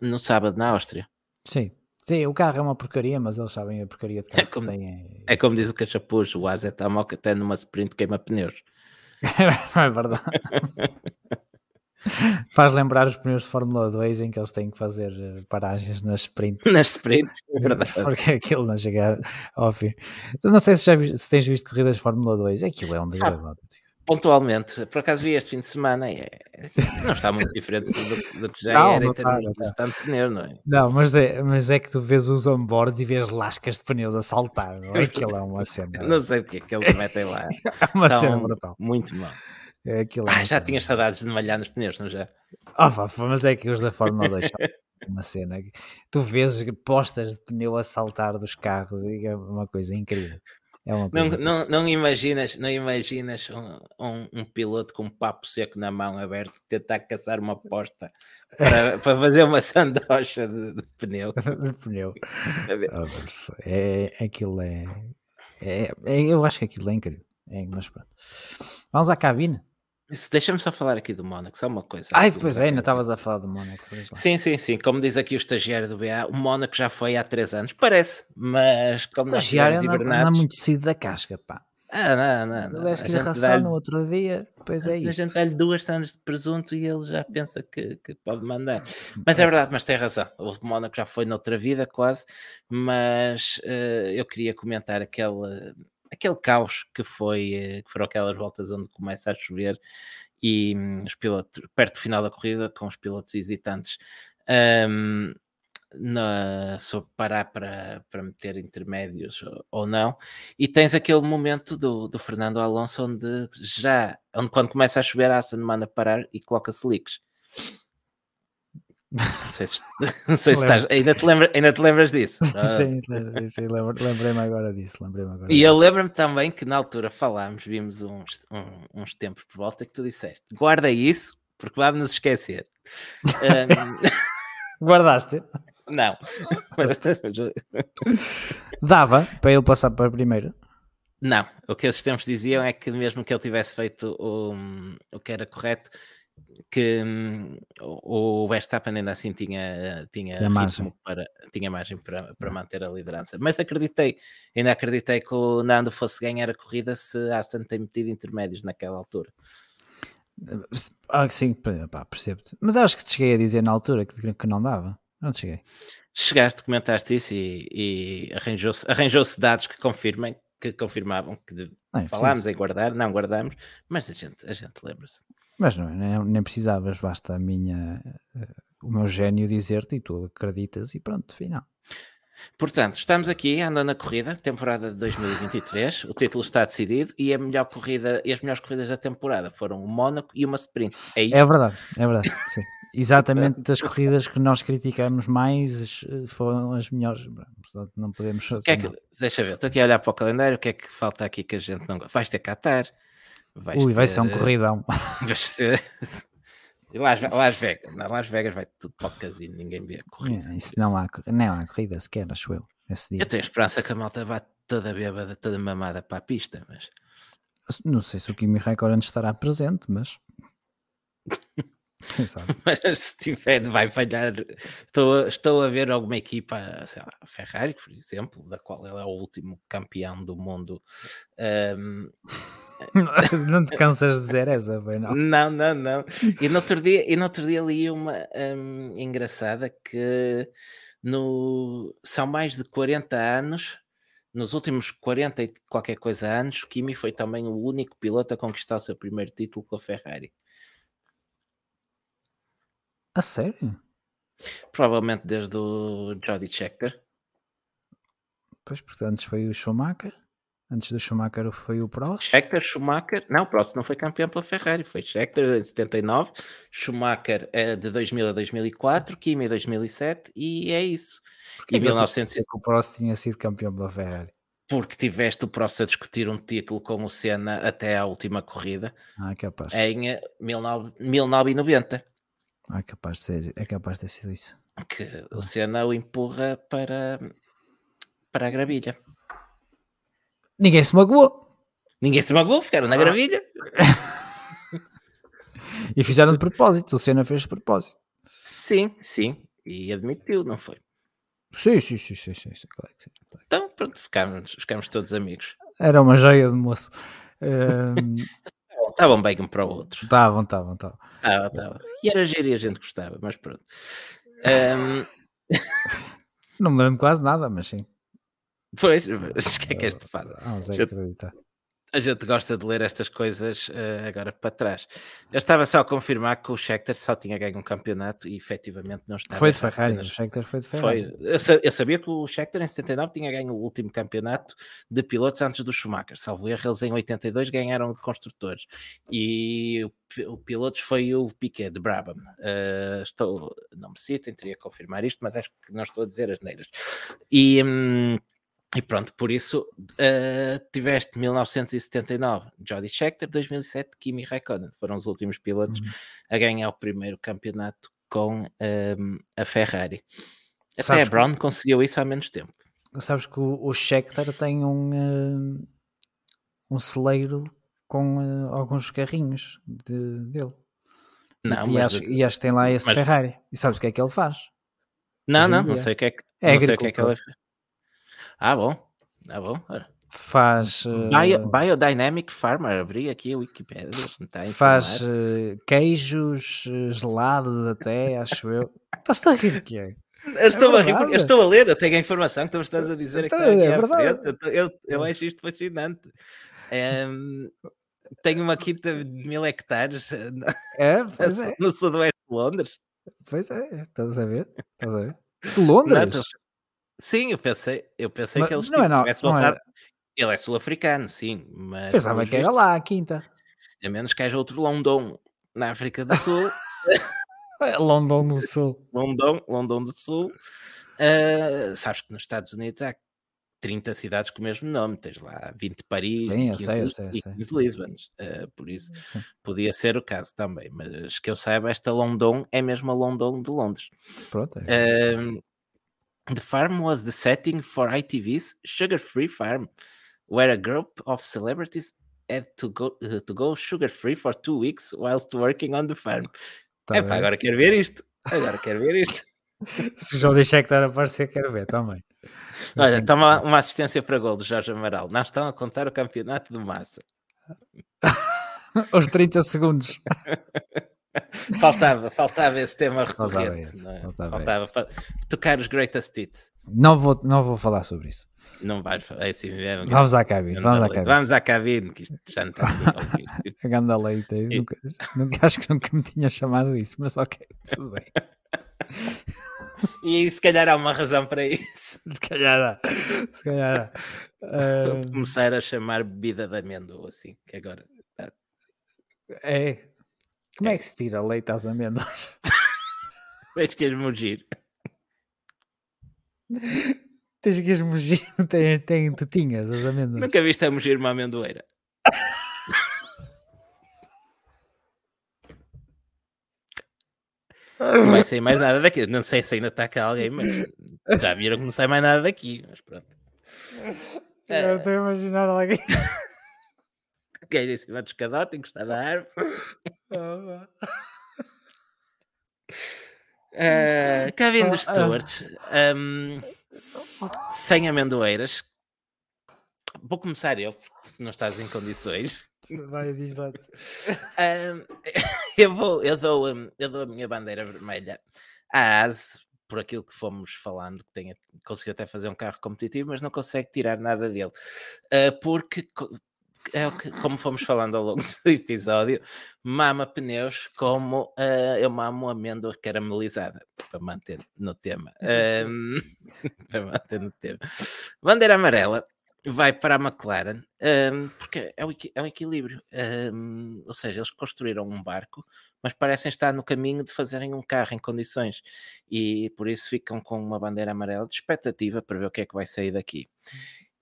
no sábado na Áustria. Sim. Sim, o carro é uma porcaria, mas eles sabem a porcaria de carro como- que têm. É como diz o Cachapuz, o AS é tão mau que até numa sprint queima pneus. é verdade. Faz lembrar os pneus de Fórmula 2 em que eles têm que fazer eh, paragens nas sprints. Nas sprints, é verdade. Porque aquilo não chega fim. Não sei se, já se tens visto corridas de Fórmula 2, aquilo é um degradado. Pontualmente, por acaso vi este fim de semana e é, não está muito diferente do, do que já Não, era não em termos de tanto pneu, não é? Não, mas é, mas é que tu vês os onboards e vês lascas de pneus a saltar. Não é? Aquilo é uma cena. Não sei porque é que eles metem lá. É uma São cena brutal. Muito mal. É aquilo Ah, já cena. tinhas saudades de malhar nos pneus, não já? Ah, pá, mas é que os da Fórmula 2 são uma cena. que Tu vês postas de pneu a saltar dos carros e é uma coisa incrível. É uma Não, coisa. não, não imaginas, não imaginas um, um, um piloto com um papo seco na mão aberto tentar caçar uma posta para, para fazer uma sandocha de, de pneu. de pneu. Ah, É, aquilo é, é, é- Eu acho que aquilo é incrível. É, mas pronto. Vamos à cabine. Isso, Deixa-me só falar aqui do Mónaco, só uma coisa. Ai, depois é, ainda estavas a falar do Mónaco. Sim, sim, sim. Como diz aqui o estagiário do BA, o Mónaco já foi há três anos. Parece, mas como nós anda hibernados... muito cedo da casca, pá. Ah, não, não, não. A Deste-lhe ração no outro dia, pois é a isto. gente dá-lhe duas sandes de presunto e ele já pensa que, que pode mandar. Mas é verdade, mas tem razão. O Mónaco já foi noutra vida, quase. Mas eh, eu queria comentar aquele, aquele caos que foi eh, que foram aquelas voltas onde começa a chover e hum, os pilotos, perto do final da corrida, com os pilotos hesitantes. hum, na, sobre parar para, para meter intermédios ou, não, e tens aquele momento do, do Fernando Alonso onde já, onde quando começa a chover, a Aston manda parar e coloca-se leaks. Não sei se, não sei se estás, ainda, te lembra, ainda te lembras disso? Sim, sim, lembrei-me agora disso. Lembrei-me agora E eu lembro-me também que na altura falámos, vimos uns, um- uns tempos por volta que tu disseste: guarda isso, porque vamos nos esquecer. Ahm, Guardaste? não, mas, Dava para ele passar para primeiro. não, o que esses tempos diziam é que mesmo que ele tivesse feito o, o que era correto, que hum, o Verstappen ainda assim tinha, tinha, Tinha margem. para, tinha margem para, para manter a liderança. Mas acreditei, ainda acreditei que o Nando fosse ganhar a corrida se a Aston tem metido intermédios naquela altura. Ah, sim, pá, percebo-te. Mas acho que te cheguei a dizer na altura que, que não dava. Não te cheguei. Chegaste, comentaste isso e, e arranjou-se arranjou dados que confirmem que confirmavam que falámos em guardar, não guardamos, mas a gente, a gente lembra-se. Mas não, nem, nem precisavas, basta a minha, eh, o meu gênio dizer-te e tu acreditas e pronto, final. Portanto, estamos aqui andando na corrida, temporada de 2023, o título está decidido e a melhor corrida e as melhores corridas da temporada foram o Mónaco e uma sprint. É isto. É verdade, é verdade. sim. Exatamente das corridas que nós criticamos mais eh, foram as melhores. Portanto, não podemos. O que é que, deixa ver, estou aqui a olhar para o calendário, o que é que falta aqui que a gente não gosta? Vais ter Qatar, vais Ui, vai ser um ter, eh, corridão. Vai ser... Las, Las Vegas, na Las Vegas vai tudo para o casino, ninguém vê a corrida. É, isso não há, não há corrida sequer, acho eu. Eu tenho esperança que a malta vá toda bêbada, toda mamada para a pista, mas Não sei se o Kimi Raikkonen estará presente, mas. Mas se tiver, vai falhar. Estou, a- estou a ver alguma equipa, sei lá, a Ferrari, por exemplo, da qual ele é o último campeão do mundo. Ahm, não te cansas de dizer essa, bem, não. não, não, não. E no outro dia, e no outro dia li uma ahm, engraçada que no, são mais de 40 anos. Nos últimos 40 e qualquer coisa anos, Kimi foi também o único piloto a conquistar o seu primeiro título com a Ferrari. A sério? Provavelmente desde o Jody Checker. Pois, porque antes foi o Schumacher. Antes do Schumacher foi o Prost. Scheckter, Schumacher, não, Prost não foi campeão pela Ferrari, foi Scheckter em 79, Schumacher é de 2000 a 2004, Kimi em 2007 e é isso. Porquê E que eu 1900, disse que o Prost tinha sido campeão pela Ferrari? porque tiveste o Prost a discutir um título com o Senna até à última corrida Ah, capaz. em eh, 19 1990, Ah, é capaz de ser, é capaz de ter sido isso. que o Senna o empurra para, para a gravilha. Ninguém se magoou. Ninguém se magoou, ficaram na gravilha. E fizeram de propósito. O Senna fez de propósito. Sim, sim, e admitiu, não foi? Sim, sim, sim, sim, sim, sim, claro sim. claro. Então, pronto, ficámos, ficámos todos amigos. Era uma joia de moço. Ahm, estavam bem um para o outro. Estavam, estavam, estavam. Estava, estava. E era giro e a gente gostava, mas pronto. Um, Não me lembro quase nada, mas sim. pois, mas o que é que este faz? Ah, mas é acreditar. A gente gosta de ler estas coisas eh, agora para trás. Eu estava só a confirmar que o Scheckter só tinha ganho um campeonato e efetivamente não estava. Foi de Ferrari, o apenas- Scheckter foi de Ferrari. Foi. Eu, sa- eu sabia que o Scheckter em 79 tinha ganho o último campeonato de pilotos antes do Schumacher. Salvo erro, eles em 82 ganharam o de construtores. E o, o pilotos foi o Piquet de Brabham. Eh, estou, não me citem, teria que confirmar isto, mas acho que não estou a dizer as neiras. E, hum, e pronto, por isso eh, tiveste 1979 Jody Scheckter, 2007 Kimi Raikkonen. Foram os últimos pilotos Uhum. a ganhar o primeiro campeonato com hum, a Ferrari. Até Sabes a Brown conseguiu isso há menos tempo. Sabes que o, o Scheckter tem um, eh, um celeiro com eh, alguns carrinhos de, dele. Não, e, mas, acho, e acho que tem lá esse mas- Ferrari. E sabes o que é que ele faz? não, hoje não, não sei o que é que, É não sei o que, é que agricultor. ela fez. Ah, bom. Ah, bom. Faz, eh, Bio- Biodynamic Farmer, abri aqui a Wikipedia. está a faz eh, queijos eh, gelados até, acho eu. Estás-te a rir de quê? Eu estou, a rir eu estou a ler, eu tenho a informação que tu me estás a dizer Então, é aqui à verdade. Eu, eu, eu acho isto fascinante. Em, tenho uma quinta de mil hectares eh, no, É, é, no sudoeste de Londres. pois é, estás a ver? Estás a ver? Londres? Sim, eu pensei, eu pensei Mas que eles não é tipo, não- tivessem não é- voltado. Ele é sul-africano, sim, mas Pensava que era lá a quinta. a menos que haja outro London na África do Sul, É London do Sul. London, London do Sul. ah, sabes que nos Estados Unidos há 30 cidades com o mesmo nome, tens lá 20 Paris Sim, e eu 15, sei, eu sei, eu sei, 15 sei. Lisbons, ah, por isso Sim. podia ser o caso também, mas que eu saiba, esta London é mesmo a London de Londres. Pronto. é. Um, the farm was the setting for ITV's Sugar Free Farm, where a group of celebrities had to go uh, to go sugar free for two weeks whilst working on the farm. Tá Epá, bem. agora quero ver isto. Agora quero ver isto. Se o Jordi Scheckter aparecer, quero ver também. Olha, Assim, toma uma assistência para gol do Jorge Amaral. Não estão a contar o campeonato de massa. Os 30 segundos. Faltava, faltava esse tema Faltava recorrente. esse, não é? faltava Faltava esse. fa- tocar os greatest hits. Não vou, não vou falar sobre isso. Não vais falar. É assim, é Vamos à cabine. Vamos à cabine. Vamos à cabine, que isto já não está a ouvir. A leite. eu Nunca, nunca, acho que nunca me tinha chamado isso, mas ok, tudo bem. E se calhar há uma razão para isso. Se calhar há. Se calhar há. Começar a chamar bebida de amêndoa, assim, que agora. é. Como é que se tira leite às amêndoas? Tens que mugir. Tens que esmugir, tem, tem tetinhas as amêndoas. Nunca viste a mugir uma amendoeira. Não vai sair mais nada daqui. Não sei se ainda está cá alguém, mas já viram que não sai mais nada daqui. Mas pronto. Eu estou a imaginar alguém. Gajo em cima do escadote, encostar da árvore. Uh, os stewards, um, sem amendoeiras. Vou começar eu, porque não estás em condições. Vai, diz lá. Um, eu, vou, eu, dou, um, eu dou a minha bandeira vermelha à ASE, por aquilo que fomos falando, que tem, conseguiu até fazer um carro competitivo, mas não consegue tirar nada dele. Uh, porque, é o que, como fomos falando ao longo do episódio, mama pneus como uh, eu mamo amêndoa caramelizada, para manter no tema. Um, para manter no tema. Bandeira amarela vai para a McLaren, um, porque é equi- é equilíbrio. um, ou seja, eles construíram um barco, mas parecem estar no caminho de fazerem um carro em condições e por isso ficam com uma bandeira amarela de expectativa para ver o que é que vai sair daqui.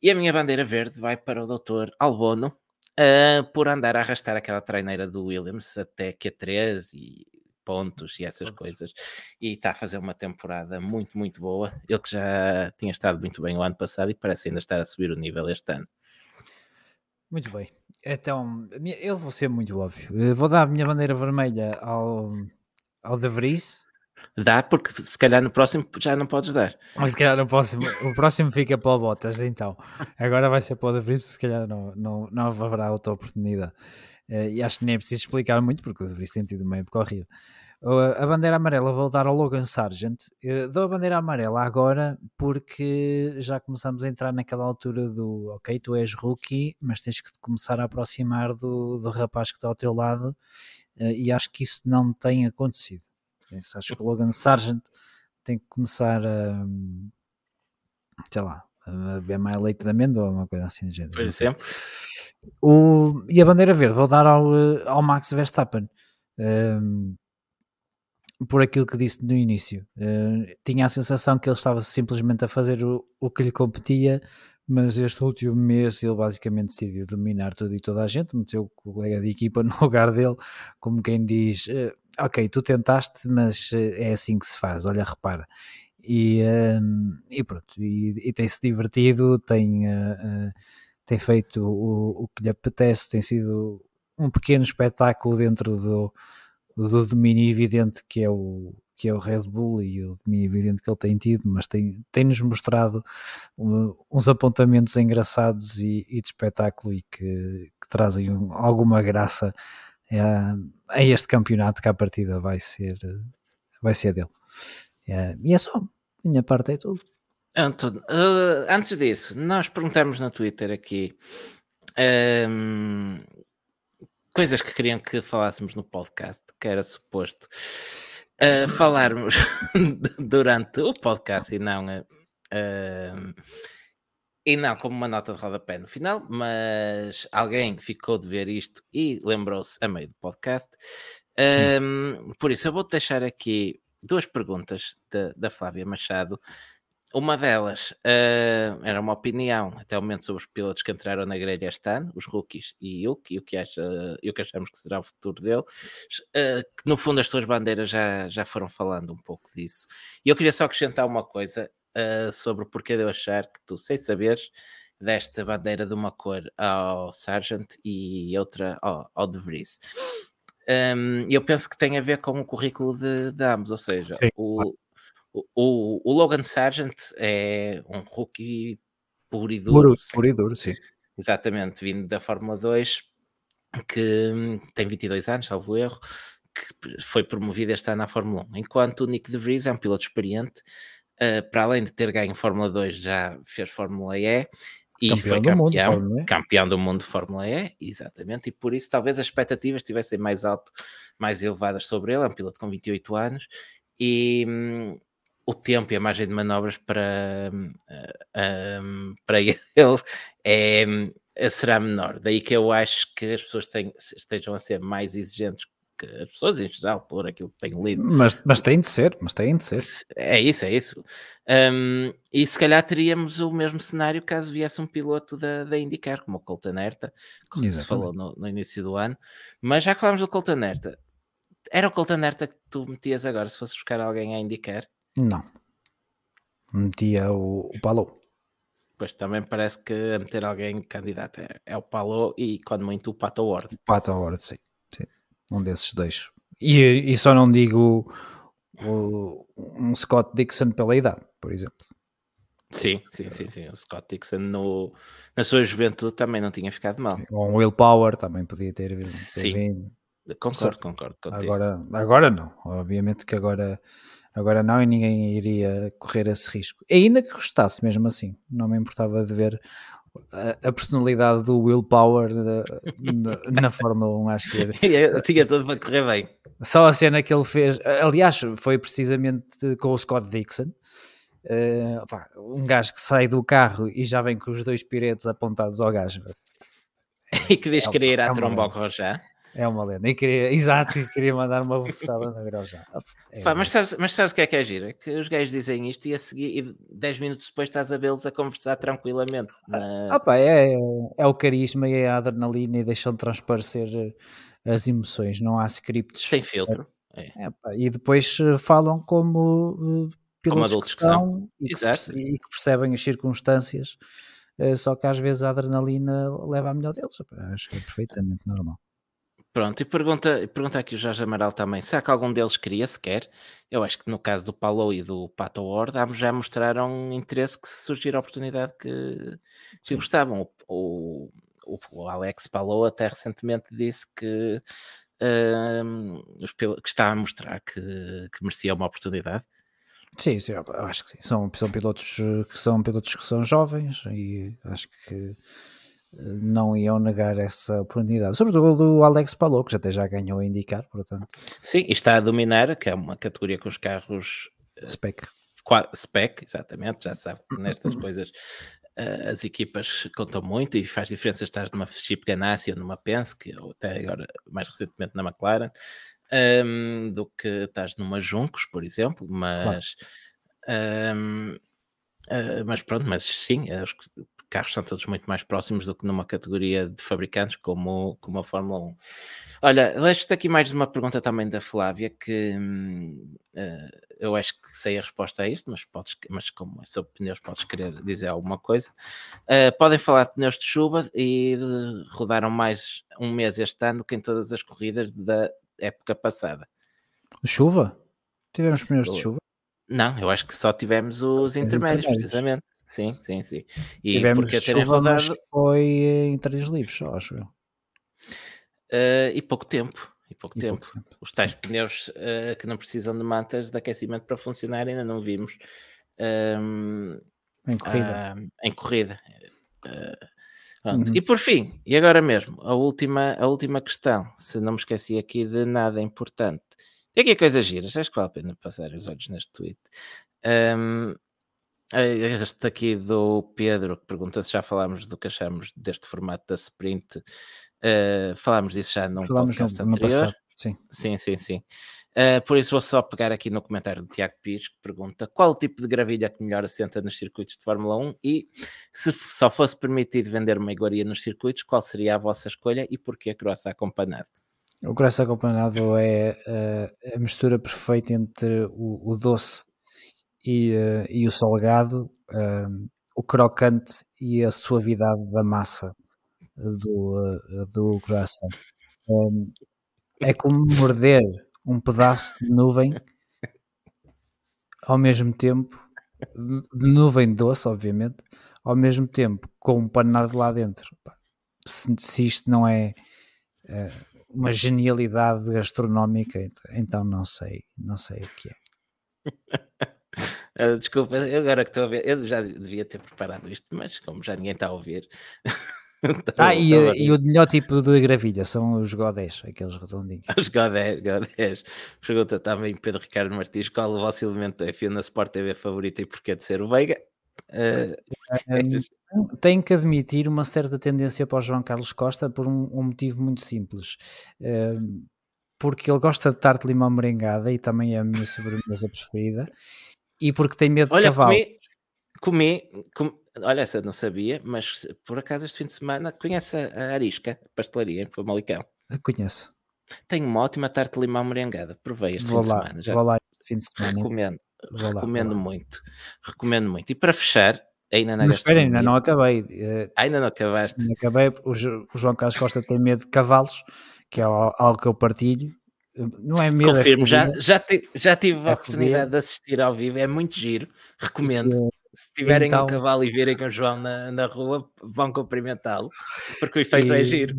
E a minha bandeira verde vai para o Dr. Albono ah, por andar a arrastar aquela traineira do Williams até Q3 e pontos e essas Pontos. coisas. E está a fazer uma temporada muito, muito boa. Ele que já tinha estado muito bem o ano passado e parece ainda estar a subir o nível este ano. Muito bem. Então, eu vou ser muito óbvio. Eu vou dar a minha bandeira vermelha ao, ao De Vries, Dá, porque se calhar no próximo já não podes dar. mas se calhar no próximo, o próximo fica para o Bottas, então. Agora vai ser para o Vries, se calhar não, não, não haverá outra oportunidade. Uh, e acho que nem é preciso explicar muito, porque o De Vries tem tido uma época horrível. A bandeira amarela vou dar ao Logan Sargent. dou a bandeira amarela agora porque já começamos a entrar naquela altura do ok, tu és rookie, mas tens que começar a aproximar do, do rapaz que está ao teu lado e acho que isso não tem acontecido. Acho que o Logan Sargent tem que começar a sei lá, a beber mais leite de amêndoa ou uma coisa assim do género. Por exemplo. O, e a bandeira verde vou dar ao, ao Max Verstappen. Um, por aquilo que disse no início. Uh, tinha a sensação que ele estava simplesmente a fazer o, o que lhe competia, mas este último mês ele basicamente decidiu dominar tudo e toda a gente, meteu o colega de equipa no lugar dele, como quem diz: uh, Ok, tu tentaste, mas eh, é assim que se faz, olha, repara. E, uh, e pronto, e, e tem-se divertido, tem, tem feito o, o que lhe apetece, tem sido um pequeno espetáculo dentro do do domínio evidente que é o que é o Red Bull e o domínio evidente que ele tem tido, mas tem, tem-nos mostrado um, uns apontamentos engraçados e, e de espetáculo e que, que trazem um, alguma graça a, a, este campeonato que a partida vai ser vai ser dele. É, e é só, minha parte é tudo. Anton, uh, antes disso, nós perguntamos no Twitter aqui um, coisas que queriam que falássemos no podcast, que era suposto falarmos durante o podcast e não e não como uma nota de rodapé no final, mas alguém ficou de ver isto e lembrou-se a meio do podcast. Um, por isso, eu vou deixar aqui duas perguntas da Flávia Machado uma delas uh, era uma opinião até o momento sobre os pilotos que entraram na grelha este ano, os rookies e o que, o que, acha, o que achamos que será o futuro dele. Uh, que no fundo as tuas bandeiras já, já foram falando um pouco disso. E eu queria só acrescentar uma coisa uh, sobre o porquê de eu achar que tu, sem saberes, desta bandeira de uma cor ao Sargent e outra ao, ao De Vries. Um, eu penso que tem a ver com o currículo de, de ambos, ou seja, Sim. o, o, o, Logan Sargent é um rookie puro e duro. Puro, e duro, sim. Exatamente, vindo da Fórmula 2, que hum, tem 22 anos, salvo erro, que foi promovido este ano à Fórmula 1. Enquanto o Nick De Vries é um piloto experiente, uh, para além de ter ganho Fórmula 2, já fez Fórmula E e campeão foi campeão, do mundo, Fórmula campeão do mundo de Fórmula E, exatamente, e por isso talvez as expectativas estivessem mais alto, mais elevadas sobre ele, é um piloto com 28 anos, e, hum, o tempo e a margem de manobras para, um, para ele é, será menor. Daí que eu acho que as pessoas têm, estejam a ser mais exigentes que as pessoas em geral, por aquilo que tenho lido. Mas, mas tem de ser, mas tem de ser. É isso, é isso. Um, e se calhar teríamos o mesmo cenário caso viesse um piloto da, da IndyCar, como o Colton Herta, como Exatamente. se falou no, no, início do ano. Mas já que falamos do Colton Herta, era o Colton Herta que tu metias agora se fosse buscar alguém a indicar? Não. Metia o, o Palou. Pois também parece que a meter alguém candidato é, é o Palou e quando muito o Pato Ward. Pato Ward, sim. sim. Um desses dois. E, e só não digo o, um Scott Dixon pela idade, por exemplo. Sim, sim, sim, sim. O Scott Dixon no, na sua juventude também não tinha ficado mal. Ou um Will Power também podia ter, ter sim. vindo. Concordo, concordo contigo. Agora, agora não. Obviamente que agora Agora não, e ninguém iria correr esse risco. E ainda que gostasse mesmo assim, não me importava de ver a, a personalidade do Will Power na, Fórmula 1, acho que tinha tudo para correr bem. Só a cena que ele fez, aliás, foi precisamente com o Scott Dixon. Uh, pá, um gajo que sai do carro e já vem com os dois piretes apontados ao gajo. e que diz é, querer ir à é tromba ao já. É uma lenda. E queria, exato, e queria mandar uma bofetada na Grosjean. É, mas, sabes, mas sabes o que é que é giro? É que os gajos dizem isto e a seguir, e 10 minutos depois estás a vê-los a conversar tranquilamente. Na... Ah, é, é o carisma e a adrenalina e deixam transparecer eh, as emoções. Não há scripts. Sem filtro. É. É, e depois eh, falam como uh, pilotos como que, são e que, e que, percebem as circunstâncias. Uh, só que às vezes a adrenalina leva a melhor deles. Acho que é perfeitamente normal. Pronto, e pergunta, pergunta aqui o Jorge Amaral também: será que algum deles queria sequer? Eu acho que no caso do Paulo e do Pato Ward, já mostraram interesse que se surgir a oportunidade que, que gostavam. O, o, o, Alex Palou até recentemente disse que, uh, que está a mostrar que, que merecia uma oportunidade. Sim, sim, eu acho que sim. São, são pilotos que são pilotos que são jovens e acho que não iam negar essa oportunidade. Sobretudo do Alex Palou, que até já ganhou a indicar, portanto. Sim, e está a dominar, que é uma categoria com os carros spec. Spec, exatamente, já sabe que nestas coisas uh, as equipas contam muito e faz diferença estar numa Chip Ganassi ou numa Penske, ou até agora mais recentemente na McLaren, um, ehm, do que estás numa Juncos, por exemplo, mas claro. um, ehm, Uh, mas pronto, mas sim, os carros são todos muito mais próximos do que numa categoria de fabricantes como, como a Fórmula 1. Olha, deixo-te aqui mais uma pergunta também da Flávia, que uh, eu acho que sei a resposta a isto, mas, podes, mas como é sobre pneus, podes querer dizer alguma coisa. Uh, podem falar de pneus de chuva e rodaram mais um mês este ano que em todas as corridas da época passada. Chuva? Tivemos pneus de chuva? Não, eu acho que só tivemos os intermédios, intermédios, precisamente. Sim, sim, sim. E tivemos porque terem rodado... foi em treinos livres, só acho eu. Uh, e pouco tempo. E pouco, e tempo. pouco tempo. Os tais sim. pneus uh, que não precisam de mantas de aquecimento para funcionar ainda não vimos. Um, em corrida. Uh, em corrida. Uhum. E por fim, e agora mesmo, a última, a última questão, se não me esqueci aqui de nada importante. Tem aqui coisas giras, acho que vale a pena passar os olhos neste tweet. Um, este aqui do Pedro que pergunta se já falámos do que achamos deste formato da sprint. Uh, falámos disso já num falámos podcast no, anterior. No sim, sim, sim. sim. Uh, por isso vou só pegar aqui no comentário do Tiago Pires que pergunta qual o tipo de gravilha que melhor assenta nos circuitos de Fórmula 1 e se só fosse permitido vender uma iguaria nos circuitos, qual seria a vossa escolha e porquê crossa acompanhado? O cross acompanhado é uh, a mistura perfeita entre o, o doce e, uh, e, o salgado, uh, o crocante e a suavidade da massa do, do coração. Um, é como morder um pedaço de nuvem ao mesmo tempo, de nuvem doce, obviamente, ao mesmo tempo com um panado lá dentro. Se, se isto não é uma genialidade gastronómica, então não sei, não sei o que é. Ah, desculpa, agora que estou a ver, eu já devia ter preparado isto, mas como já ninguém está a ouvir. ah, e, e, o melhor tipo de gravilha são os godés, aqueles redondinhos. Os godés, godés. Pergunta também Pedro Ricardo Martins: qual o vosso elemento F1 na Sport TV favorita e porquê de ser o Veiga? Uh, tenho que admitir uma certa tendência para o João Carlos Costa por um, um motivo muito simples. Uh, porque ele gosta de tarte limão merengada e também é a minha sobremesa preferida. E porque tem medo olha, de cavalo. Comi, comi, comi, olha, essa não sabia, mas por acaso este fim de semana conhece a Arisca, a pastelaria em Famalicão. Conheço. Tenho uma ótima tarte de limão merengada. Provei este vou fim lá, de semana. Já. Vou lá este fim de semana. Recomendo. recomendo muito. Recomendo muito. E para fechar, Ainda Mas espera, ainda não acabei. Eh, ainda não acabaste. Ainda acabei. O, João Carlos Costa tem medo de cavalos, que é algo que eu partilho. Não é medo. É Confirmo, já, já, te, já tive a é oportunidade de assistir ao vivo, é muito giro. Recomendo. Se tiverem então, um cavalo e virem com o João na, na rua, vão cumprimentá-lo, porque o efeito é e, é giro.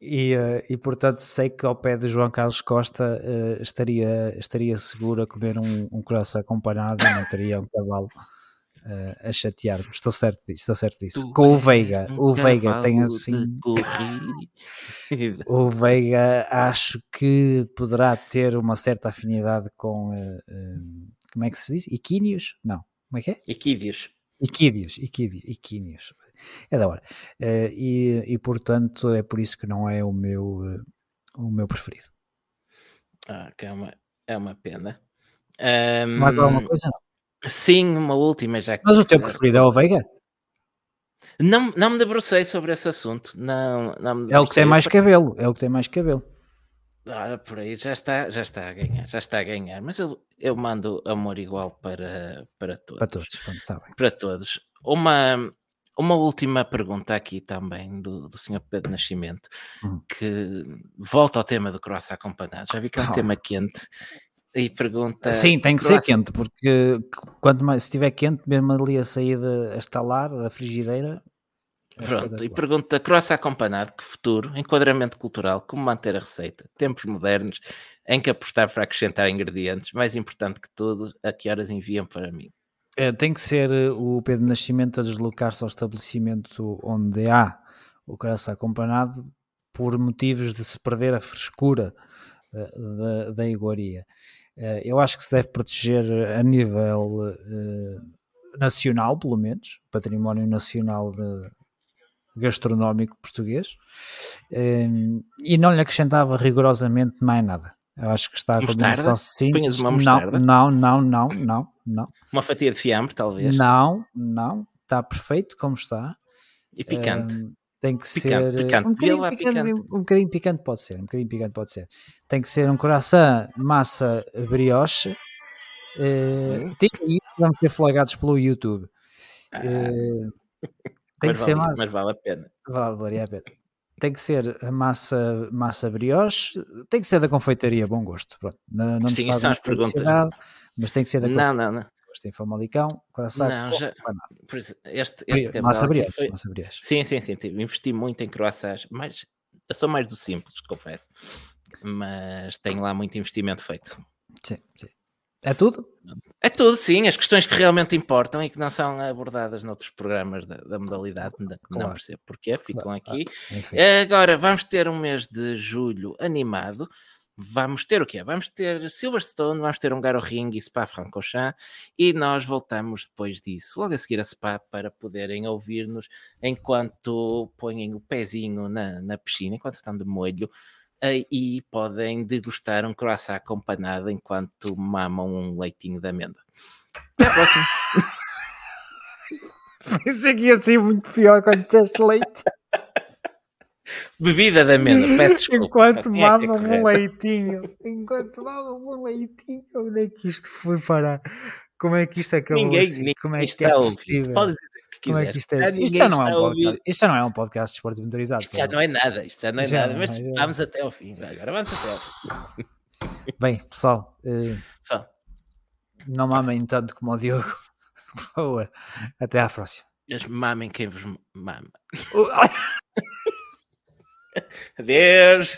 E, uh, e portanto sei que ao pé de João Carlos Costa uh, estaria, estaria seguro a comer um, um coração acompanhado, não teria um cavalo uh, a chatear-me. Estou certo disso, estou certo disso. Tu Com o Veiga, um o Veiga tem assim. o Veiga acho que poderá ter uma certa afinidade com. Uh, uh, como é que se diz? Equíneos? Não. Como é que é? Equídeos. Equídeos, equídeos, É da hora. e, e portanto é por isso que não é o meu, o meu preferido. Ah, que é uma, é uma pena. Um... Mais alguma coisa? Sim, uma última já. Mas o teu preferido é o Veiga? Não, não me debrucei sobre esse assunto. Não, não é o que tem mais cabelo. É o que tem mais cabelo. Ah, por aí já está, já está a ganhar, já está a ganhar. Mas eu, eu mando amor igual para, para todos. Para todos, tá bem. Para todos. Uma, uma última pergunta aqui também do, do Sr. Pedro Nascimento, hum. que volta ao tema do croissant acompanhado. Já vi que é um tema quente e pergunta. Sim, tem que ser quente, porque quanto mais se estiver quente, mesmo ali a sair de, a estalar da frigideira, Pronto, e pergunta croissant acompanhado, que futuro, enquadramento cultural, como manter a receita, tempos modernos, em que apostar para acrescentar ingredientes, mais importante que tudo, a que horas enviam para mim. É, tem que ser eh, o Pedro Nascimento a deslocar-se ao estabelecimento onde há o coração acompanhado por motivos de se perder a frescura eh, da, da iguaria. Eh, eu acho que se deve proteger a nível eh, nacional, pelo menos, património nacional de- gastronómico português, eh, e não lhe acrescentava rigorosamente mais nada. Eu acho que está a combinação simples. Uma Não, mostarda? não, não, não, não, não. Uma fatia de fiambre, talvez, Não, não, está perfeito como está. e picante. Ahm, tem que Picante, ser eh, picante. Um, bocadinho lá picante, um bocadinho picante pode ser, um bocadinho picante pode ser. Tem que ser um coração massa brioche. Sim. tem que ir, vamos ser flagados pelo YouTube. Ah, Eh, tem mas, que ser vale, massa. mas vale a pena. Vale, valeria a pena. Tem que ser a massa, massa brioche, tem que ser da confeitaria, bom gosto. Pronto. Não, não Sim, são as perguntas. Mas tem que ser da Não, confeitaria. não, não. Gosto em Famalicão, coração. Não, já- Por isso, este, este Massa brioche, foi- massa. Sim, sim, sim. tive- Investi muito em croissants, mas eu sou mais do simples, confesso. Mas tenho lá muito investimento feito. Sim, sim. É tudo? É tudo, sim. As questões que realmente importam e que não são abordadas noutros programas da, da modalidade, que não Claro. percebo porquê, ficam Claro, aqui. Enfim. Agora vamos ter um mês de julho animado. Vamos ter o quê? Vamos ter Silverstone, vamos ter um Garo Ring e Spa Francorchamps e nós voltamos depois disso, logo a seguir a Spa, para poderem ouvir-nos enquanto põem o pezinho na, na piscina, enquanto estão de molho eh, e podem degustar um croissant acompanhado enquanto mamam um leitinho de amêndoa. Até à próxima. Pensei que ia ser muito pior quando disseste leite. Bebida de amêndoa, peço desculpa. Enquanto correr. um leitinho. Enquanto mamam um leitinho. Onde é que isto foi parar? Como é que isto acabou Ninguém, assim? ninguém Como é que está é possível? Podes dizer que Como é que isto é? Já Isto ninguém já não é um podcast. Isto já não é um podcast de esporte motorizado. Isto já não é nada, isto já não é Já nada, mas é, já. vamos até ao fim. Agora vamos até ao fim. Bem, pessoal, eh, Só. não mamem tanto como o Diogo. Por favor. Até à próxima. Mas mamem quem vos mama. There's.